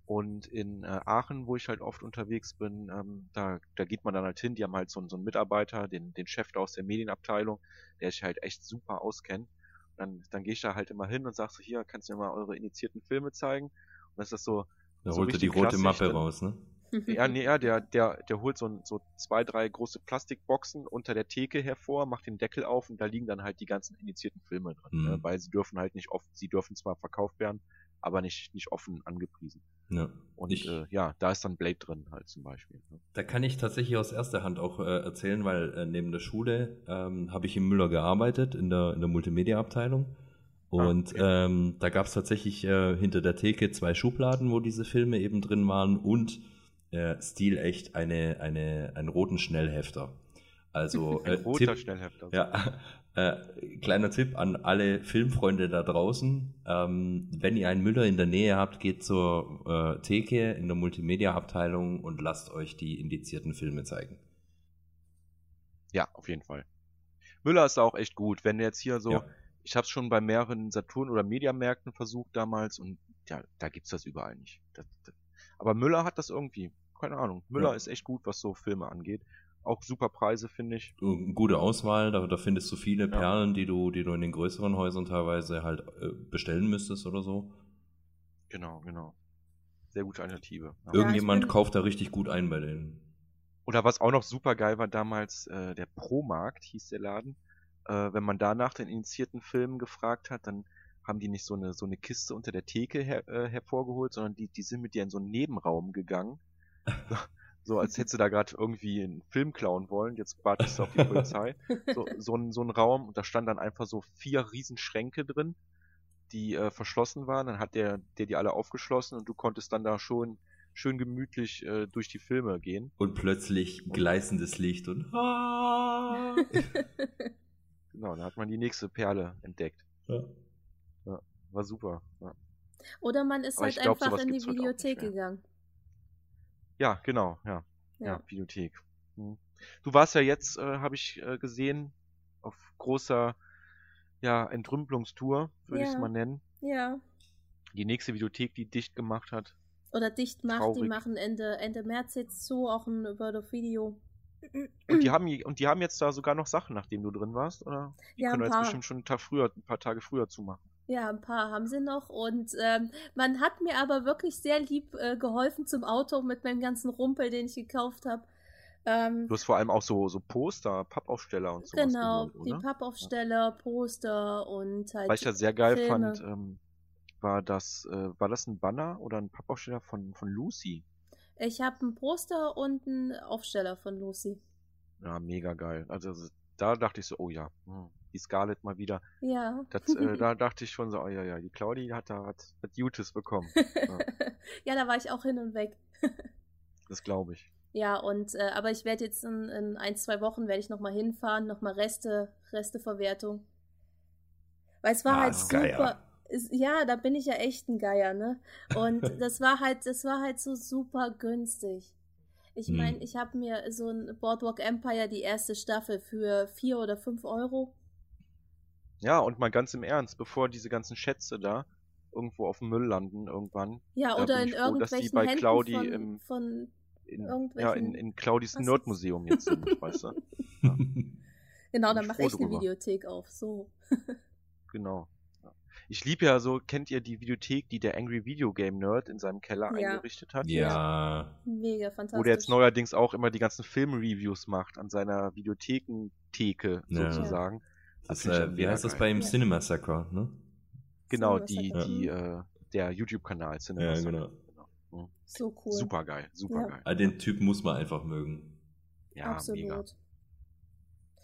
Und in äh, Aachen, wo ich halt oft unterwegs bin, ähm, da, da geht man dann halt hin. Die haben halt so, einen- so einen Mitarbeiter, den, den Chef da aus der Medienabteilung, der sich halt echt super auskennt. Dann, dann gehe ich da halt immer hin und sag so, hier, kannst du mir mal eure initiierten Filme zeigen? Und das ist so, Da So holt er die rote klassisch Mappe dann. raus, ne? [laughs] ja, nee, ja, der, der, der holt so, so zwei, drei große Plastikboxen unter der Theke hervor, macht den Deckel auf und da liegen dann halt die ganzen initiierten Filme drin, Mhm. ne? weil sie dürfen halt nicht oft, sie dürfen zwar verkauft werden, aber nicht, nicht offen angepriesen. Ja. Und Ich- äh, ja, da ist dann Blade drin halt zum Beispiel. Ne? Da kann ich tatsächlich aus erster Hand auch äh, erzählen, weil äh, neben der Schule ähm, habe ich im Müller gearbeitet, in der, in der Multimedia-Abteilung. Und Ah, ähm, da gab es tatsächlich äh, hinter der Theke zwei Schubladen, wo diese Filme eben drin waren und äh, stilecht eine, eine, einen roten Schnellhefter. Also [laughs] Ein äh, roter Tipp, Schnellhefter. ja, Äh, kleiner Tipp an alle Filmfreunde da draußen. Ähm, wenn ihr einen Müller in der Nähe habt, geht zur äh, Theke in der Multimedia-Abteilung und lasst euch die indizierten Filme zeigen. Ja, auf jeden Fall. Müller ist auch echt gut. Wenn jetzt hier so, Ja. ich habe es schon bei mehreren Saturn- oder Mediamärkten versucht damals und ja, da gibt's das überall nicht. Das, das, aber Müller hat das irgendwie. Keine Ahnung. Müller Ja. ist echt gut, was so Filme angeht. Auch super Preise, finde ich. Gute Auswahl, da, da findest du viele Ja. Perlen, die du, die du in den größeren Häusern teilweise halt äh, bestellen müsstest oder so. Genau, genau. Sehr gute Alternative. Ja. Irgendjemand bin- kauft da richtig gut ein bei denen. Oder was auch noch super geil war damals, äh, der Promarkt hieß der Laden. Äh, wenn man da nach den initiierten Filmen gefragt hat, dann haben die nicht so eine so eine Kiste unter der Theke her, äh, hervorgeholt, sondern die die sind mit dir in so einen Nebenraum gegangen. [laughs] So als hättest du da gerade irgendwie einen Film klauen wollen, jetzt wartest du auf die Polizei. [laughs] So, so, ein, so ein Raum und da stand dann einfach so vier Riesenschränke drin, die äh, verschlossen waren. Dann hat der, der die alle aufgeschlossen und du konntest dann da schon schön gemütlich äh, durch die Filme gehen. Und plötzlich gleißendes Licht und. [laughs] Ah! Genau, da hat man die nächste Perle entdeckt. ja. War super. Ja, Oder man ist Aber halt glaub, einfach in die Videothek mehr. gegangen. Ja genau, ja. Ja, Ja. Videothek. Hm. Du warst ja jetzt, äh, habe ich äh, gesehen, auf großer ja, Entrümpelungstour, würde ich es Ja. mal nennen. Ja. Die nächste Videothek, die dicht gemacht hat. Oder dicht macht, die Traurig. machen Ende, Ende März jetzt zu, auch ein Word of Video. [clears throat] Und die haben und die haben jetzt da sogar noch Sachen, nachdem du drin warst, oder? Die Ja, können ein jetzt bestimmt schon einen Tag früher, ein paar Tage früher zumachen. Ja, ein paar haben sie noch und ähm, man hat mir aber wirklich sehr lieb äh, geholfen zum Auto mit meinem ganzen Rumpel, den ich gekauft habe. Ähm, Du hast vor allem auch so, so Poster, Pappaufsteller und sowas genau, geholt, die? Pappaufsteller, Poster und halt. Was ich ja sehr geil Filme. fand, ähm, war das, äh, war das ein Banner oder ein Pappaufsteller von, von Lucy? Ich habe ein Poster und einen Aufsteller von Lucy. Ja, mega geil. Also also, da dachte ich so, oh ja, hm, die Scarlett mal wieder. Ja. Das, äh, [laughs] da dachte ich schon so, oh ja, ja, die Claudi hat da was, was Gutes bekommen. [laughs] ja, da war ich auch hin und weg. [laughs] Das glaube ich. Ja, und äh, aber ich werde jetzt in, in ein, zwei Wochen werde ich nochmal hinfahren, nochmal Reste, Resteverwertung. Weil es war Ah, halt super. Geier. Ja, da bin ich ja echt ein Geier, ne? Und das war halt, das war halt so super günstig. Ich Hm. meine, ich habe mir so ein Boardwalk Empire, die erste Staffel, für vier oder fünf Euro. Ja, und mal ganz im Ernst, bevor diese ganzen Schätze da irgendwo auf dem Müll landen irgendwann, Ja, oder in froh, dass die irgendwelchen bei Händen Claudi von, im- von in, ja, Irgendwelchen- in, in Claudis Nerdmuseum jetzt sind, [laughs] weißt du? [laughs] genau, bin dann mache ich eine drüber. Videothek auf. So. [laughs] Genau. Ja. Ich liebe ja so, kennt ihr die Videothek, die der Angry Video Game Nerd in seinem Keller Ja. eingerichtet hat? ja. Mega fantastisch. Wo der jetzt neuerdings auch immer die ganzen Film-Reviews macht an seiner Videothekentheke Ja. sozusagen. Das, äh, ja wie heißt das geil. bei ihm? Ja. Cinema Sucker, ne? Genau, die, die, äh, der YouTube-Kanal Cinema Ja, Sucker. genau. Mhm. So cool. Super geil, super Ja. geil. Ah, den Typ muss man einfach mögen. Ja, Absolut. mega.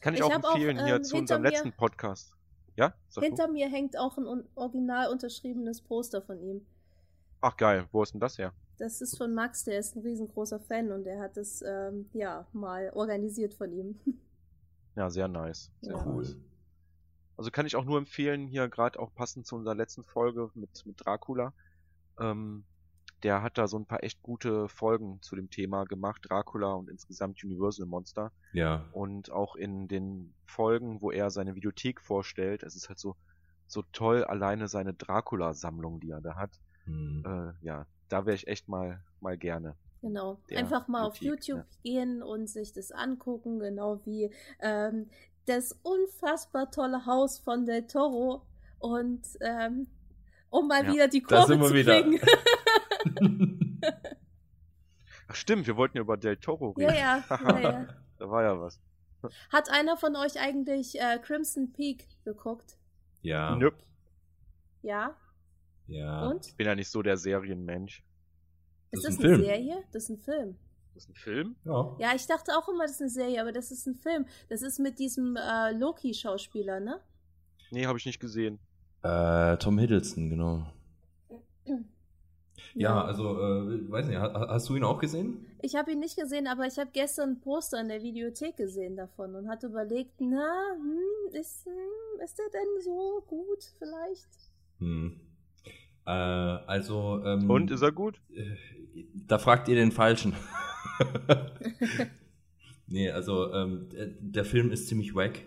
Kann ich, Ich auch hab auch, empfehlen hier ähm, zu unserem hinter mir- letzten Podcast. Ja? Sag du? Hinter mir hängt auch ein original unterschriebenes Poster von ihm. Ach geil, wo ist denn das her? Das ist von Max, der ist ein riesengroßer Fan und der hat es ähm, ja mal organisiert von ihm. Ja, sehr nice. Sehr Ja. Cool. Also kann ich auch nur empfehlen, hier gerade auch passend zu unserer letzten Folge mit, mit Dracula. Ähm, der hat da so ein paar echt gute Folgen zu dem Thema gemacht, Dracula und insgesamt Universal Monster. Ja. Und auch in den Folgen, wo er seine Videothek vorstellt, es ist halt so, so toll, alleine seine Dracula-Sammlung, die er da hat. Hm. Äh, ja, da wäre ich echt mal, mal gerne. Genau. Einfach mal auf Bibliothek, YouTube gehen und sich das angucken, genau wie ähm, das unfassbar tolle Haus von Del Toro. Und ähm, um mal Ja, wieder die Kurve zu wieder. kriegen. [laughs] Ach stimmt, wir wollten ja über Del Toro reden. ja, ja, [laughs] ja, ja. Da war ja was. Hat einer von euch eigentlich äh, Crimson Peak geguckt? ja. Nö, Ja. Ja. Und? ich bin ja nicht so der Serienmensch. Das Ist ist das ein eine Film. Serie? Das ist ein Film. Das ist ein Film? Ja. Ja, ich dachte auch immer, das ist eine Serie, aber das ist ein Film. Das ist mit diesem äh, Loki-Schauspieler, ne? Nee, habe ich nicht gesehen. Äh, Tom Hiddleston, genau. [clears throat] Ja, also, äh, weiß nicht, hast du ihn auch gesehen? Ich habe ihn nicht gesehen, aber ich habe gestern ein Poster in der Videothek gesehen davon und hatte überlegt, na, hm, ist, hm, ist der denn so gut vielleicht? Hm. Äh, also. Ähm, und ist er gut? Äh, da fragt ihr den Falschen. [laughs] [laughs] nee, also ähm, der Film ist ziemlich wack.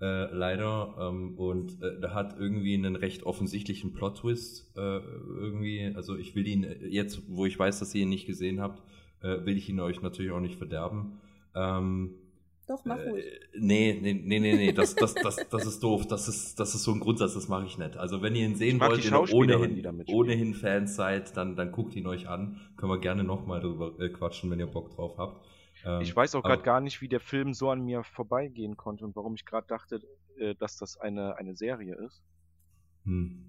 Äh, leider. Ähm, und äh, der hat irgendwie einen recht offensichtlichen Plot-Twist. Äh, irgendwie, also ich will ihn äh, jetzt, wo ich weiß, dass ihr ihn nicht gesehen habt, äh, will ich ihn euch natürlich auch nicht verderben. Ähm, Doch, mach ruhig. nee, nee, nee, nee, nee, das, das, das, das ist doof. Das ist, das ist so ein Grundsatz, das mache ich nicht. Also wenn ihr ihn sehen wollt, ihr ohnehin, ohnehin Fans seid, dann, dann guckt ihn euch an. Können wir gerne nochmal drüber quatschen, wenn ihr Bock drauf habt. Ähm, ich weiß auch gerade gar nicht, wie der Film so an mir vorbeigehen konnte und warum ich gerade dachte, äh, dass das eine, eine Serie ist. Hm.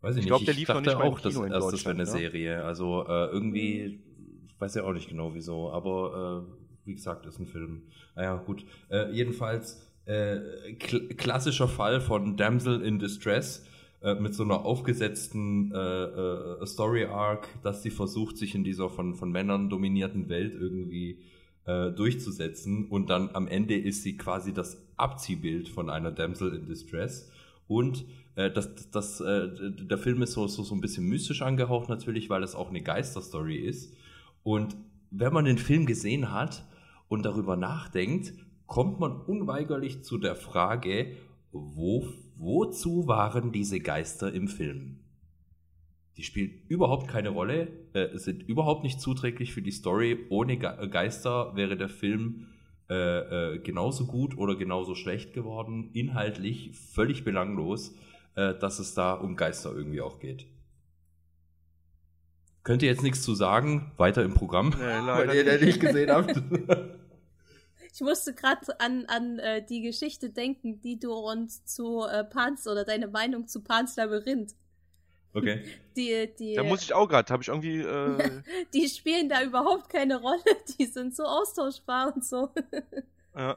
Weiß ich, ich glaube, der lief noch nicht auch, dass, erst das wäre eine ja? Serie. Also äh, irgendwie, ich weiß ja auch nicht genau wieso, aber äh, wie gesagt, ist ein Film. Naja, gut. Äh, jedenfalls äh, kl klassischer Fall von Damsel in Distress äh, mit so einer aufgesetzten Story Arc, dass sie versucht, sich in dieser von, von Männern dominierten Welt irgendwie äh, durchzusetzen. Und dann am Ende ist sie quasi das Abziehbild von einer Damsel in Distress. Und äh, das, das, äh, der Film ist so, so, so ein bisschen mystisch angehaucht natürlich, weil es auch eine Geisterstory ist. Und wenn man den Film gesehen hat und darüber nachdenkt, kommt man unweigerlich zu der Frage, wo, wozu waren diese Geister im Film? Die spielen überhaupt keine Rolle, äh, sind überhaupt nicht zuträglich für die Story. Ohne Ge äh, Geister wäre der Film äh, äh, genauso gut oder genauso schlecht geworden. Inhaltlich völlig belanglos, äh, dass es da um Geister irgendwie auch geht. Könnt ihr jetzt nichts zu sagen? Weiter im Programm, nee, [laughs] weil ihr den nicht gesehen habt. [laughs] Ich musste gerade an, an äh, die Geschichte denken, die du uns zu äh, Pans oder deine Meinung zu Pans Labyrinth Okay. [laughs] Die, die, da muss ich auch gerade, habe ich irgendwie. Äh... [laughs] die spielen da überhaupt keine Rolle. Die sind so austauschbar und so. ja.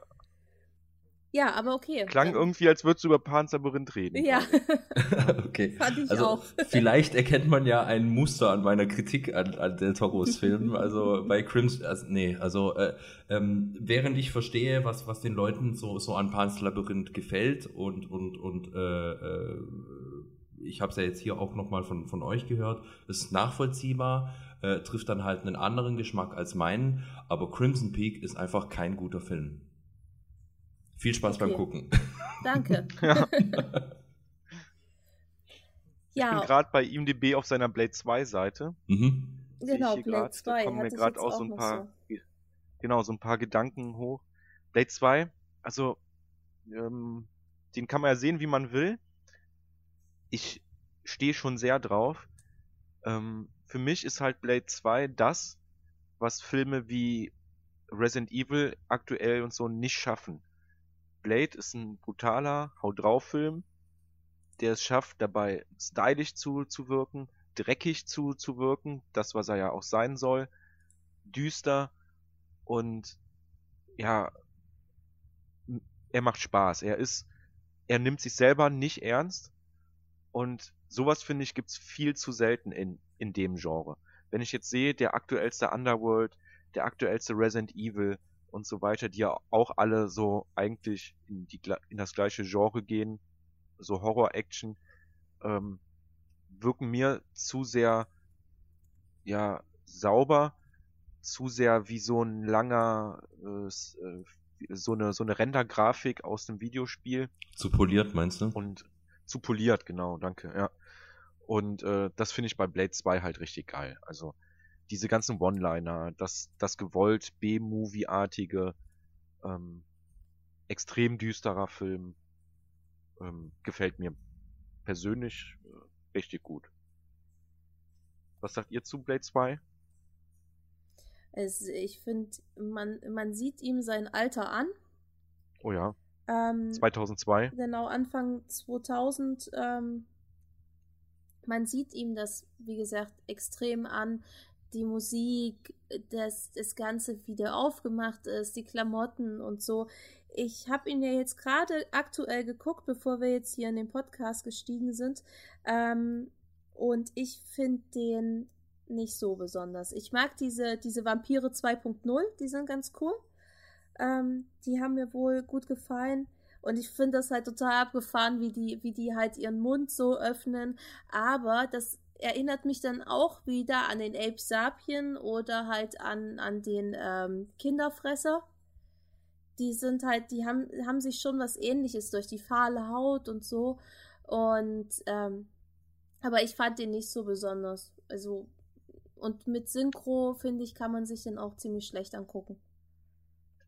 Ja, aber okay. Klang irgendwie, als würdest du über Pans Labyrinth reden. Ja. [laughs] okay. Fand ich also, auch. [laughs] vielleicht erkennt man ja ein Muster an meiner Kritik an, an Del Toros Film. [laughs] Also bei Crimson, also, nee, also äh, ähm, während ich verstehe, was, was den Leuten so, so an Pans Labyrinth gefällt und, und, und äh, äh, ich habe es ja jetzt hier auch nochmal von, von euch gehört, ist nachvollziehbar, äh, trifft dann halt einen anderen Geschmack als meinen, aber Crimson Peak ist einfach kein guter Film. Viel Spaß okay. beim Gucken. Danke. [laughs] ja. Ich ja. bin gerade bei IMDb auf seiner Blade 2 Seite. Mhm. Genau, Blade grad, 2. Da kommen mir gerade auch so ein paar, so. genau, so ein paar Gedanken hoch. Blade 2, also, ähm, den kann man ja sehen, wie man will ich stehe schon sehr drauf. Ähm, für mich ist halt Blade 2 das, was Filme wie Resident Evil aktuell und so nicht schaffen. Blade ist ein brutaler Haut drauf Film, der es schafft, dabei stylisch zu, zu wirken, dreckig zu, zu wirken, das was er ja auch sein soll, düster und ja, er macht Spaß. Er ist, er nimmt sich selber nicht ernst, und sowas finde ich gibt's viel zu selten in, in dem Genre. Wenn ich jetzt sehe, der aktuellste Underworld, der aktuellste Resident Evil und so weiter, die ja auch alle so eigentlich in, die, in das gleiche Genre gehen, so Horror-Action, ähm, wirken mir zu sehr, ja, sauber, zu sehr wie so ein langer, äh, äh so eine, so eine Rendergrafik aus dem Videospiel. Zu poliert, meinst du? Und zu poliert, genau, danke, ja. Und äh, das finde ich bei Blade 2 halt richtig geil. Also diese ganzen One-Liner, das, das gewollt B-Movie-artige, ähm, extrem düsterer Film, ähm, gefällt mir persönlich äh, richtig gut. Was sagt ihr zu Blade 2? Es, ich finde, man, man sieht ihm sein Alter an. Oh ja. Ähm, 2002. Genau, Anfang 2000. Ähm, man sieht ihm das, wie gesagt, extrem an. Die Musik, das, das Ganze, wie der aufgemacht ist, die Klamotten und so. Ich habe ihn ja jetzt gerade aktuell geguckt, bevor wir jetzt hier in den Podcast gestiegen sind. Ähm, und ich finde den nicht so besonders. Ich mag diese, diese Vampire 2.0, die sind ganz cool. Ähm, die haben mir wohl gut gefallen. Und ich finde das halt total abgefahren, wie die, wie die halt ihren Mund so öffnen. Aber das erinnert mich dann auch wieder an den Ape Sapien oder halt an, an den ähm, Kinderfresser. Die sind halt, die haben, haben sich schon was ähnliches durch die fahle Haut und so. Und ähm, aber ich fand den nicht so besonders. Also, und mit Synchro, finde ich, kann man sich den auch ziemlich schlecht angucken.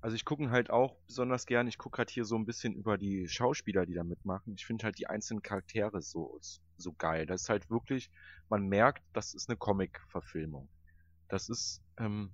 Also ich gucke halt auch besonders gern, ich gucke halt hier so ein bisschen über die Schauspieler, die da mitmachen. Ich finde halt die einzelnen Charaktere so, so geil. Das ist halt wirklich, man merkt, das ist eine Comic-Verfilmung. Das ist, ähm,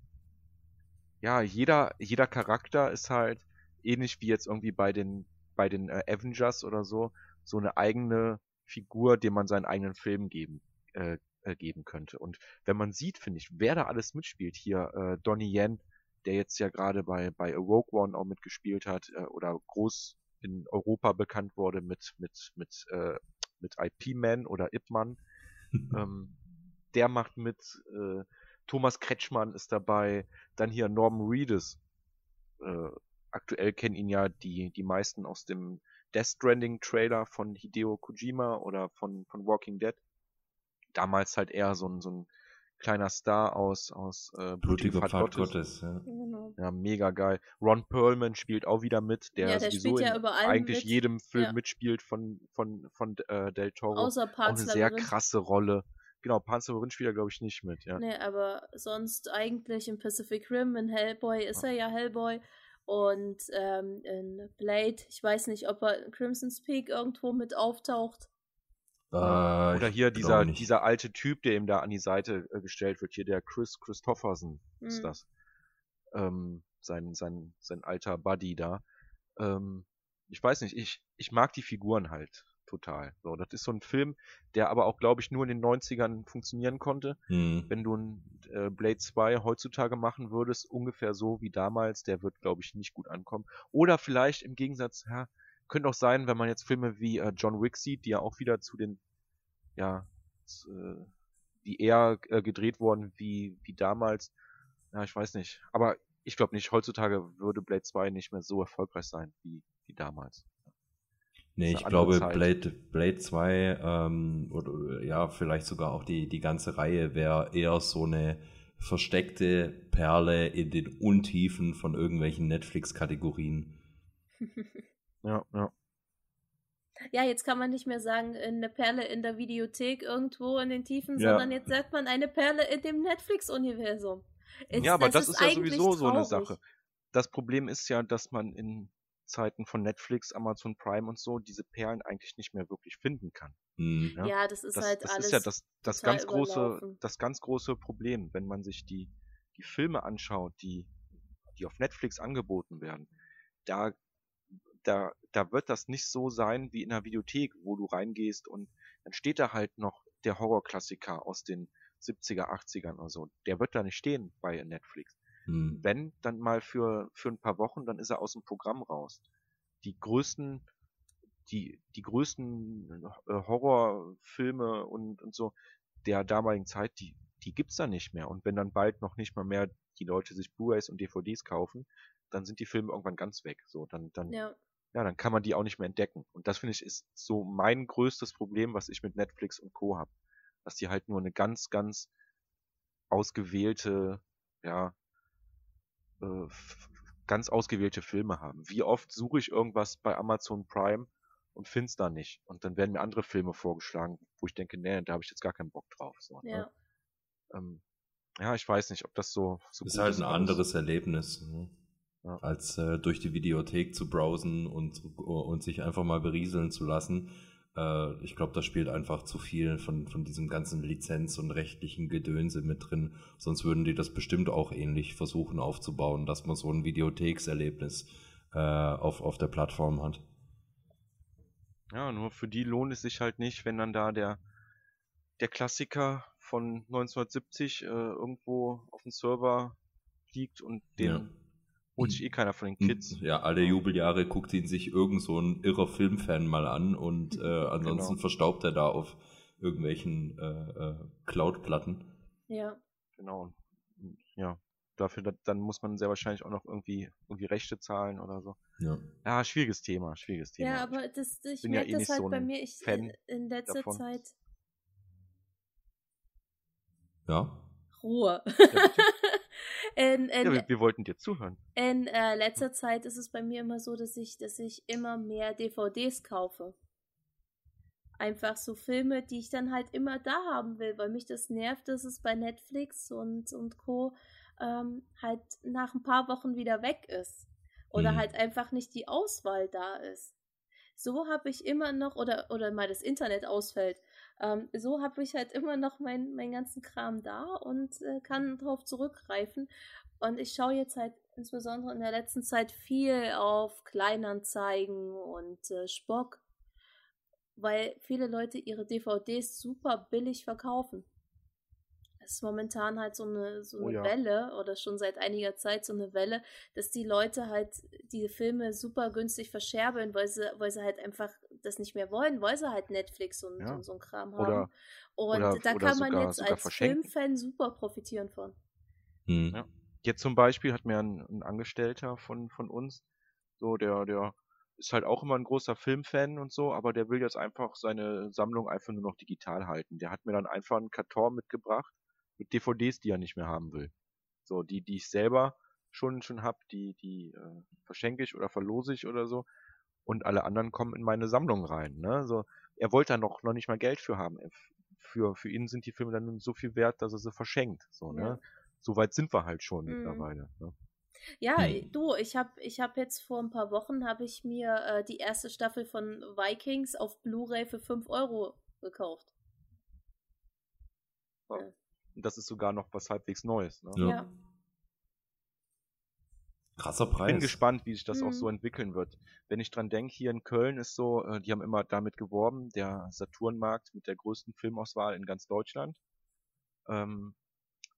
ja, jeder, jeder Charakter ist halt ähnlich wie jetzt irgendwie bei den, bei den äh, Avengers oder so, so eine eigene Figur, dem man seinen eigenen Film geben, äh, äh, geben könnte. Und wenn man sieht, finde ich, wer da alles mitspielt, hier äh, Donnie Yen, der jetzt ja gerade bei, bei Rogue One auch mitgespielt hat äh, oder groß in Europa bekannt wurde mit, mit, mit, äh, mit IP-Man oder Ip-Man. [laughs] ähm, der macht mit, äh, Thomas Kretschmann ist dabei, dann hier Norman Reedus. Äh, aktuell kennen ihn ja die, die meisten aus dem Death Stranding Trailer von Hideo Kojima oder von, von Walking Dead. Damals halt eher so ein, so ein kleiner Star aus, aus äh, Blutiger Pfad, Pfad Gottes. Gottes ja. Genau. ja. mega geil. Ron Perlman spielt auch wieder mit, der, ja, der sowieso ja eigentlich mit. jedem Film ja. mitspielt von, von, von äh, Del Toro. Außer Auch eine sehr krasse Rolle. Genau, Panzer Labyrinth spielt er, glaube ich, nicht mit, ja. Nee, aber sonst eigentlich in Pacific Rim, in Hellboy ist er ja Hellboy. Und ähm, in Blade, ich weiß nicht, ob er in Crimson's Peak irgendwo mit auftaucht. Äh, Oder hier dieser, dieser alte Typ, der ihm da an die Seite äh, gestellt wird, hier der Chris Christopherson mhm. ist das. Ähm, sein, sein, sein alter Buddy da. Ähm, ich weiß nicht, ich, ich mag die Figuren halt total. So, das ist so ein Film, der aber auch, glaube ich, nur in den 90ern funktionieren konnte. Mhm. Wenn du ein äh, Blade 2 heutzutage machen würdest, ungefähr so wie damals, der wird, glaube ich, nicht gut ankommen. Oder vielleicht im Gegensatz, ja, könnte auch sein, wenn man jetzt Filme wie äh, John Wick sieht, die ja auch wieder zu den, ja, zu, äh, die eher äh, gedreht wurden wie, wie damals. Ja, ich weiß nicht. Aber ich glaube nicht, heutzutage würde Blade 2 nicht mehr so erfolgreich sein wie, wie damals. Nee, ich glaube, Blade, Blade 2 ähm, oder ja, vielleicht sogar auch die, die ganze Reihe wäre eher so eine versteckte Perle in den Untiefen von irgendwelchen Netflix-Kategorien. [laughs] ja, ja. Ja, jetzt kann man nicht mehr sagen, eine Perle in der Videothek irgendwo in den Tiefen, ja. sondern jetzt sagt man eine Perle in dem Netflix-Universum. Ja, aber das, das ist, ist ja sowieso traurig. so eine Sache. Das Problem ist ja, dass man in Zeiten von Netflix, Amazon Prime und so diese Perlen eigentlich nicht mehr wirklich finden kann. Mhm. Ja? ja, das ist das, halt das alles. Das ist ja das, das ganz große, das ganz große Problem, wenn man sich die, die Filme anschaut, die, die auf Netflix angeboten werden. Da, da, da wird das nicht so sein wie in einer Videothek, wo du reingehst und dann steht da halt noch der Horrorklassiker aus den 70er, 80ern oder so. Der wird da nicht stehen bei Netflix. Hm. Wenn, dann mal für, für ein paar Wochen, dann ist er aus dem Programm raus. Die größten, die, die größten äh, Horrorfilme und, und so der damaligen Zeit, die, die gibt's da nicht mehr. Und wenn dann bald noch nicht mal mehr die Leute sich Blu-rays und DVDs kaufen, dann sind die Filme irgendwann ganz weg. So, dann, dann, ja. Ja, dann kann man die auch nicht mehr entdecken. Und das finde ich ist so mein größtes Problem, was ich mit Netflix und Co. habe. Dass die halt nur eine ganz, ganz ausgewählte, ja, äh, ganz ausgewählte Filme haben. Wie oft suche ich irgendwas bei Amazon Prime und finde es da nicht. Und dann werden mir andere Filme vorgeschlagen, wo ich denke, nee, da habe ich jetzt gar keinen Bock drauf. So, ne? ja. Ne? Ähm, ja, ich weiß nicht, ob das so, so ist. halt ein anderes Erlebnis. Ne? Ja. Als äh, durch die Videothek zu browsen und, und sich einfach mal berieseln zu lassen. Äh, ich glaube, da spielt einfach zu viel von, von diesem ganzen Lizenz- und rechtlichen Gedönse mit drin. Sonst würden die das bestimmt auch ähnlich versuchen aufzubauen, dass man so ein Videothekserlebnis äh, auf, auf der Plattform hat. Ja, nur für die lohnt es sich halt nicht, wenn dann da der, der Klassiker von 1970 äh, irgendwo auf dem Server liegt und den ja holt sich eh keiner von den Kids. Ja, alle Jubeljahre guckt ihn sich irgend so ein irrer Filmfan mal an und äh, ansonsten genau. verstaubt er da auf irgendwelchen äh, äh, Cloud-Platten. Ja. Genau. Ja. Dafür, dann muss man sehr wahrscheinlich auch noch irgendwie, irgendwie Rechte zahlen oder so. Ja. Ja, schwieriges Thema, schwieriges Thema. Ja, aber das, ich bin ja merke eh das nicht halt so bei ein mir. Ich, Fan in letzter davon. Zeit Ja. Ruhe. bitte? [laughs] in, in, Ja, wir, wir wollten dir zuhören. in äh, letzter Zeit ist es bei mir immer so, dass ich, dass ich immer mehr DVDs kaufe. Einfach so Filme, die ich dann halt immer da haben will, weil mich das nervt, dass es bei Netflix und, und Co. Ähm, halt nach ein paar Wochen wieder weg ist. Oder Mhm. halt einfach nicht die Auswahl da ist. So habe ich immer noch, oder, oder mal das Internet ausfällt, ähm, so habe ich halt immer noch meinen mein ganzen Kram da und äh, kann darauf zurückgreifen. Und ich schaue jetzt halt insbesondere in der letzten Zeit viel auf Kleinanzeigen und äh, Spock, weil viele Leute ihre DVDs super billig verkaufen. Ist momentan halt so eine, so Oh eine ja. Welle oder schon seit einiger Zeit so eine Welle, dass die Leute halt die Filme super günstig verscherbeln, weil sie, weil sie halt einfach das nicht mehr wollen, weil sie halt Netflix und, Ja. und so ein Kram haben. Oder, und oder- da oder kann man sogar- jetzt sogar als. Filmfan super profitieren von. Hm. Ja. jetzt zum Beispiel hat mir ein, ein Angestellter von, von uns, so der, der ist halt auch immer ein großer Filmfan und so, aber der will jetzt einfach seine Sammlung einfach nur noch digital halten. Der hat mir dann einfach einen Karton mitgebracht mit DVDs, die er nicht mehr haben will. So, die, die ich selber schon, schon hab, die, die äh, verschenke ich oder verlose ich oder so. Und alle anderen kommen in meine Sammlung rein. Ne? So, er wollte da noch, noch nicht mal Geld für haben. Für, für ihn sind die Filme dann so viel wert, dass er sie verschenkt. So, Ja. ne? So weit sind wir halt schon Mhm. mittlerweile. Ne? Ja, Hm. du, ich habe ich hab jetzt vor ein paar Wochen habe ich mir äh, die erste Staffel von Vikings auf Blu-ray für 5 Euro gekauft. Und das ist sogar noch was halbwegs Neues. Ne? Ja. Ja. Krasser Ich Preis. bin gespannt, wie sich das auch Mhm. so entwickeln wird. Wenn ich dran denke, hier in Köln ist so, äh, die haben immer damit geworben, der Saturnmarkt mit der größten Filmauswahl in ganz Deutschland. Ähm,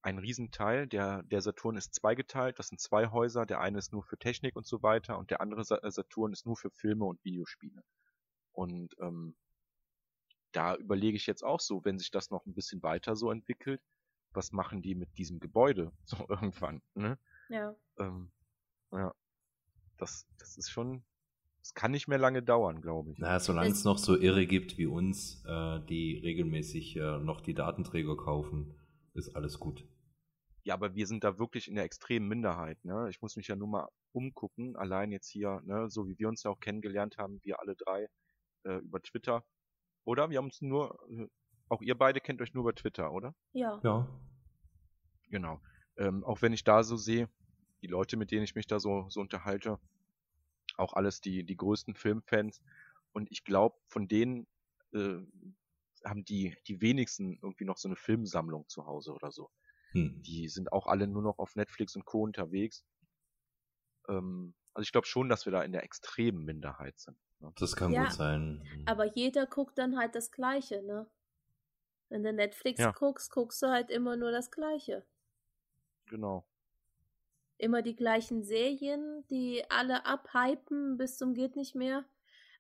ein Riesenteil, der, der Saturn ist zweigeteilt, das sind zwei Häuser, der eine ist nur für Technik und so weiter und der andere äh, Saturn ist nur für Filme und Videospiele. Und ähm, da überlege ich jetzt auch so, wenn sich das noch ein bisschen weiter so entwickelt, was machen die mit diesem Gebäude [laughs] so irgendwann, ne? Ja. Ähm, ja, das, das ist schon, das kann nicht mehr lange dauern, glaube ich. Naja, solange Es- es noch so Irre gibt wie uns, äh, die regelmäßig äh, noch die Datenträger kaufen, ist alles gut. Ja, aber wir sind da wirklich in der extremen Minderheit, ne? Ich muss mich ja nur mal umgucken, allein jetzt hier, ne, so wie wir uns ja auch kennengelernt haben, wir alle drei, äh, über Twitter. Oder? Wir haben uns nur, äh, auch ihr beide kennt euch nur über Twitter, oder? Ja. Ja. Genau. Ähm, auch wenn ich da so sehe, die Leute, mit denen ich mich da so, so unterhalte, auch alles die, die größten Filmfans. Und ich glaube, von denen äh, haben die, die wenigsten irgendwie noch so eine Filmsammlung zu Hause oder so. Hm. Die sind auch alle nur noch auf Netflix und Co. unterwegs. Ähm, also ich glaube schon, dass wir da in der extremen Minderheit sind. Ne? Das kann Ja, gut sein. Aber jeder guckt dann halt das Gleiche, ne? Wenn du Netflix Ja. guckst, guckst du halt immer nur das Gleiche. Genau. Immer die gleichen Serien, die alle abhypen bis zum geht nicht mehr.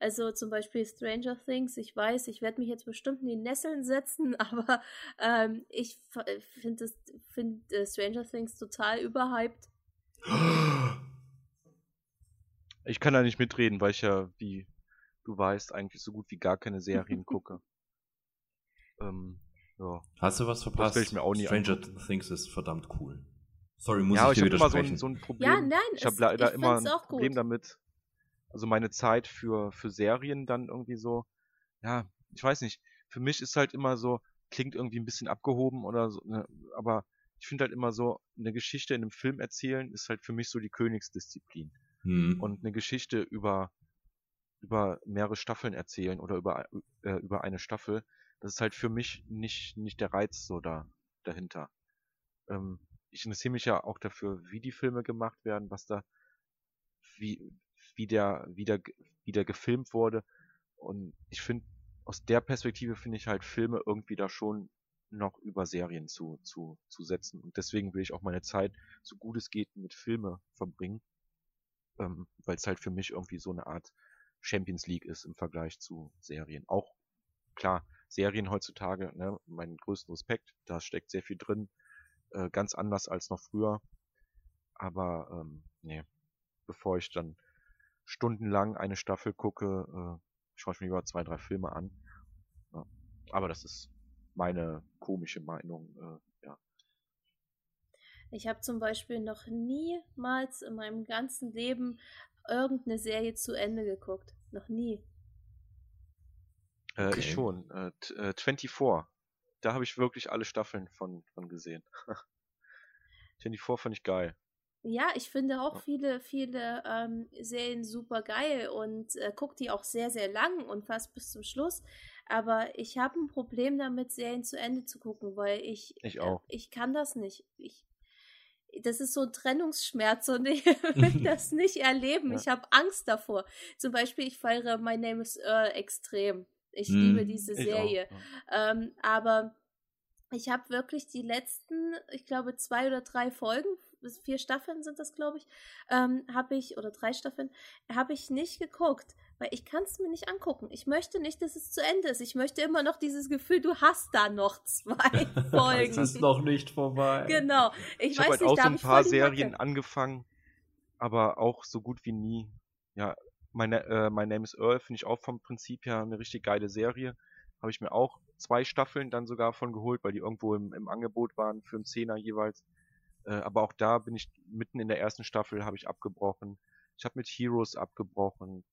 Also zum Beispiel Stranger Things. Ich weiß, ich werde mich jetzt bestimmt in die Nesseln setzen, [laughs] aber ähm, ich finde find, äh, Stranger Things total überhyped. Ich kann da nicht mitreden, weil ich ja, wie du weißt, eigentlich so gut wie gar keine Serien [laughs] gucke. Ähm, ja. Hast du was verpasst? will ich mir auch nie Stranger angucken. Things ist verdammt cool. Sorry, muss ja, ich ich dir habe immer so widersprechen. ein, so ein Problem. Ja, nein, ich habe leider ich immer ein Problem damit. Also meine Zeit für, für Serien dann irgendwie so, ja, ich weiß nicht. Für mich ist halt immer so, klingt irgendwie ein bisschen abgehoben oder so, ne, aber ich finde halt immer so, eine Geschichte in einem Film erzählen ist halt für mich so die Königsdisziplin. Hm. Und eine Geschichte über, über mehrere Staffeln erzählen oder über, äh, über eine Staffel, das ist halt für mich nicht, nicht der Reiz so da, dahinter. Ähm, ich interessiere mich ja auch dafür, wie die Filme gemacht werden, was da, wie, wie der, wie der, wie der gefilmt wurde. Und ich finde, aus der Perspektive finde ich halt Filme irgendwie da schon noch über Serien zu, zu, zu setzen. Und deswegen will ich auch meine Zeit, so gut es geht, mit Filme verbringen. Ähm, weil es halt für mich irgendwie so eine Art Champions League ist im Vergleich zu Serien. Auch klar, Serien heutzutage, ne, meinen größten Respekt, da steckt sehr viel drin, äh, ganz anders als noch früher. Aber ähm, nee, bevor ich dann stundenlang eine Staffel gucke, äh, schaue ich mir lieber zwei, drei Filme an. Ja. Aber das ist meine komische Meinung, äh, ja. Ich habe zum Beispiel noch niemals in meinem ganzen Leben irgendeine Serie zu Ende geguckt. Noch nie. Äh, okay. Ich schon. Äh, äh, 24. Da habe ich wirklich alle Staffeln von, von gesehen. [laughs] 24 fand ich geil. Ja, ich finde auch viele, viele ähm, Serien super geil und äh, gucke die auch sehr, sehr lang und fast bis zum Schluss. Aber ich habe ein Problem damit, Serien zu Ende zu gucken, weil ich. Ich äh, auch. Äh, ich kann das nicht. Ich, das ist so ein Trennungsschmerz und [laughs] ich will [laughs] das nicht erleben. Ja. Ich habe Angst davor. Zum Beispiel, ich feiere My Name is Earl extrem. Ich hm, liebe diese Serie. Ja. Ähm, aber ich habe wirklich die letzten, ich glaube, zwei oder drei Folgen vier Staffeln sind das, glaube ich, ähm, habe ich, oder drei Staffeln, habe ich nicht geguckt, weil ich kann es mir nicht angucken. Ich möchte nicht, dass es zu Ende ist. Ich möchte immer noch dieses Gefühl, du hast da noch zwei [laughs] Folgen. es ist noch nicht vorbei. Genau. Ich, ich habe halt auch so ein paar Serien angefangen, aber auch so gut wie nie. Ja, meine, äh, My Name is Earl finde ich auch vom Prinzip her eine richtig geile Serie. Habe ich mir auch zwei Staffeln dann sogar von geholt, weil die irgendwo im, im Angebot waren für einen Zehner jeweils. Äh, aber auch da bin ich mitten in der ersten Staffel habe ich abgebrochen. Ich habe mit Heroes abgebrochen.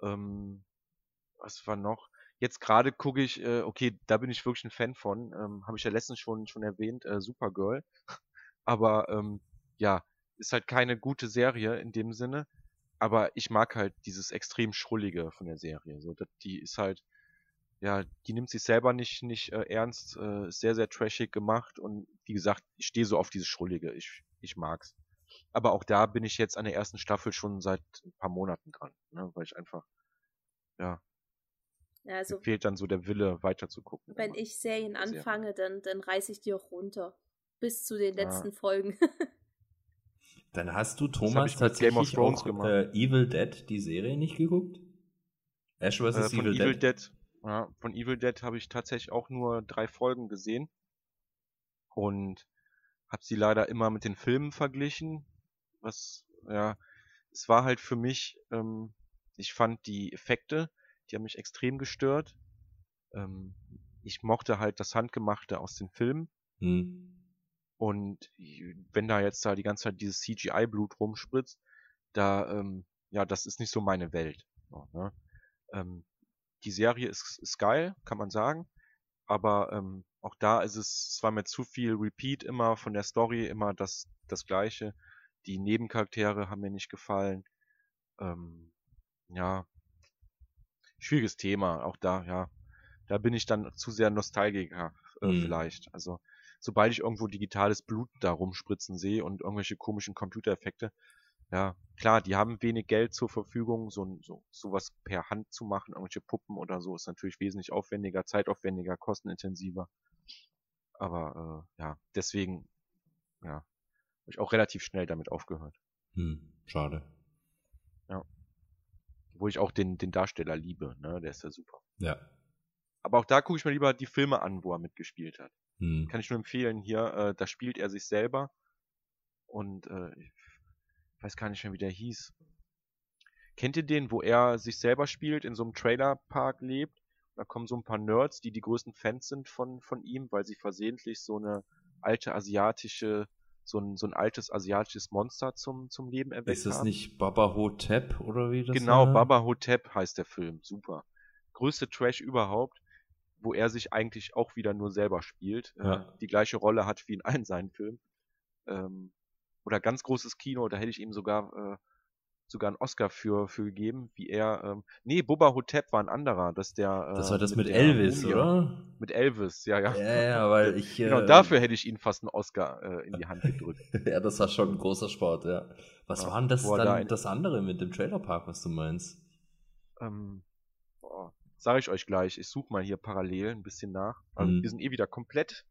Ähm, was war noch? Jetzt gerade gucke ich, äh, okay, da bin ich wirklich ein Fan von. Ähm, habe ich ja letztens schon schon erwähnt, äh, Supergirl. [laughs] aber ähm, ja, ist halt keine gute Serie in dem Sinne. Aber ich mag halt dieses extrem Schrullige von der Serie. So, die ist halt ja, die nimmt sich selber nicht, nicht äh, ernst, äh, ist sehr, sehr trashig gemacht und wie gesagt, ich stehe so auf dieses Schrullige, ich, ich mag's. Aber auch da bin ich jetzt an der ersten Staffel schon seit ein paar Monaten dran, ne, weil ich einfach, ja, ja also, fehlt dann so der Wille, weiter zu gucken. Wenn ich Serien anfange, dann, dann reiße ich die auch runter. Bis zu den letzten ja. Folgen. [laughs] dann hast du, Thomas, tatsächlich auch äh, Evil Dead, die Serie, nicht geguckt? Ash vs. Äh, Evil, Evil Dead? Dead ja, von Evil Dead habe ich tatsächlich auch nur drei Folgen gesehen und habe sie leider immer mit den Filmen verglichen. Was, ja, es war halt für mich, ähm, ich fand die Effekte, die haben mich extrem gestört. Ähm, ich mochte halt das Handgemachte aus den Filmen. Hm. Und wenn da jetzt da die ganze Zeit dieses CGI-Blut rumspritzt, da, ähm, ja, das ist nicht so meine Welt. So, ne? ähm, die Serie ist, ist geil, kann man sagen. Aber ähm, auch da ist es, es war mir zu viel Repeat immer von der Story, immer das, das Gleiche. Die Nebencharaktere haben mir nicht gefallen. Ähm, ja, schwieriges Thema, auch da, ja. Da bin ich dann zu sehr Nostalgiker äh, mhm. vielleicht. Also, sobald ich irgendwo digitales Blut da rumspritzen sehe und irgendwelche komischen Computereffekte, ja, klar, die haben wenig Geld zur Verfügung, so, so sowas per Hand zu machen, irgendwelche Puppen oder so, ist natürlich wesentlich aufwendiger, zeitaufwendiger, kostenintensiver. Aber äh, ja, deswegen, ja, habe ich auch relativ schnell damit aufgehört. Hm, schade. Ja. Wo ich auch den, den Darsteller liebe, ne? Der ist ja super. Ja. Aber auch da gucke ich mir lieber die Filme an, wo er mitgespielt hat. Hm. Kann ich nur empfehlen, hier, äh, da spielt er sich selber. Und äh, weiß gar nicht mehr, wie der hieß. Kennt ihr den, wo er sich selber spielt, in so einem Trailerpark lebt? Da kommen so ein paar Nerds, die die größten Fans sind von, von ihm, weil sie versehentlich so eine alte asiatische, so ein, so ein altes asiatisches Monster zum, zum Leben erweckt Ist das haben. nicht Baba Hotep oder wie das Genau, war? Baba Hotep heißt der Film. Super. Größte Trash überhaupt, wo er sich eigentlich auch wieder nur selber spielt. Äh, ja. Die gleiche Rolle hat wie in allen seinen Filmen. Ähm, oder ganz großes Kino, da hätte ich ihm sogar äh, sogar einen Oscar für für gegeben, wie er ähm, nee, Boba Hotep war ein anderer, dass der äh, Das war das mit, mit Elvis, Mumie, oder? Mit Elvis, ja, ja. Ja, ja, weil [laughs] ich Genau, äh, dafür hätte ich ihm fast einen Oscar äh, in die Hand gedrückt. [laughs] ja, das war schon ein großer Sport, ja. Was ja, war denn das dann da das andere mit dem Trailerpark, was du meinst? Ähm boah, sag ich euch gleich, ich suche mal hier parallel ein bisschen nach. Also, hm. wir sind eh wieder komplett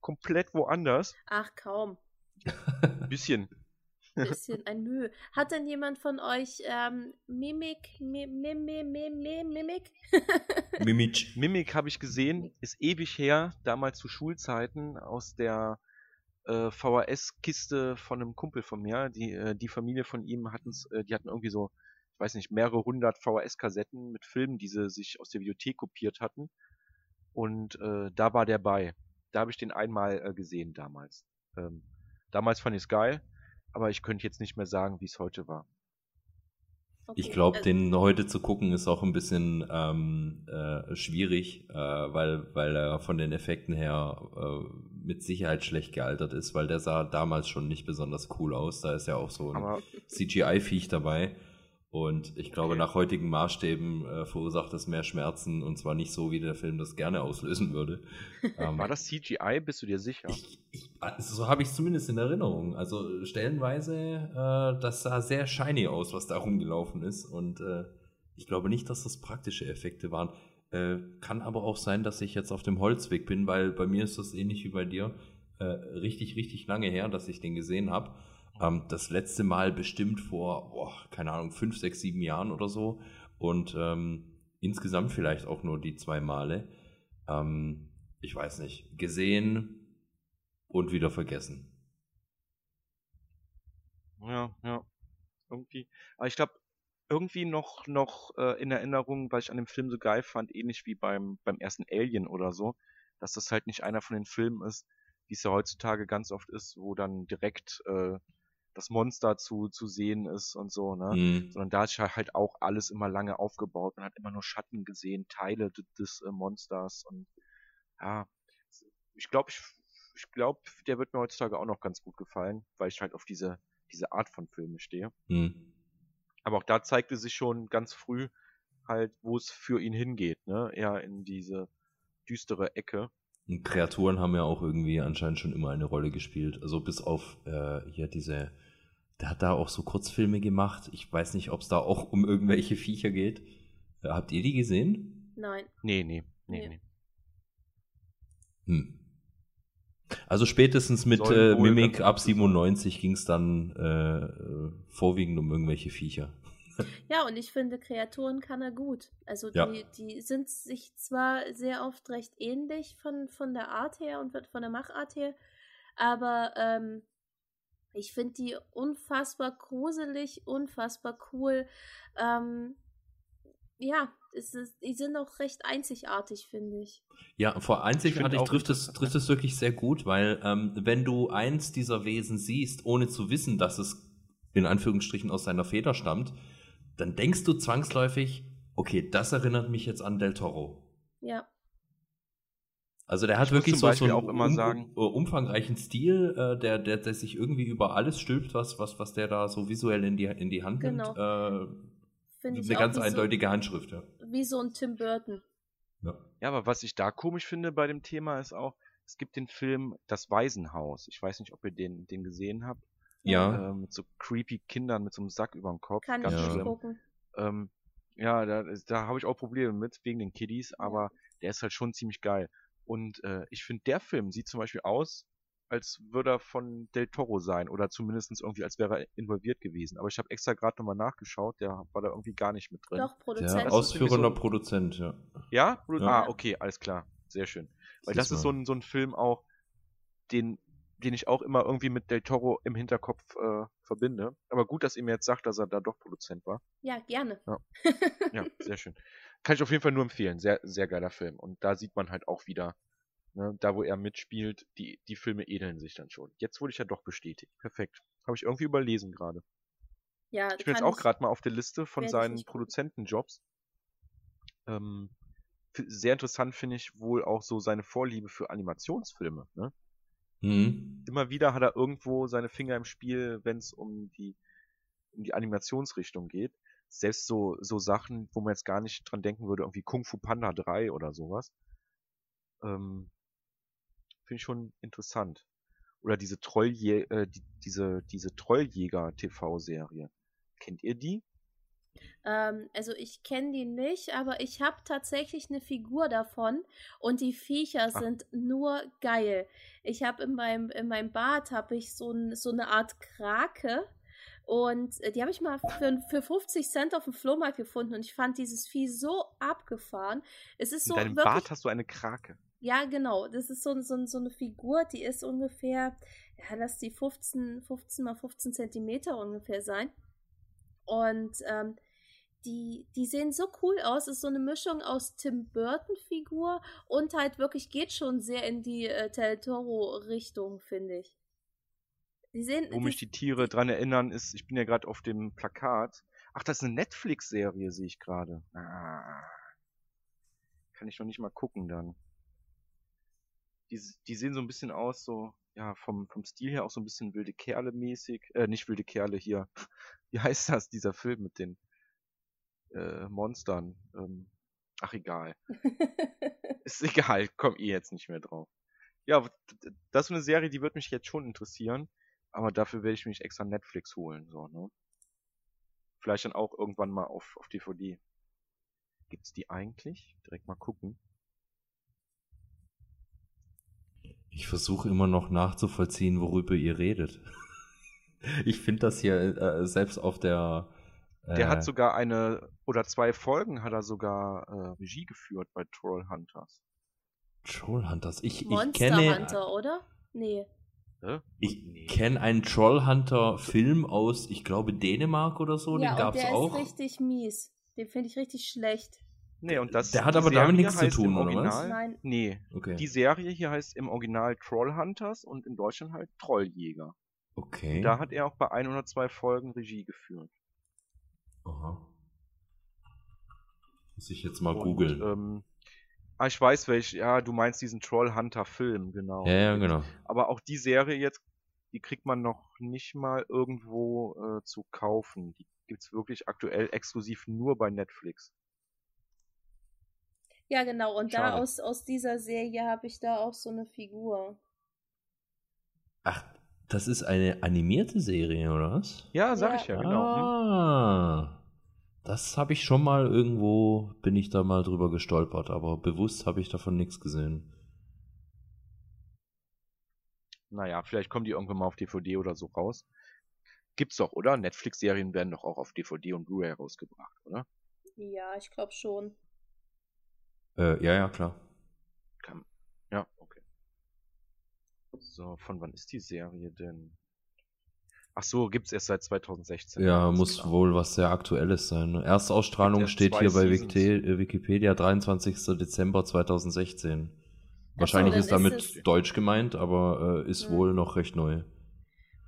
komplett woanders. Ach, kaum. [laughs] Bisschen. bisschen ein Mühe. Hat denn jemand von euch ähm, Mimik, Mimik, Mimik? [laughs] Mimik. Mimik habe ich gesehen, ist ewig her, damals zu Schulzeiten aus der äh, VHS-Kiste von einem Kumpel von mir. Die, äh, die Familie von ihm hatten äh, die hatten irgendwie so, weiß nicht, mehrere hundert VHS-Kassetten mit Filmen, die sie sich aus der Videothek kopiert hatten. Und äh, da war der bei. Da habe ich den einmal äh, gesehen damals. Ähm, damals fand ich es geil, aber ich könnte jetzt nicht mehr sagen, wie es heute war. Okay. Ich glaube, den heute zu gucken ist auch ein bisschen ähm, äh, schwierig, äh, weil, weil er von den Effekten her äh, mit Sicherheit schlecht gealtert ist, weil der sah damals schon nicht besonders cool aus. Da ist ja auch so ein CGI-Viech dabei. Und ich glaube, okay. nach heutigen Maßstäben äh, verursacht das mehr Schmerzen und zwar nicht so, wie der Film das gerne auslösen würde. [laughs] Ähm, War das CGI? Bist du dir sicher? Ich, ich, also so habe ich es zumindest in Erinnerung. Also stellenweise, äh, das sah sehr shiny aus, was da rumgelaufen ist. Und äh, ich glaube nicht, dass das praktische Effekte waren. Äh, kann aber auch sein, dass ich jetzt auf dem Holzweg bin, weil bei mir ist das ähnlich wie bei dir. Äh, richtig, richtig lange her, dass ich den gesehen habe. Ähm, das letzte Mal bestimmt vor, boah, keine Ahnung, fünf, sechs, sieben Jahren oder so. Und ähm, insgesamt vielleicht auch nur die zwei Male. Ähm, ich weiß nicht, gesehen und wieder vergessen. Ja, ja. Irgendwie. Aber ich glaube, irgendwie noch, noch äh, in Erinnerung, weil ich an dem Film so geil fand, ähnlich wie beim, beim ersten Alien oder so, dass das halt nicht einer von den Filmen ist, wie es ja heutzutage ganz oft ist, wo dann direkt äh, das Monster zu, zu sehen ist und so, ne? Mhm. Sondern da ist halt auch alles immer lange aufgebaut. Man hat immer nur Schatten gesehen, Teile des, äh, Monsters und ja, ich glaube, ich, ich glaube, der wird mir heutzutage auch noch ganz gut gefallen, weil ich halt auf diese, diese Art von Filme stehe. Mhm. Aber auch da zeigte sich schon ganz früh halt, wo es für ihn hingeht, ne? Eher in diese düstere Ecke. Und Kreaturen haben ja auch irgendwie anscheinend schon immer eine Rolle gespielt. Also bis auf äh, hier diese, der hat da auch so Kurzfilme gemacht. Ich weiß nicht, ob es da auch um irgendwelche Viecher geht. Äh, habt ihr die gesehen? Nein. Nee, nee, nee, nee. Hm. Also spätestens mit äh, Mimik ab 97 ging es dann äh, äh, vorwiegend um irgendwelche Viecher. [laughs] Ja, und ich finde, Kreaturen kann er gut. Also die, ja. die sind sich zwar sehr oft recht ähnlich von, von der Art her und von der Machart her, aber ähm, ich finde die unfassbar gruselig, unfassbar cool. Ähm, ja, es ist, die sind auch recht einzigartig, finde ich. Ja, vor einzigartig trifft es, trifft es wirklich sehr gut, weil ähm, wenn du eins dieser Wesen siehst, ohne zu wissen, dass es in Anführungsstrichen aus seiner Feder stammt, dann denkst du zwangsläufig, okay, das erinnert mich jetzt an Del Toro. Ja. Also der hat ich wirklich so, so einen um, uh, umfangreichen Stil, äh, der, der, der sich irgendwie über alles stülpt, was, was, was der da so visuell in die, in die Hand genau. nimmt. Äh, eine ganz eindeutige so, Handschrift, ja. Wie so ein Tim Burton. Ja. ja, aber was ich da komisch finde bei dem Thema ist auch, es gibt den Film Das Waisenhaus. Ich weiß nicht, ob ihr den, den gesehen habt. Ja. Äh, mit so creepy Kindern mit so einem Sack über dem Kopf. Kann Ganz ich schlimm. gucken. Ähm, ja, da, da habe ich auch Probleme mit, wegen den Kiddies, aber der ist halt schon ziemlich geil. Und äh, ich finde, der Film sieht zum Beispiel aus, als würde er von Del Toro sein oder zumindest irgendwie, als wäre er involviert gewesen. Aber ich habe extra gerade nochmal nachgeschaut, der war da irgendwie gar nicht mit drin. Doch, Produzent. Ja, ausführender so, Produzent, ja. Ja? ja? Ah, okay, alles klar. Sehr schön. Weil das, das ist so ein, so ein Film auch, den den ich auch immer irgendwie mit Del Toro im Hinterkopf äh, verbinde. Aber gut, dass ihr mir jetzt sagt, dass er da doch Produzent war. Ja, gerne. Ja. [laughs] ja, sehr schön. Kann ich auf jeden Fall nur empfehlen. Sehr, sehr geiler Film. Und da sieht man halt auch wieder, ne, da wo er mitspielt, die, die Filme ähneln sich dann schon. Jetzt wurde ich ja doch bestätigt. Perfekt. Habe ich irgendwie überlesen gerade. Ja, ich bin jetzt auch gerade mal auf der Liste von seinen Produzentenjobs. Ähm, sehr interessant finde ich wohl auch so seine Vorliebe für Animationsfilme. Ne? Mhm. Immer wieder hat er irgendwo seine Finger im Spiel, wenn es um die, um die Animationsrichtung geht. Selbst so, so Sachen, wo man jetzt gar nicht dran denken würde, irgendwie Kung Fu Panda 3 oder sowas. Ähm, Finde ich schon interessant. Oder diese Trolljä äh, die, diese, diese Trolljäger TV-Serie. Kennt ihr die? Ähm, also ich kenne die nicht, aber ich habe tatsächlich eine Figur davon und die Viecher Ach. sind nur geil. Ich habe in meinem, in meinem Bad habe ich so, ein, so eine Art Krake Und äh, die habe ich mal für, für 50 Cent auf dem Flohmarkt gefunden und ich fand dieses Vieh so abgefahren. Es ist so In deinem wirklich, Bart hast du eine Krake. ja, genau. Das ist so, so, so eine Figur, die ist ungefähr, ja, lass die 15, 15 mal 15 Zentimeter ungefähr sein. Und ähm, die, die sehen so cool aus. Es ist so eine Mischung aus Tim Burton-Figur und halt wirklich geht schon sehr in die äh, Del Toro-Richtung, finde ich. Die sehen. Wo mich die Tiere dran erinnern, ist, ich bin ja gerade auf dem Plakat. Ach, das ist eine Netflix-Serie, sehe ich gerade. Ah. Kann ich noch nicht mal gucken dann. Die, die sehen so ein bisschen aus, so, ja, vom, vom Stil her auch so ein bisschen wilde Kerle mäßig. Äh, nicht wilde Kerle hier. Wie heißt das, dieser Film mit den äh, Monstern? Ähm, ach, egal. [laughs] Ist egal, komm eh jetzt nicht mehr drauf. Ja, das ist eine Serie, die wird mich jetzt schon interessieren. Aber dafür werde ich mich extra Netflix holen, so, ne? Vielleicht dann auch irgendwann mal auf, auf DVD. Gibt's die eigentlich? Direkt mal gucken. Ich versuche immer noch nachzuvollziehen, worüber ihr redet. Ich finde das hier äh, selbst auf der. Äh, Der hat sogar eine oder zwei Folgen hat er sogar äh, Regie geführt bei Trollhunters. Trollhunters. Ich, ich Monster kenne. Hunter, oder? Nee. Ich Nee. kenne einen Trollhunter-Film aus, ich glaube, Dänemark oder so. ja, den gab's und der auch. ist richtig mies. Den finde ich richtig schlecht. Nee, und das Der hat aber damit Serie nichts zu tun, oder was? Original, Nein. Nee, Okay. die Serie hier heißt im Original Trollhunters und in Deutschland halt Trolljäger. Okay. Da hat er auch bei ein oder zwei Folgen Regie geführt. Aha. Muss ich jetzt mal Und, googeln. Ähm, ah, ich weiß welch, ja, du meinst diesen Trollhunter-Film, genau. ja, ja, genau. Aber auch die Serie jetzt, die kriegt man noch nicht mal irgendwo äh, zu kaufen. Die gibt's wirklich aktuell exklusiv nur bei Netflix. Ja, genau. Und da Schade. aus, aus dieser Serie habe ich da auch so eine Figur. Ach, das ist eine animierte Serie, oder was? Ja, sag Ja. ich ja, genau. Hm? Ah, das habe ich schon mal irgendwo, bin ich da mal drüber gestolpert, aber bewusst habe ich davon nichts gesehen. Naja, vielleicht kommen die irgendwann mal auf DVD oder so raus. Gibt's doch, oder? Netflix-Serien werden doch auch auf DVD und Blu-ray rausgebracht, oder? Ja, ich glaube schon. Äh, ja, ja, klar. Kann. So, von wann ist die Serie denn? Ach so, gibt's erst seit 2016. Ja, muss klar. wohl was sehr Aktuelles sein. ne? Erstausstrahlung Gibt erst steht hier bei Seasons. Äh, Wikipedia 23. Dezember 2016. Wahrscheinlich dann ist damit ist es- Deutsch gemeint, aber äh, ist Hm. wohl noch recht neu.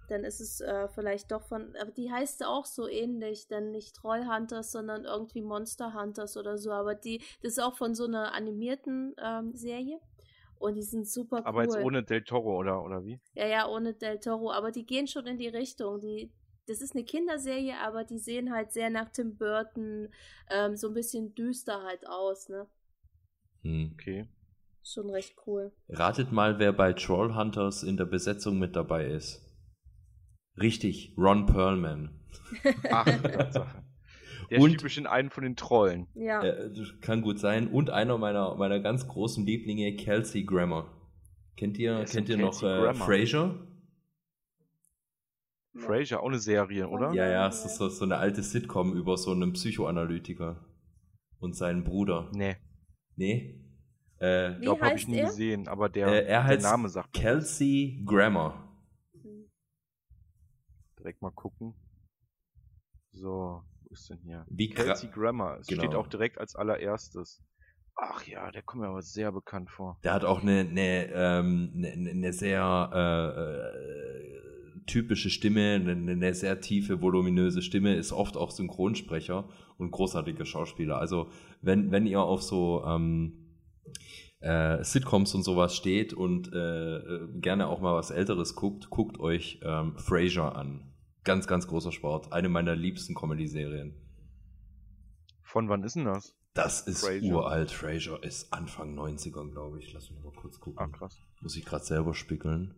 Dann ist es äh, vielleicht doch von. Aber die heißt auch so ähnlich. Dann nicht Trollhunters, sondern irgendwie Monster Hunters oder so. Aber die, das ist auch von so einer animierten ähm, Serie. Und die sind super cool. Aber jetzt ohne Del Toro, oder, oder wie? Ja, ja, ohne Del Toro. Aber die gehen schon in die Richtung. Die, das ist eine Kinderserie, aber die sehen halt sehr nach Tim Burton, ähm, so ein bisschen düster halt aus, ne? Hm. Okay. Schon recht cool. Ratet mal, wer bei Trollhunters in der Besetzung mit dabei ist. Richtig, Ron Perlman. Ach, Tatsache. Der Und- mich in einen von den Trollen. Ja. Äh, kann gut sein. Und einer meiner, meiner ganz großen Lieblinge, Kelsey Grammer. Kennt ihr, kennt ihr noch äh? Frasier? Frasier, auch eine Serie, oder? Ja, ja, es ist so, so eine alte Sitcom über so einen Psychoanalytiker und seinen Bruder. Nee, Nee? Äh, Wie glaube, habe ich nie er? gesehen, aber der, äh, er der heißt Name sagt. Kelsey Grammer. Direkt mal gucken. So, ist denn hier? Wie Kelsey Grammer. Es Genau. steht auch direkt als allererstes. Ach ja, der kommt mir aber sehr bekannt vor. Der hat auch eine, eine, ähm, eine, eine sehr äh, äh, typische Stimme, eine, eine sehr tiefe, voluminöse Stimme, ist oft auch Synchronsprecher und großartiger Schauspieler. Also wenn, wenn ihr auf so ähm, äh, Sitcoms und sowas steht und äh, äh, gerne auch mal was Älteres guckt, guckt euch ähm, Frasier an. Ganz, ganz großer Sport. Eine meiner liebsten Comedy-Serien. Von wann ist denn das? Das ist Frasier. uralt. Frasier ist Anfang 90er, glaube ich. Lass mich mal kurz gucken. Ah, krass. Muss ich gerade selber spickeln.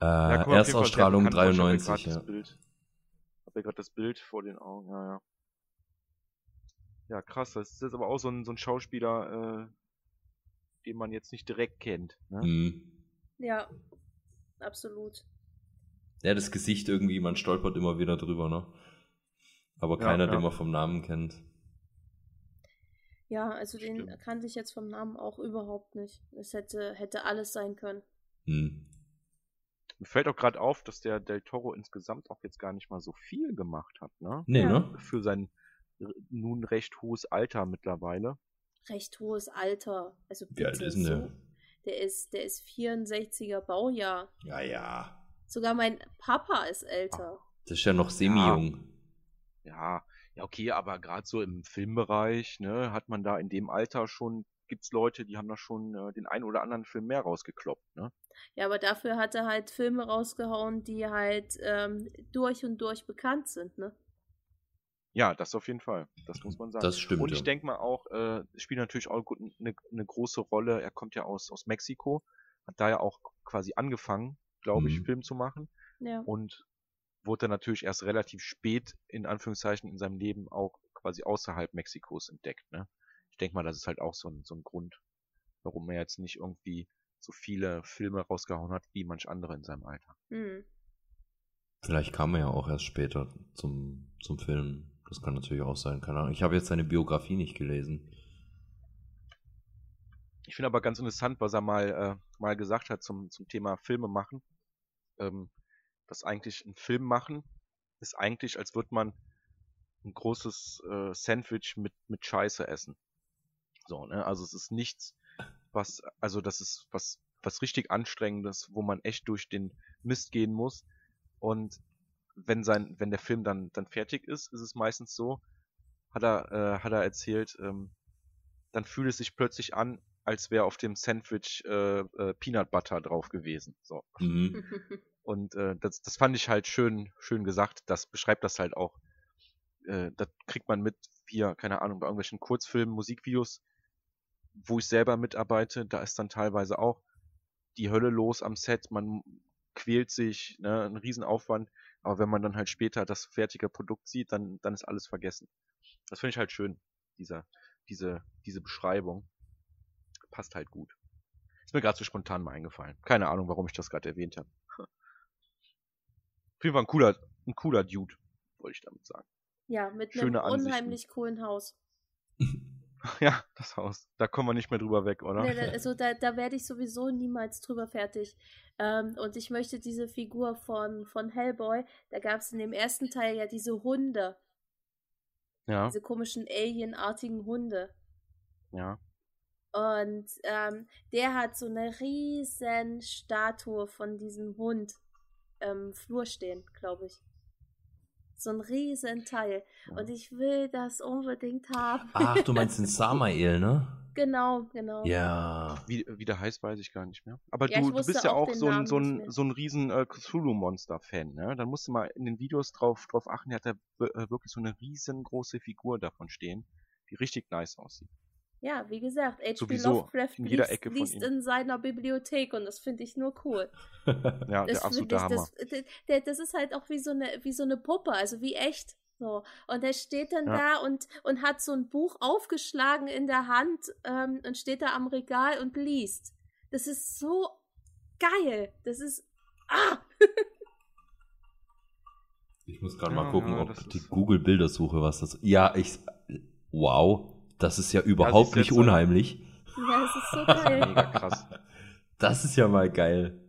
Äh, Ja, mal, Erstausstrahlung sehr bekannt vor. Ich 93, hab hier ja. grad das Bild. Hab ja gerade das Bild vor den Augen, ja, ja. Ja, krass, das ist jetzt aber auch so ein, so ein Schauspieler, äh, den man jetzt nicht direkt kennt. Ne? Hm. Ja, absolut. Ja, das Gesicht irgendwie, man stolpert immer wieder drüber, ne? Aber Ja, keiner, ja. den man vom Namen kennt. Ja, also den Stimmt. kannte ich jetzt vom Namen auch überhaupt nicht. Es hätte, hätte alles sein können. Hm. Mir fällt auch gerade auf, dass der Del Toro insgesamt auch jetzt gar nicht mal so viel gemacht hat, ne? Nee, Ja. ne? Für sein nun recht hohes Alter mittlerweile. Recht hohes Alter. Also Wie alt bitte ist denn der? Der ist, der ist 64er Baujahr. Ja, ja. Sogar mein Papa ist älter. Das ist ja noch semi-jung. Ja, ja, okay, aber gerade so im Filmbereich, ne, hat man da in dem Alter schon, gibt's Leute, die haben da schon äh, den einen oder anderen Film mehr rausgekloppt, ne? Ja, aber dafür hat er halt Filme rausgehauen, die halt ähm, durch und durch bekannt sind, ne? Ja, das auf jeden Fall. Das muss man sagen. Das stimmt. Und ich ja. denke mal auch, äh, spielt natürlich auch gut eine, eine große Rolle. Er kommt ja aus, aus Mexiko, hat da ja auch quasi angefangen, glaube ich, Mhm. Film zu machen Ja. und wurde dann natürlich erst relativ spät, in Anführungszeichen, in seinem Leben auch quasi außerhalb Mexikos entdeckt. Ne? Ich denke mal, das ist halt auch so ein, so ein Grund, warum er jetzt nicht irgendwie so viele Filme rausgehauen hat, wie manch andere in seinem Alter. Hm. Vielleicht kam er ja auch erst später zum, zum Film. Das kann natürlich auch sein, keine Ahnung. Ich habe jetzt seine Biografie nicht gelesen. Ich finde aber ganz interessant, was er mal, äh, mal gesagt hat zum, zum Thema Filme machen. Ähm, dass eigentlich ein Film machen ist eigentlich, als würde man ein großes äh, Sandwich mit, mit Scheiße essen. So, ne? Also es ist nichts, was, also das ist was, was richtig anstrengendes, wo man echt durch den Mist gehen muss. Und wenn sein, wenn der Film dann, dann fertig ist, ist es meistens so, hat er, äh, hat er erzählt, ähm, dann fühlt es sich plötzlich an, als wäre auf dem Sandwich äh, äh, Peanut Butter drauf gewesen. So. Mhm. [laughs] Und äh, das, das fand ich halt schön, schön gesagt. Das beschreibt das halt auch. Äh, das kriegt man mit, hier, keine Ahnung, bei irgendwelchen Kurzfilmen, Musikvideos, wo ich selber mitarbeite, da ist dann teilweise auch die Hölle los am Set. Man quält sich, ne, ein Riesenaufwand. Aber wenn man dann halt später das fertige Produkt sieht, dann, dann ist alles vergessen. Das finde ich halt schön, dieser, diese, diese Beschreibung. Passt halt gut. Ist mir gerade so spontan mal eingefallen. Keine Ahnung, warum ich das gerade erwähnt habe. Auf jeden Fall ein cooler, ein cooler Dude, wollte ich damit sagen. ja, mit Schöne einem Ansichten. unheimlich coolen Haus. [laughs] Ja, das Haus. Da kommen wir nicht mehr drüber weg, oder? Nee, da, [laughs] also da, da werde ich sowieso niemals drüber fertig. Ähm, und ich möchte diese Figur von, von Hellboy, da gab es in dem ersten Teil ja diese Hunde, Ja, diese komischen alienartigen Hunde. ja. Und ähm, der hat so eine riesen Statue von diesem Hund im Flur stehen, glaube ich. So ein riesen Teil. Und ich will das unbedingt haben. Ach, du meinst den [laughs] Samael, ne? genau, genau. Ja. Wie, wie der heißt, weiß ich gar nicht mehr. Aber Ja, du, du bist ja auch auch so ein, so ein, so ein riesen äh, Cthulhu-Monster-Fan, ne? Dann musst du mal in den Videos drauf, drauf achten, der hat da äh, wirklich so eine riesengroße Figur davon stehen, die richtig nice aussieht. Ja, wie gesagt, H.P. Lovecraft in jeder liest, Ecke von liest in seiner Bibliothek und das finde ich nur cool. [laughs] Ja, Das, der absolute ich, Hammer. das, das, ist halt auch wie so eine, wie so eine Puppe, also wie echt. So. Und er steht dann Ja. da und, und hat so ein Buch aufgeschlagen in der Hand ähm, und steht da am Regal und liest. Das ist so geil. Das ist. Ah! Ich muss gerade Ja, mal gucken, ja, ob die Google-Bildersuche was das. Ja, ich. Wow. Das ist ja überhaupt du nicht unheimlich. Ja, das ist so geil. Mega krass. Das ist ja mal geil.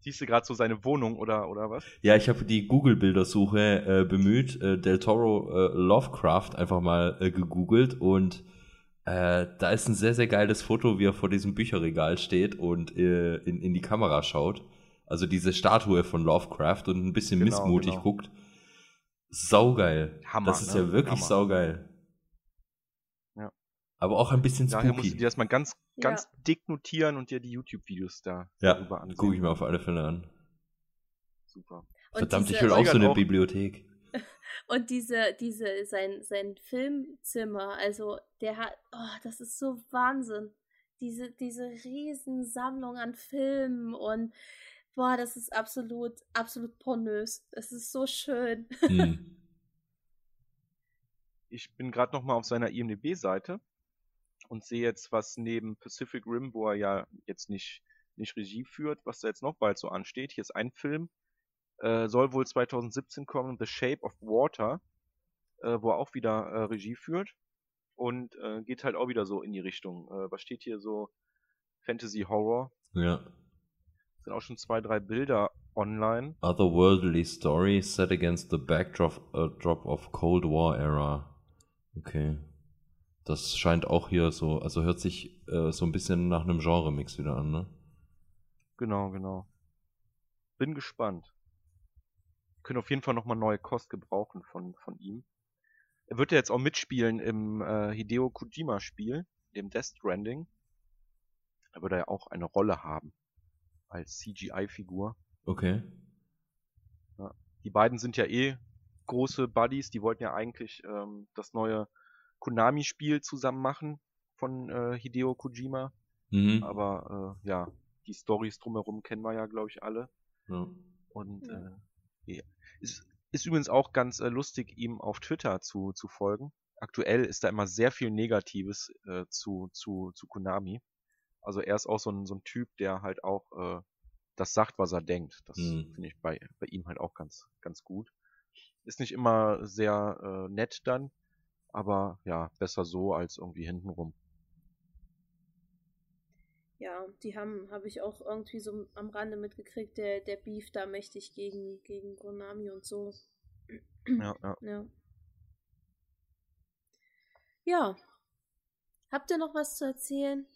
Siehst du gerade so seine Wohnung oder, oder was? Ja, ich habe die Google-Bildersuche äh, bemüht, äh, Del Toro äh, Lovecraft einfach mal äh, gegoogelt und äh, da ist ein sehr, sehr geiles Foto, wie er vor diesem Bücherregal steht und äh, in, in die Kamera schaut. Also diese Statue von Lovecraft und ein bisschen Genau, missmutig genau. guckt. Saugeil. Hammer, das ist ne? ja wirklich Hammer. saugeil. Ja. Aber auch ein bisschen Daher musst du spooky. dir das mal ganz, Ja. ganz dick notieren und dir die YouTube-Videos da Ja, darüber ansehen. gucke ich mir auf alle Fälle an. Super. Verdammt, diese, ich will auch so eine auch- Bibliothek. [laughs] Und diese, diese, sein, sein Filmzimmer, also der hat, oh, das ist so Wahnsinn. Diese, diese Riesensammlung an Filmen und boah, das ist absolut, absolut pornös. Das ist so schön. Hm. [laughs] Ich bin gerade noch mal auf seiner IMDb-Seite und sehe jetzt, was neben Pacific Rim, wo er ja jetzt nicht, nicht Regie führt, was da jetzt noch bald so ansteht. Hier ist ein Film, Äh, soll wohl 2017 kommen, The Shape of Water, äh, wo er auch wieder äh, Regie führt. Und äh, geht halt auch wieder so in die Richtung. Äh, was steht hier so? Fantasy Horror. Ja. Sind auch schon zwei, drei Bilder online. Otherworldly story set against the backdrop uh, of Cold War era. Okay. Das scheint auch hier so, also hört sich äh, so ein bisschen nach einem Genre-Mix wieder an, ne? Genau, genau. Bin gespannt. Können auf jeden Fall nochmal neue Kost gebrauchen von, von ihm. Er wird ja jetzt auch mitspielen im äh, Hideo Kojima-Spiel, dem Death Stranding. Da wird er ja auch eine Rolle haben. Als CGI-Figur. Okay. Ja. Die beiden sind ja eh große Buddies. Die wollten ja eigentlich ähm, das neue Konami-Spiel zusammen machen von äh, Hideo Kojima. Mhm. Aber äh, ja, die Stories drumherum kennen wir ja, glaube ich, alle. Ja. Und äh, ja. ist, ist übrigens auch ganz äh, lustig, ihm auf Twitter zu, zu folgen. Aktuell ist da immer sehr viel Negatives äh, zu, zu, zu Konami. Also er ist auch so ein, so ein Typ, der halt auch äh, das sagt, was er denkt. Das Mhm. finde ich bei, bei ihm halt auch ganz, ganz gut. Ist nicht immer sehr äh, nett dann, aber ja, besser so als irgendwie hintenrum. Ja, die haben, habe ich auch irgendwie so am Rande mitgekriegt, der, der Beef da mächtig gegen, gegen Konami und so. Ja, ja. [clears throat] Ja. Ja. Habt ihr noch was zu erzählen?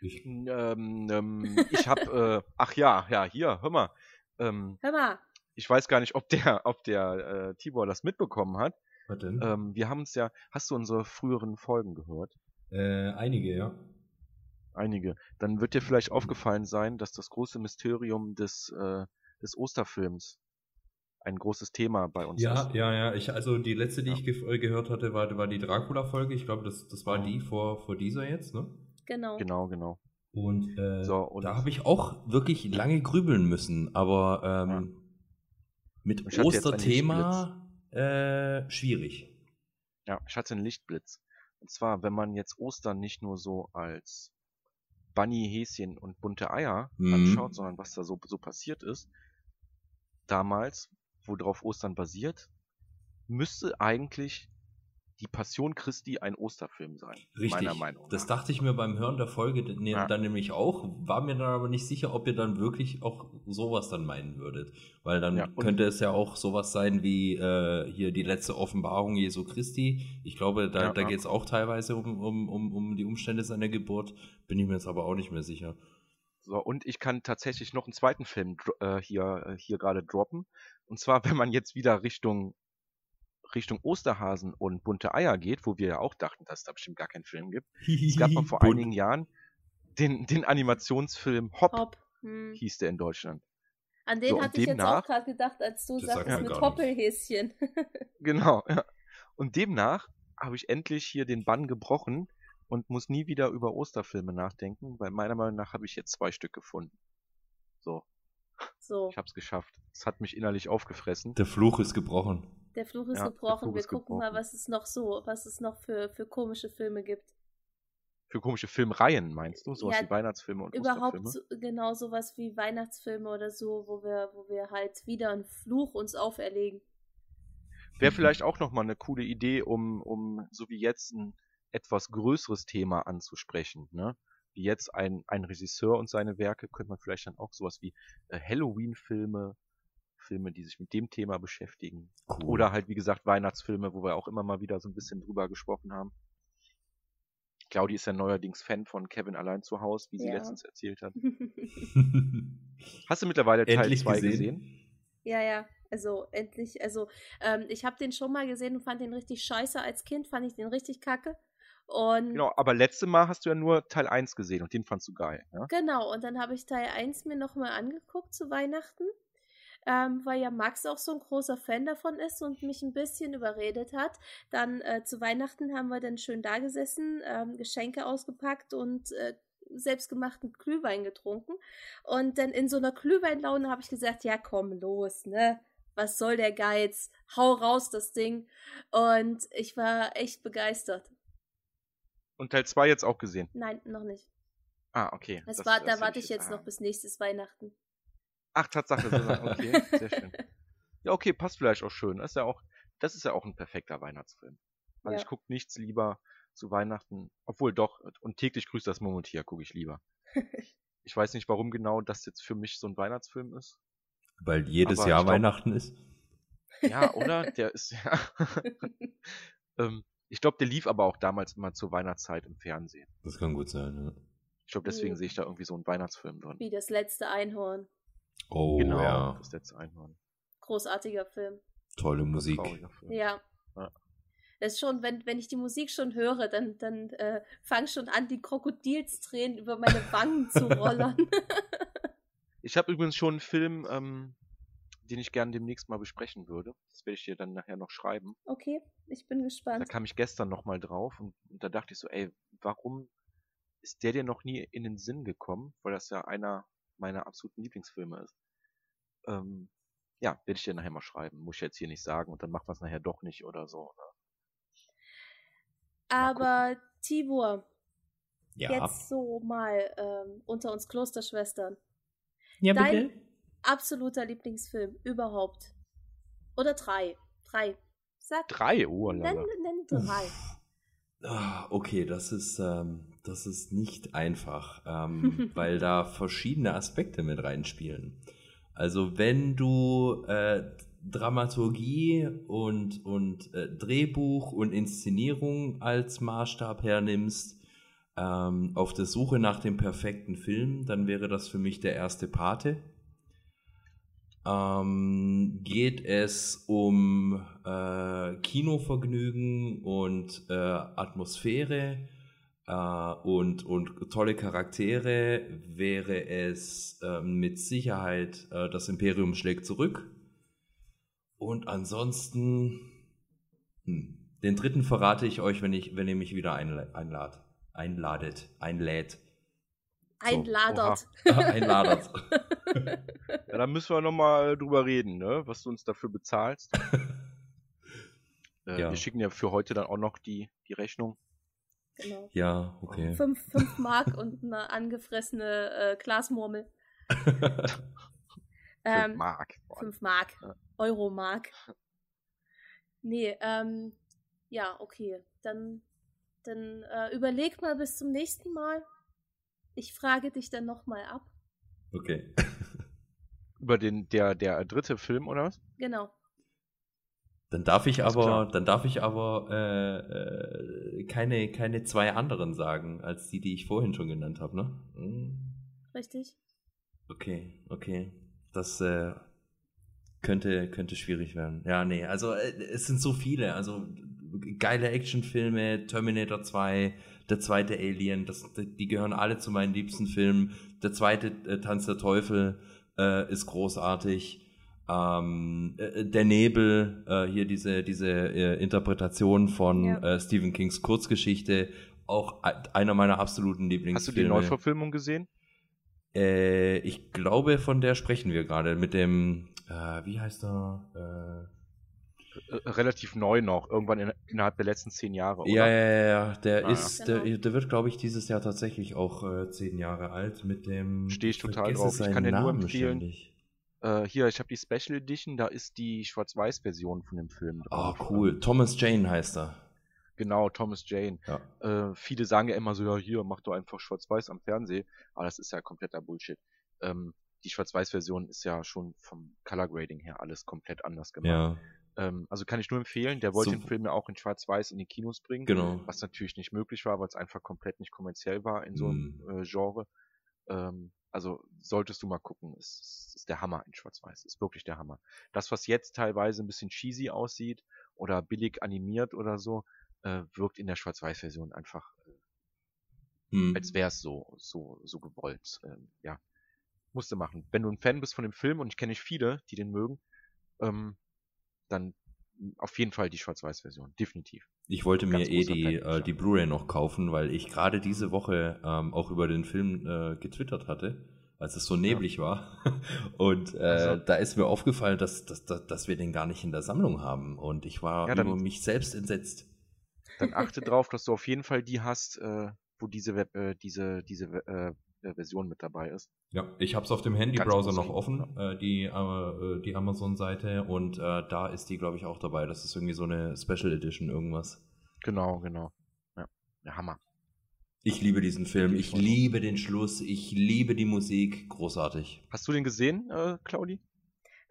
Ich, Ähm, ähm, ich hab, äh, [laughs] ach ja, ja, hier, hör mal. Ähm, Hör mal. ich weiß gar nicht, ob der, ob der äh, Tibor das mitbekommen hat. Was denn? Ähm, wir haben uns ja, hast du unsere früheren Folgen gehört? Äh, einige, ja. Einige. Dann wird dir vielleicht aufgefallen sein, dass das große Mysterium des, äh, des Osterfilms ein großes Thema bei uns Ja, ist. ja, ja. Ich, also die letzte, die Ja. ich ge äh, gehört hatte, war, war die Dracula-Folge. Ich glaube, das, das war Ja. die vor, vor dieser jetzt, ne? Genau. Genau, genau. Und, äh, So, und- da habe ich auch wirklich lange grübeln müssen, aber ähm, mit jetzt einen Osterthema äh, schwierig. Ja, ich hatte einen Lichtblitz. Und zwar, wenn man jetzt Ostern nicht nur so als Bunny, Häschen und bunte Eier Mhm. anschaut, sondern was da so, so passiert ist, damals, worauf Ostern basiert, müsste eigentlich die Passion Christi ein Osterfilm sein. Richtig. Meiner Meinung Das nach. dachte ich mir beim Hören der Folge ne, Ja. dann nämlich auch, war mir dann aber nicht sicher, ob ihr dann wirklich auch sowas dann meinen würdet. Weil dann Ja, könnte es ja auch sowas sein wie äh, hier die letzte Offenbarung Jesu Christi. Ich glaube, da, Ja, da geht es auch teilweise um, um, um, um die Umstände seiner Geburt. Bin ich mir jetzt aber auch nicht mehr sicher. So, und ich kann tatsächlich noch einen zweiten Film äh, hier, äh, hier gerade droppen. Und zwar, [laughs] wenn man jetzt wieder Richtung, Richtung Osterhasen und bunte Eier geht, wo wir ja auch dachten, dass es da bestimmt gar keinen Film gibt. Es gab mal [laughs] vor Bunt. einigen Jahren den, den Animationsfilm Hop, Hopp. Hm. hieß der in Deutschland. An den So, hatte ich jetzt auch gerade gedacht, als du sagt sagtest mit Hoppelhäschen. [laughs] Genau, ja. Und demnach habe ich endlich hier den Bann gebrochen und muss nie wieder über Osterfilme nachdenken, weil meiner Meinung nach habe ich jetzt zwei Stück gefunden. So, so, ich habe es geschafft. Es hat mich innerlich aufgefressen. Der Fluch ist gebrochen. Der Fluch ist Ja, gebrochen. Fluch Wir ist gucken mal, gebrochen. was es noch so, was es noch für, für komische Filme gibt. Für komische Filmreihen, meinst du? Sowas Ja, wie Weihnachtsfilme und Überhaupt so, genau sowas wie Weihnachtsfilme oder so, wo wir, wo wir halt wieder einen Fluch uns auferlegen. Wäre vielleicht auch nochmal eine coole Idee, um, um so wie jetzt ein etwas größeres Thema anzusprechen. Ne? Wie jetzt ein, ein Regisseur und seine Werke, könnte man vielleicht dann auch sowas wie äh, Halloween-Filme, Filme, die sich mit dem Thema beschäftigen. Cool. Oder halt, wie gesagt, Weihnachtsfilme, wo wir auch immer mal wieder so ein bisschen drüber gesprochen haben. Claudi ist ja neuerdings Fan von Kevin allein zu Hause, wie sie Ja. letztens erzählt hat. [laughs] Hast du mittlerweile Teil Endlich 2 gesehen? gesehen? ja, ja, also endlich, also ähm, ich habe den schon mal gesehen und fand den richtig scheiße als Kind, fand ich den richtig kacke. Und Genau, aber letzte Mal hast du ja nur Teil 1 gesehen und den fandst du geil. Ja? Genau, und dann habe ich Teil 1 mir nochmal angeguckt zu Weihnachten, ähm, weil ja Max auch so ein großer Fan davon ist und mich ein bisschen überredet hat. Dann äh, zu Weihnachten haben wir dann schön da gesessen, ähm, Geschenke ausgepackt und äh, selbstgemachten Glühwein getrunken. Und dann in so einer Glühweinlaune habe ich gesagt, ja komm, los, ne? Was soll der Geiz? Hau raus das Ding. Und ich war echt begeistert. Und Teil 2 jetzt auch gesehen. Nein, noch nicht. Ah, okay. Das, Das- war, das da warte ich jetzt ah. noch bis nächstes Weihnachten. Ach, Tatsache. [laughs] Okay, sehr schön. Ja, okay, passt vielleicht auch schön. Das ist ja auch, das ist ja auch ein perfekter Weihnachtsfilm. Also Ja. ich gucke nichts lieber zu Weihnachten, obwohl doch, und täglich grüßt das Murmeltier gucke ich lieber. [laughs] ich weiß nicht, warum genau das jetzt für mich so ein Weihnachtsfilm ist. Weil jedes Jahr glaub- Weihnachten ist. Ja, oder? Der ist ja. [laughs] ähm, ich glaube, der lief aber auch damals immer zur Weihnachtszeit im Fernsehen. Das kann gut sein, ja. Ich glaube, deswegen Mhm. sehe ich da irgendwie so einen Weihnachtsfilm drin. Wie das letzte Einhorn. Oh genau, ja, das letzte Einhorn. Großartiger Film. tolle Musik. Film. Ja. Ja. Das ist schon, wenn, wenn ich die Musik schon höre, dann, dann äh, fangen schon an, die Krokodilstränen über meine Wangen zu [laughs] rollern. Ich habe übrigens schon einen Film, ähm, den ich gerne demnächst mal besprechen würde. Das werde ich dir dann nachher noch schreiben. okay, ich bin Da gespannt. kam ich gestern nochmal drauf und, und da dachte ich so, ey, warum ist der dir noch nie in den Sinn gekommen? Weil das ja einer meiner absoluten Lieblingsfilme ist. Ähm, ja, werde ich dir nachher mal schreiben. Muss ich jetzt hier nicht sagen und dann macht man es nachher doch nicht oder so. Ne? Aber Tibor, Ja. jetzt so mal ähm, unter uns Klosterschwestern. ja, dein- Absoluter Lieblingsfilm überhaupt. Oder drei. Drei. Sag, Drei, oh nenn, lala. nenn drei. [laughs] Ah, okay, das ist, ähm, das ist nicht einfach, ähm, [laughs] weil da verschiedene Aspekte mit reinspielen. Also wenn du äh, Dramaturgie und, und äh, Drehbuch und Inszenierung als Maßstab hernimmst, ähm, auf der Suche nach dem perfekten Film, dann wäre das für mich der erste Pate. Ähm, geht es um äh, Kinovergnügen und äh, Atmosphäre äh, und, und tolle Charaktere, wäre es ähm, mit Sicherheit äh, das Imperium schlägt zurück. Und ansonsten, hm, den dritten verrate ich euch, wenn, ich, wenn ihr mich wieder einla- einlad, einladet, einlädt. Einladert. [laughs] Einladert. Ja, da müssen wir nochmal drüber reden, ne? was du uns dafür bezahlst. [laughs] Äh, Ja. Wir schicken ja für heute dann auch noch die, die Rechnung. Genau. ja, okay. Fünf, fünf Mark und eine angefressene äh, Glasmurmel. [laughs] Fünf Ähm, Mark. Boah, 5 Mark. Ja. Euro Mark. Nee, ähm, ja, okay. Dann, dann äh, überleg mal bis zum nächsten Mal. Ich frage dich dann nochmal ab. Okay. [laughs] Über den, der, der dritte Film, oder was? Genau. Dann darf ich Alles aber, klar. dann darf ich aber äh, äh, keine, keine zwei anderen sagen, als die, die ich vorhin schon genannt habe, ne? Hm. Richtig? Okay, okay. Das äh, könnte, könnte schwierig werden. Ja, nee, also äh, es sind so viele. Also geile Actionfilme, Terminator 2, der zweite Alien, das, die gehören alle zu meinen liebsten Filmen. Der zweite äh, Tanz der Teufel äh, ist großartig. Ähm, äh, der Nebel, äh, hier diese, diese äh, Interpretation von Ja. äh, Stephen Kings Kurzgeschichte, auch einer meiner absoluten Hast du Lieblingsfilme. die Neuverfilmung gesehen? Äh, ich glaube, von der sprechen wir gerade. Mit dem, äh, wie heißt er? Äh, relativ neu noch, irgendwann in, innerhalb der letzten zehn Jahre, Äh, ja, oder? ja, ja, ja. Der Ah, ja. ist, Genau. der, der wird, glaube ich, dieses Jahr tatsächlich auch äh, zehn Jahre alt. Mit dem. Steh ich total drauf. Ich kann dir nur empfehlen, ständig. Äh, hier, ich habe die Special Edition, da ist die Schwarz-Weiß-Version von dem Film Oh, drauf. cool. Thomas Jane heißt er. Genau, Thomas Jane. Ja. Äh, viele sagen ja immer so, ja, hier, mach doch einfach Schwarz-Weiß am Fernsehen. Aber das ist ja kompletter Bullshit. Ähm, die Schwarz-Weiß-Version ist ja schon vom Color Grading her alles komplett anders gemacht. Ja, Ähm, also kann ich nur empfehlen, der wollte So- den Film ja auch in Schwarz-Weiß in die Kinos bringen. genau. Was natürlich nicht möglich war, weil es einfach komplett nicht kommerziell war in so einem Hm. äh, Genre. Ähm, also solltest du mal gucken, ist, ist der Hammer in Schwarz-Weiß, ist wirklich der Hammer. Das, was jetzt teilweise ein bisschen cheesy aussieht oder billig animiert oder so, äh, wirkt in der Schwarz-Weiß-Version einfach, äh, Hm. als wäre es so, so, so gewollt. Ähm, ja, musste machen. Wenn du ein Fan bist von dem Film und ich kenne nicht viele, die den mögen, ähm, dann auf jeden Fall die Schwarz-Weiß-Version, definitiv. Ich wollte mir eh die, äh, ja. die Blu-ray noch kaufen, weil ich gerade diese Woche ähm, auch über den Film äh, getwittert hatte, als es so neblig war. [laughs] Und äh, Also. da ist mir aufgefallen, dass, dass, dass, dass wir den gar nicht in der Sammlung haben. Und ich war Ja, dann- über mich selbst entsetzt. Dann achte drauf, dass du auf jeden Fall die hast, äh, wo diese Web, äh, diese, diese Version mit dabei ist. Ja, ich habe es auf dem Handybrowser noch offen, äh, die, äh, die Amazon-Seite, und äh, da ist die, glaube ich, auch dabei. Das ist irgendwie so eine Special Edition irgendwas. Genau, genau. Ja, der Hammer. Ich liebe diesen Film, ich liebe den Schluss, ich liebe die Musik, großartig. Hast du den gesehen, äh, Claudi?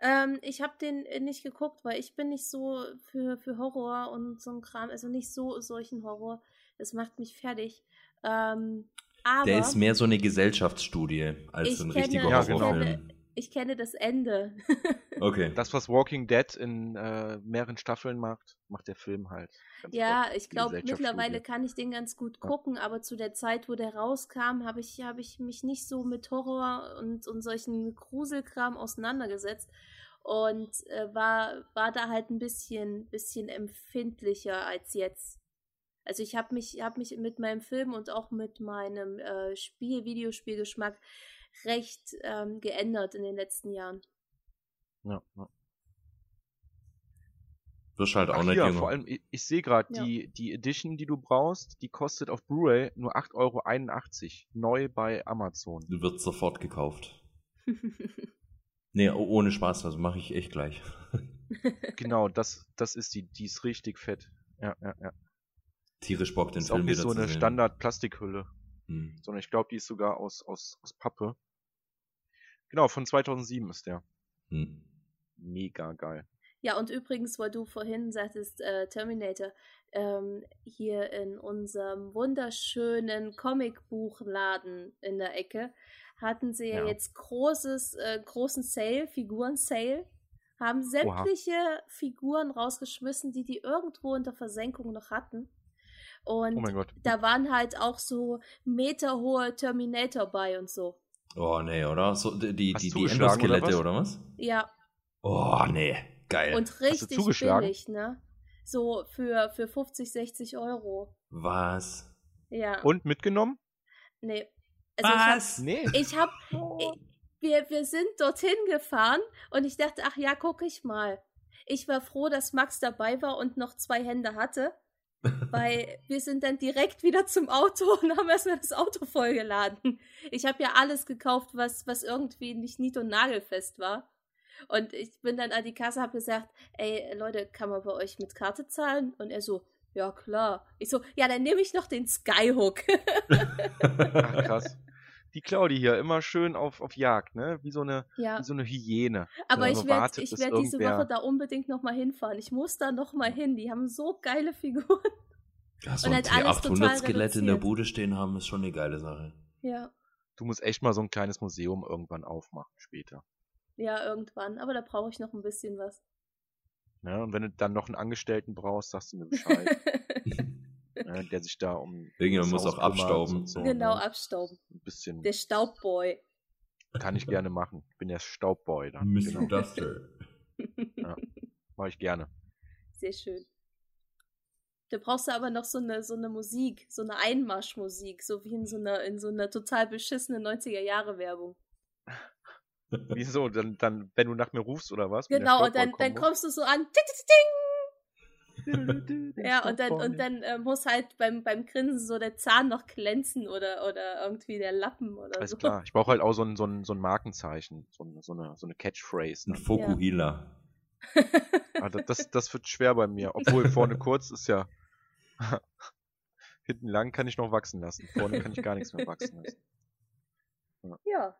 Ähm, ich habe den äh, nicht geguckt, weil ich bin nicht so für, für Horror und so ein Kram, also nicht so solchen Horror. Das macht mich fertig. Ähm, aber Der ist mehr so eine Gesellschaftsstudie als ein kenne, richtiger Ja, ich, genau. Horrorfilm. kenne, ich kenne das Ende. [laughs] Okay. Das, was Walking Dead in äh, mehreren Staffeln macht, macht der Film halt. ganz ja, ich glaube, mittlerweile kann ich den ganz gut Ja. gucken, aber zu der Zeit, wo der rauskam, habe ich, hab ich mich nicht so mit Horror und, und solchen Gruselkram auseinandergesetzt und äh, war, war da halt ein bisschen, bisschen empfindlicher als jetzt. Also ich habe mich, hab mich mit meinem Film und auch mit meinem äh, Spiel, Videospielgeschmack recht ähm, geändert in den letzten Jahren. Ja, ja. Wirst halt auch Ach nicht jünger. vor allem, ich, ich sehe gerade, Ja. die, die Edition, die du brauchst, die kostet auf Blu-ray nur 8,81 Euro. Neu bei Amazon. Wird sofort gekauft. [laughs] Nee, oh- ohne Spaß, also mache ich echt gleich. [laughs] Genau, das, das ist die, die ist richtig fett. Ja, ja, ja. Tierisch Bock, den ist auch Film nicht wieder so zu eine. Standard-Plastikhülle, Hm. sondern ich glaube, die ist sogar aus, aus, aus Pappe. Genau, von 2007 ist der. Hm. Mega geil. Ja, und übrigens, weil du vorhin sagtest, äh, Terminator, ähm, hier in unserem wunderschönen Comicbuchladen in der Ecke hatten sie ja, Ja. jetzt großes, äh, großen Sale, Figuren-Sale, haben sämtliche Figuren rausgeschmissen, die die irgendwo in der Versenkung noch hatten. Und Oh mein Gott. da waren halt auch so meterhohe Terminator bei und so. Oh, nee, oder? So, die, die, Hast die, die Endoskelette, oder oder was? was? Ja, Oh, nee. Geil. und richtig zugeschlagen? billig, ne? So für, für 50, 60 Euro. was? Ja. Und mitgenommen? Nee. Also Nee. Ich habe, ich hab, ich, wir, wir sind dorthin gefahren und ich dachte, ach ja, guck ich mal. Ich war froh, dass Max dabei war und noch zwei Hände hatte, weil wir sind dann direkt wieder zum Auto und haben erstmal das Auto vollgeladen. Ich habe ja alles gekauft, was, was irgendwie nicht nied- und nagelfest war. Und ich bin dann an die Kasse, habe gesagt, ey Leute, kann man bei euch mit Karte zahlen? Und er so, ja klar. Ich so, ja, dann nehme ich noch den Skyhook. Ach, krass. Die Claudi hier, immer schön auf, auf Jagd, ne? Wie so eine, ja. wie so eine Hyäne. Aber Ja, ich werde ich werd diese irgendwer- Woche da unbedingt nochmal hinfahren. Ich muss da nochmal hin. Die haben so geile Figuren. Ja, so Und ein halt alles total T800-Skelett in der. Bude stehen haben, ist schon eine geile Sache. Ja, Du musst echt mal so ein kleines Museum irgendwann aufmachen später. ja, irgendwann. Aber da brauche ich noch ein bisschen was. Ne? Und wenn du dann noch einen Angestellten brauchst, sagst du mir Bescheid, [laughs] [laughs] ne? der sich da um. Irgendjemand muss auch abstauben. und So, genau, ne? abstauben. Bisschen Der Staubboy. kann ich gerne machen. Ich bin der Staubboy dann. Mr. Genau. Duster. [laughs] Mach ich gerne. Sehr schön. Da brauchst du aber noch so eine, so eine Musik, so eine Einmarschmusik, so wie in so einer, in so einer total beschissenen 90er-Jahre-Werbung. Wieso? Dann, dann, wenn du nach mir rufst oder was? Genau, und dann, dann kommst du so an. Ting, ting, ting, [laughs] Ja, und dann, und dann äh, muss halt beim, beim Grinsen so der Zahn noch glänzen oder, oder irgendwie der Lappen oder Alles so. klar. Ich brauche halt auch so ein, so ein, so ein Markenzeichen, so, ein, so, eine, so eine Catchphrase. Ein. Fokuhila. Ah, das, das, das wird schwer bei mir. [laughs] Obwohl vorne kurz ist ja. [laughs] Hinten lang kann ich noch wachsen lassen. Vorne kann ich gar nichts mehr wachsen lassen. Ja, Ja,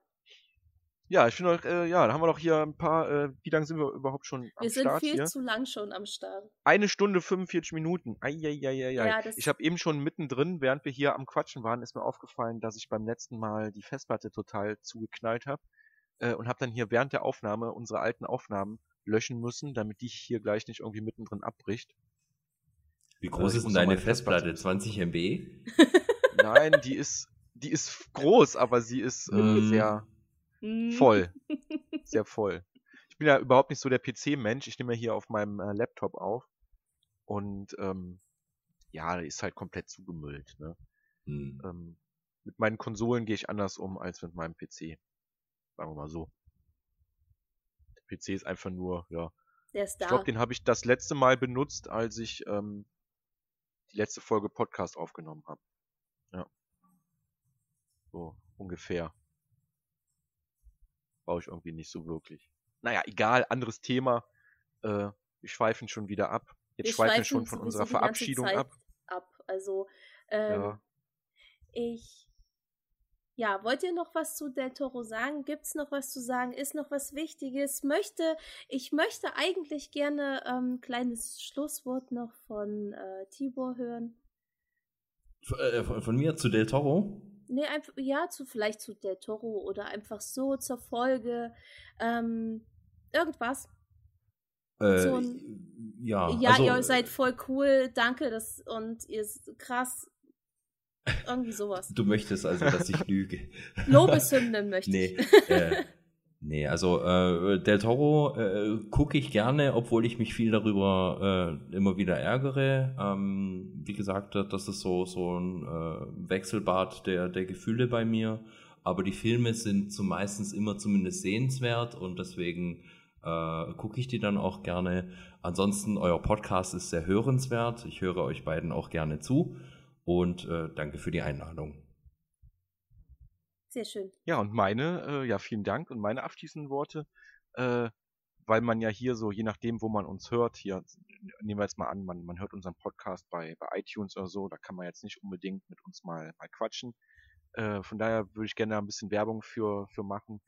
ich finde auch, äh, ja, da haben wir doch hier ein paar, äh, wie lange sind wir überhaupt schon am wir sind Start viel hier? zu lang schon am Start. Eine Stunde 45 Minuten. Eieieiei. Ja, das- ich habe eben schon mittendrin, während wir hier am Quatschen waren, ist mir aufgefallen, dass ich beim letzten Mal die Festplatte total zugeknallt habe äh, und habe dann hier während der Aufnahme unsere alten Aufnahmen löschen müssen, damit die hier gleich nicht irgendwie mittendrin abbricht. Wie Äh, groß ich ist denn deine Festplatte- Festplatte? 20 MB? Nein, die ist, die ist groß, aber sie ist äh, Mm. sehr Hm. Voll. [laughs] sehr voll. Ich bin ja überhaupt nicht so der PC-Mensch. Ich nehme ja hier auf meinem äh, Laptop auf. Und ähm, ja, ist halt komplett zugemüllt. Ne? Hm. Ähm, mit meinen Konsolen gehe ich anders um als mit meinem PC. Sagen wir mal so. Der PC ist einfach nur, ja. Der ist da. Ich glaube, den habe ich das letzte Mal benutzt, als ich ähm, die letzte Folge Podcast aufgenommen habe. So ungefähr. Brauche ich irgendwie nicht so wirklich. Naja, egal, anderes Thema. Äh, wir schweifen schon wieder ab. Jetzt Wir schweifen wir schweifen schon von unserer Verabschiedung ab. ab. Also, ähm, Ja. ich. Ja, wollt ihr noch was zu Del Toro sagen? Gibt's noch was zu sagen? Ist noch was Wichtiges? Möchte, ich möchte eigentlich gerne ein ähm, kleines Schlusswort noch von äh, Tibor hören. Äh, Von, von mir zu Del Toro? Nee, einfach, ja, zu, vielleicht zu Del Toro oder einfach so zur Folge. Ähm, irgendwas. Äh, So ein- ja, ja, also, ihr seid voll cool, danke, das und ihr ist krass. Irgendwie sowas. Du möchtest also, dass ich lüge. Lobeshymnen möchte Nee, ich. äh, nee, also äh, Del Toro äh, gucke ich gerne, obwohl ich mich viel darüber äh, immer wieder ärgere. Ähm, wie gesagt, das ist so, so ein äh, Wechselbad der, der Gefühle bei mir. Aber die Filme sind zumeistens immer zumindest sehenswert und deswegen äh, gucke ich die dann auch gerne. Ansonsten, euer Podcast ist sehr hörenswert. Ich höre euch beiden auch gerne zu und äh, danke für die Einladung. Sehr schön. Ja, und meine, äh, ja, vielen Dank und meine abschließenden Worte, äh, weil man ja hier so, je nachdem, wo man uns hört, hier, nehmen wir jetzt mal an, man, man hört unseren Podcast bei, bei iTunes oder so, da kann man jetzt nicht unbedingt mit uns mal, mal quatschen. Äh, von daher würde ich gerne ein bisschen Werbung für, für machen.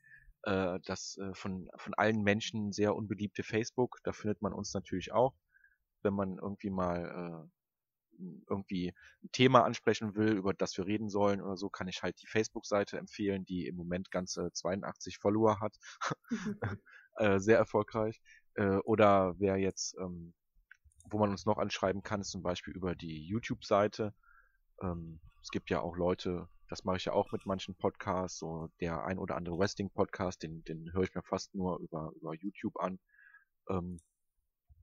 Äh, das äh, von, von allen Menschen sehr unbeliebte Facebook, da findet man uns natürlich auch. Wenn man irgendwie mal irgendwie ein Thema ansprechen will, über das wir reden sollen oder so, kann ich halt die Facebook-Seite empfehlen, die im Moment ganze 82 Follower hat. [laughs] äh, sehr erfolgreich. Äh, oder wer jetzt, ähm, wo man uns noch anschreiben kann, ist zum Beispiel über die YouTube-Seite. Ähm, es gibt ja auch Leute, das mache ich ja auch mit manchen Podcasts, so der ein oder andere Wrestling-Podcast, den, den höre ich mir fast nur über, über YouTube an. Ähm,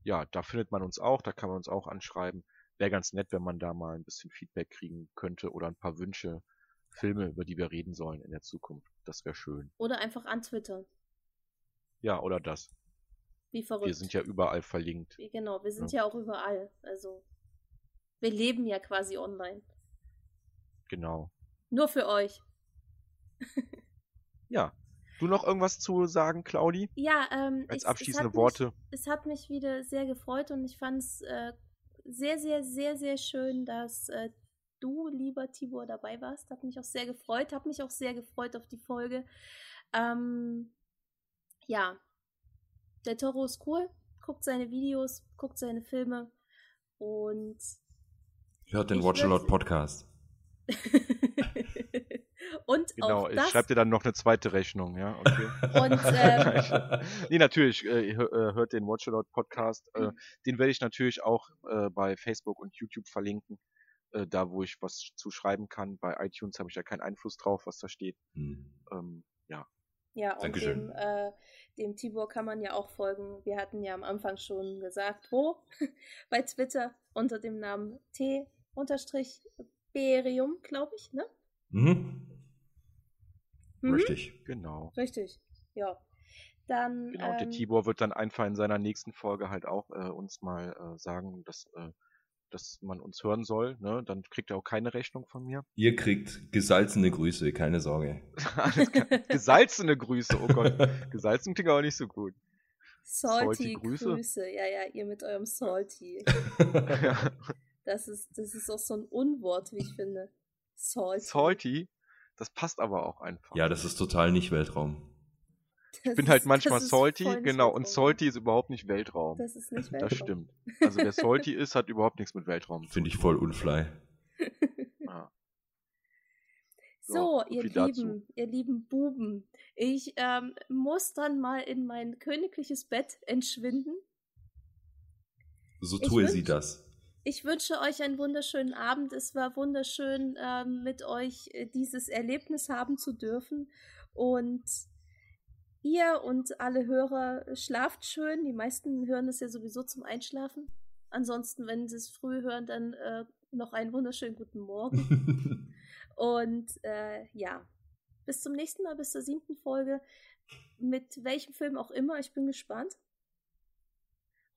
ja, da findet man uns auch, da kann man uns auch anschreiben. Wäre ganz nett, wenn man da mal ein bisschen Feedback kriegen könnte oder ein paar Wünsche, Filme, über die wir reden sollen in der Zukunft. Das wäre schön. Oder einfach antwittern. Ja, oder das. Wie verrückt. Wir sind ja überall verlinkt. Wie- Genau, wir sind ja. auch überall. Also, wir leben ja quasi online. Genau. Nur für euch. Ja. Du noch irgendwas zu sagen, Claudi? Ja, ähm, Als ich- abschließende es Worte. Mich, es hat mich wieder sehr gefreut und ich fand es äh, sehr, sehr, sehr, sehr schön, dass äh, du, lieber Tibor, dabei warst. Hat mich auch sehr gefreut. Hat mich auch sehr gefreut auf die Folge. Ähm, ja, der Toro ist cool. Guckt seine Videos, guckt seine Filme und Hört den Watch a Lot Podcast. [laughs] und Genau, auch ich schreibe dir dann noch eine zweite Rechnung, ja? Okay. und [laughs] ähm, nee, natürlich, äh, äh, hört den Watch a Lot Podcast. Äh, Mhm. den werde ich natürlich auch äh, bei Facebook und YouTube verlinken. Äh, da, wo ich was zu schreiben kann. Bei iTunes habe ich ja keinen Einfluss drauf, was da steht. Hm. Ähm, ja. Ja, und Dankeschön. dem, äh, dem Tibor kann man ja auch folgen. Wir hatten ja am Anfang schon gesagt, wo? [laughs] Bei Twitter unter dem Namen T-Berium, glaube ich, ne? Mhm. Mhm. Richtig. Genau. Richtig, ja. Dann, Genau, und der ähm, Tibor wird dann einfach in seiner nächsten Folge halt auch äh, uns mal äh, sagen, dass, äh, dass man uns hören soll. Ne? Dann kriegt er auch keine Rechnung von mir. Ihr kriegt gesalzene Grüße, keine Sorge. [laughs] Gesalzene Grüße, oh Gott. [laughs] Gesalzen klingt auch nicht so gut. Salty, salty Grüße. Grüße. Ja, ja, ihr mit eurem Salty. [laughs] Ja. Das ist, das ist auch so ein Unwort, wie ich finde. Salty. Salty, das passt aber auch einfach. ja, das ist total nicht Weltraum. ich bin halt manchmal salty, genau, und salty ist überhaupt nicht Weltraum. Das ist nicht Weltraum. Das stimmt. Also wer salty [laughs] ist, hat überhaupt nichts mit Weltraum Finde ich voll unfly. Ja. So, Ja, ihr viel dazu. Lieben, ihr lieben Buben. Ich ähm, muss dann mal in mein königliches Bett entschwinden. So Ich tue wünsch- sie das. Ich wünsche euch einen wunderschönen Abend. Es war wunderschön, ähm, mit euch äh, dieses Erlebnis haben zu dürfen. Und ihr und alle Hörer äh, schlaft schön. Die meisten hören es ja sowieso zum Einschlafen. Ansonsten, wenn sie es früh hören, dann äh, noch einen wunderschönen guten Morgen. [laughs] Und äh, ja, bis zum nächsten Mal, bis zur siebten Folge. Mit welchem Film auch immer. Ich bin gespannt.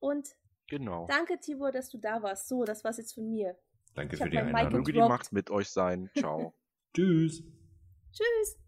Und Genau. danke, Tibor, dass du da warst. So, das war's jetzt von mir. Danke Ich für die Einladung. Möge die. Macht mit euch sein. Ciao. [laughs] Tschüss. Tschüss.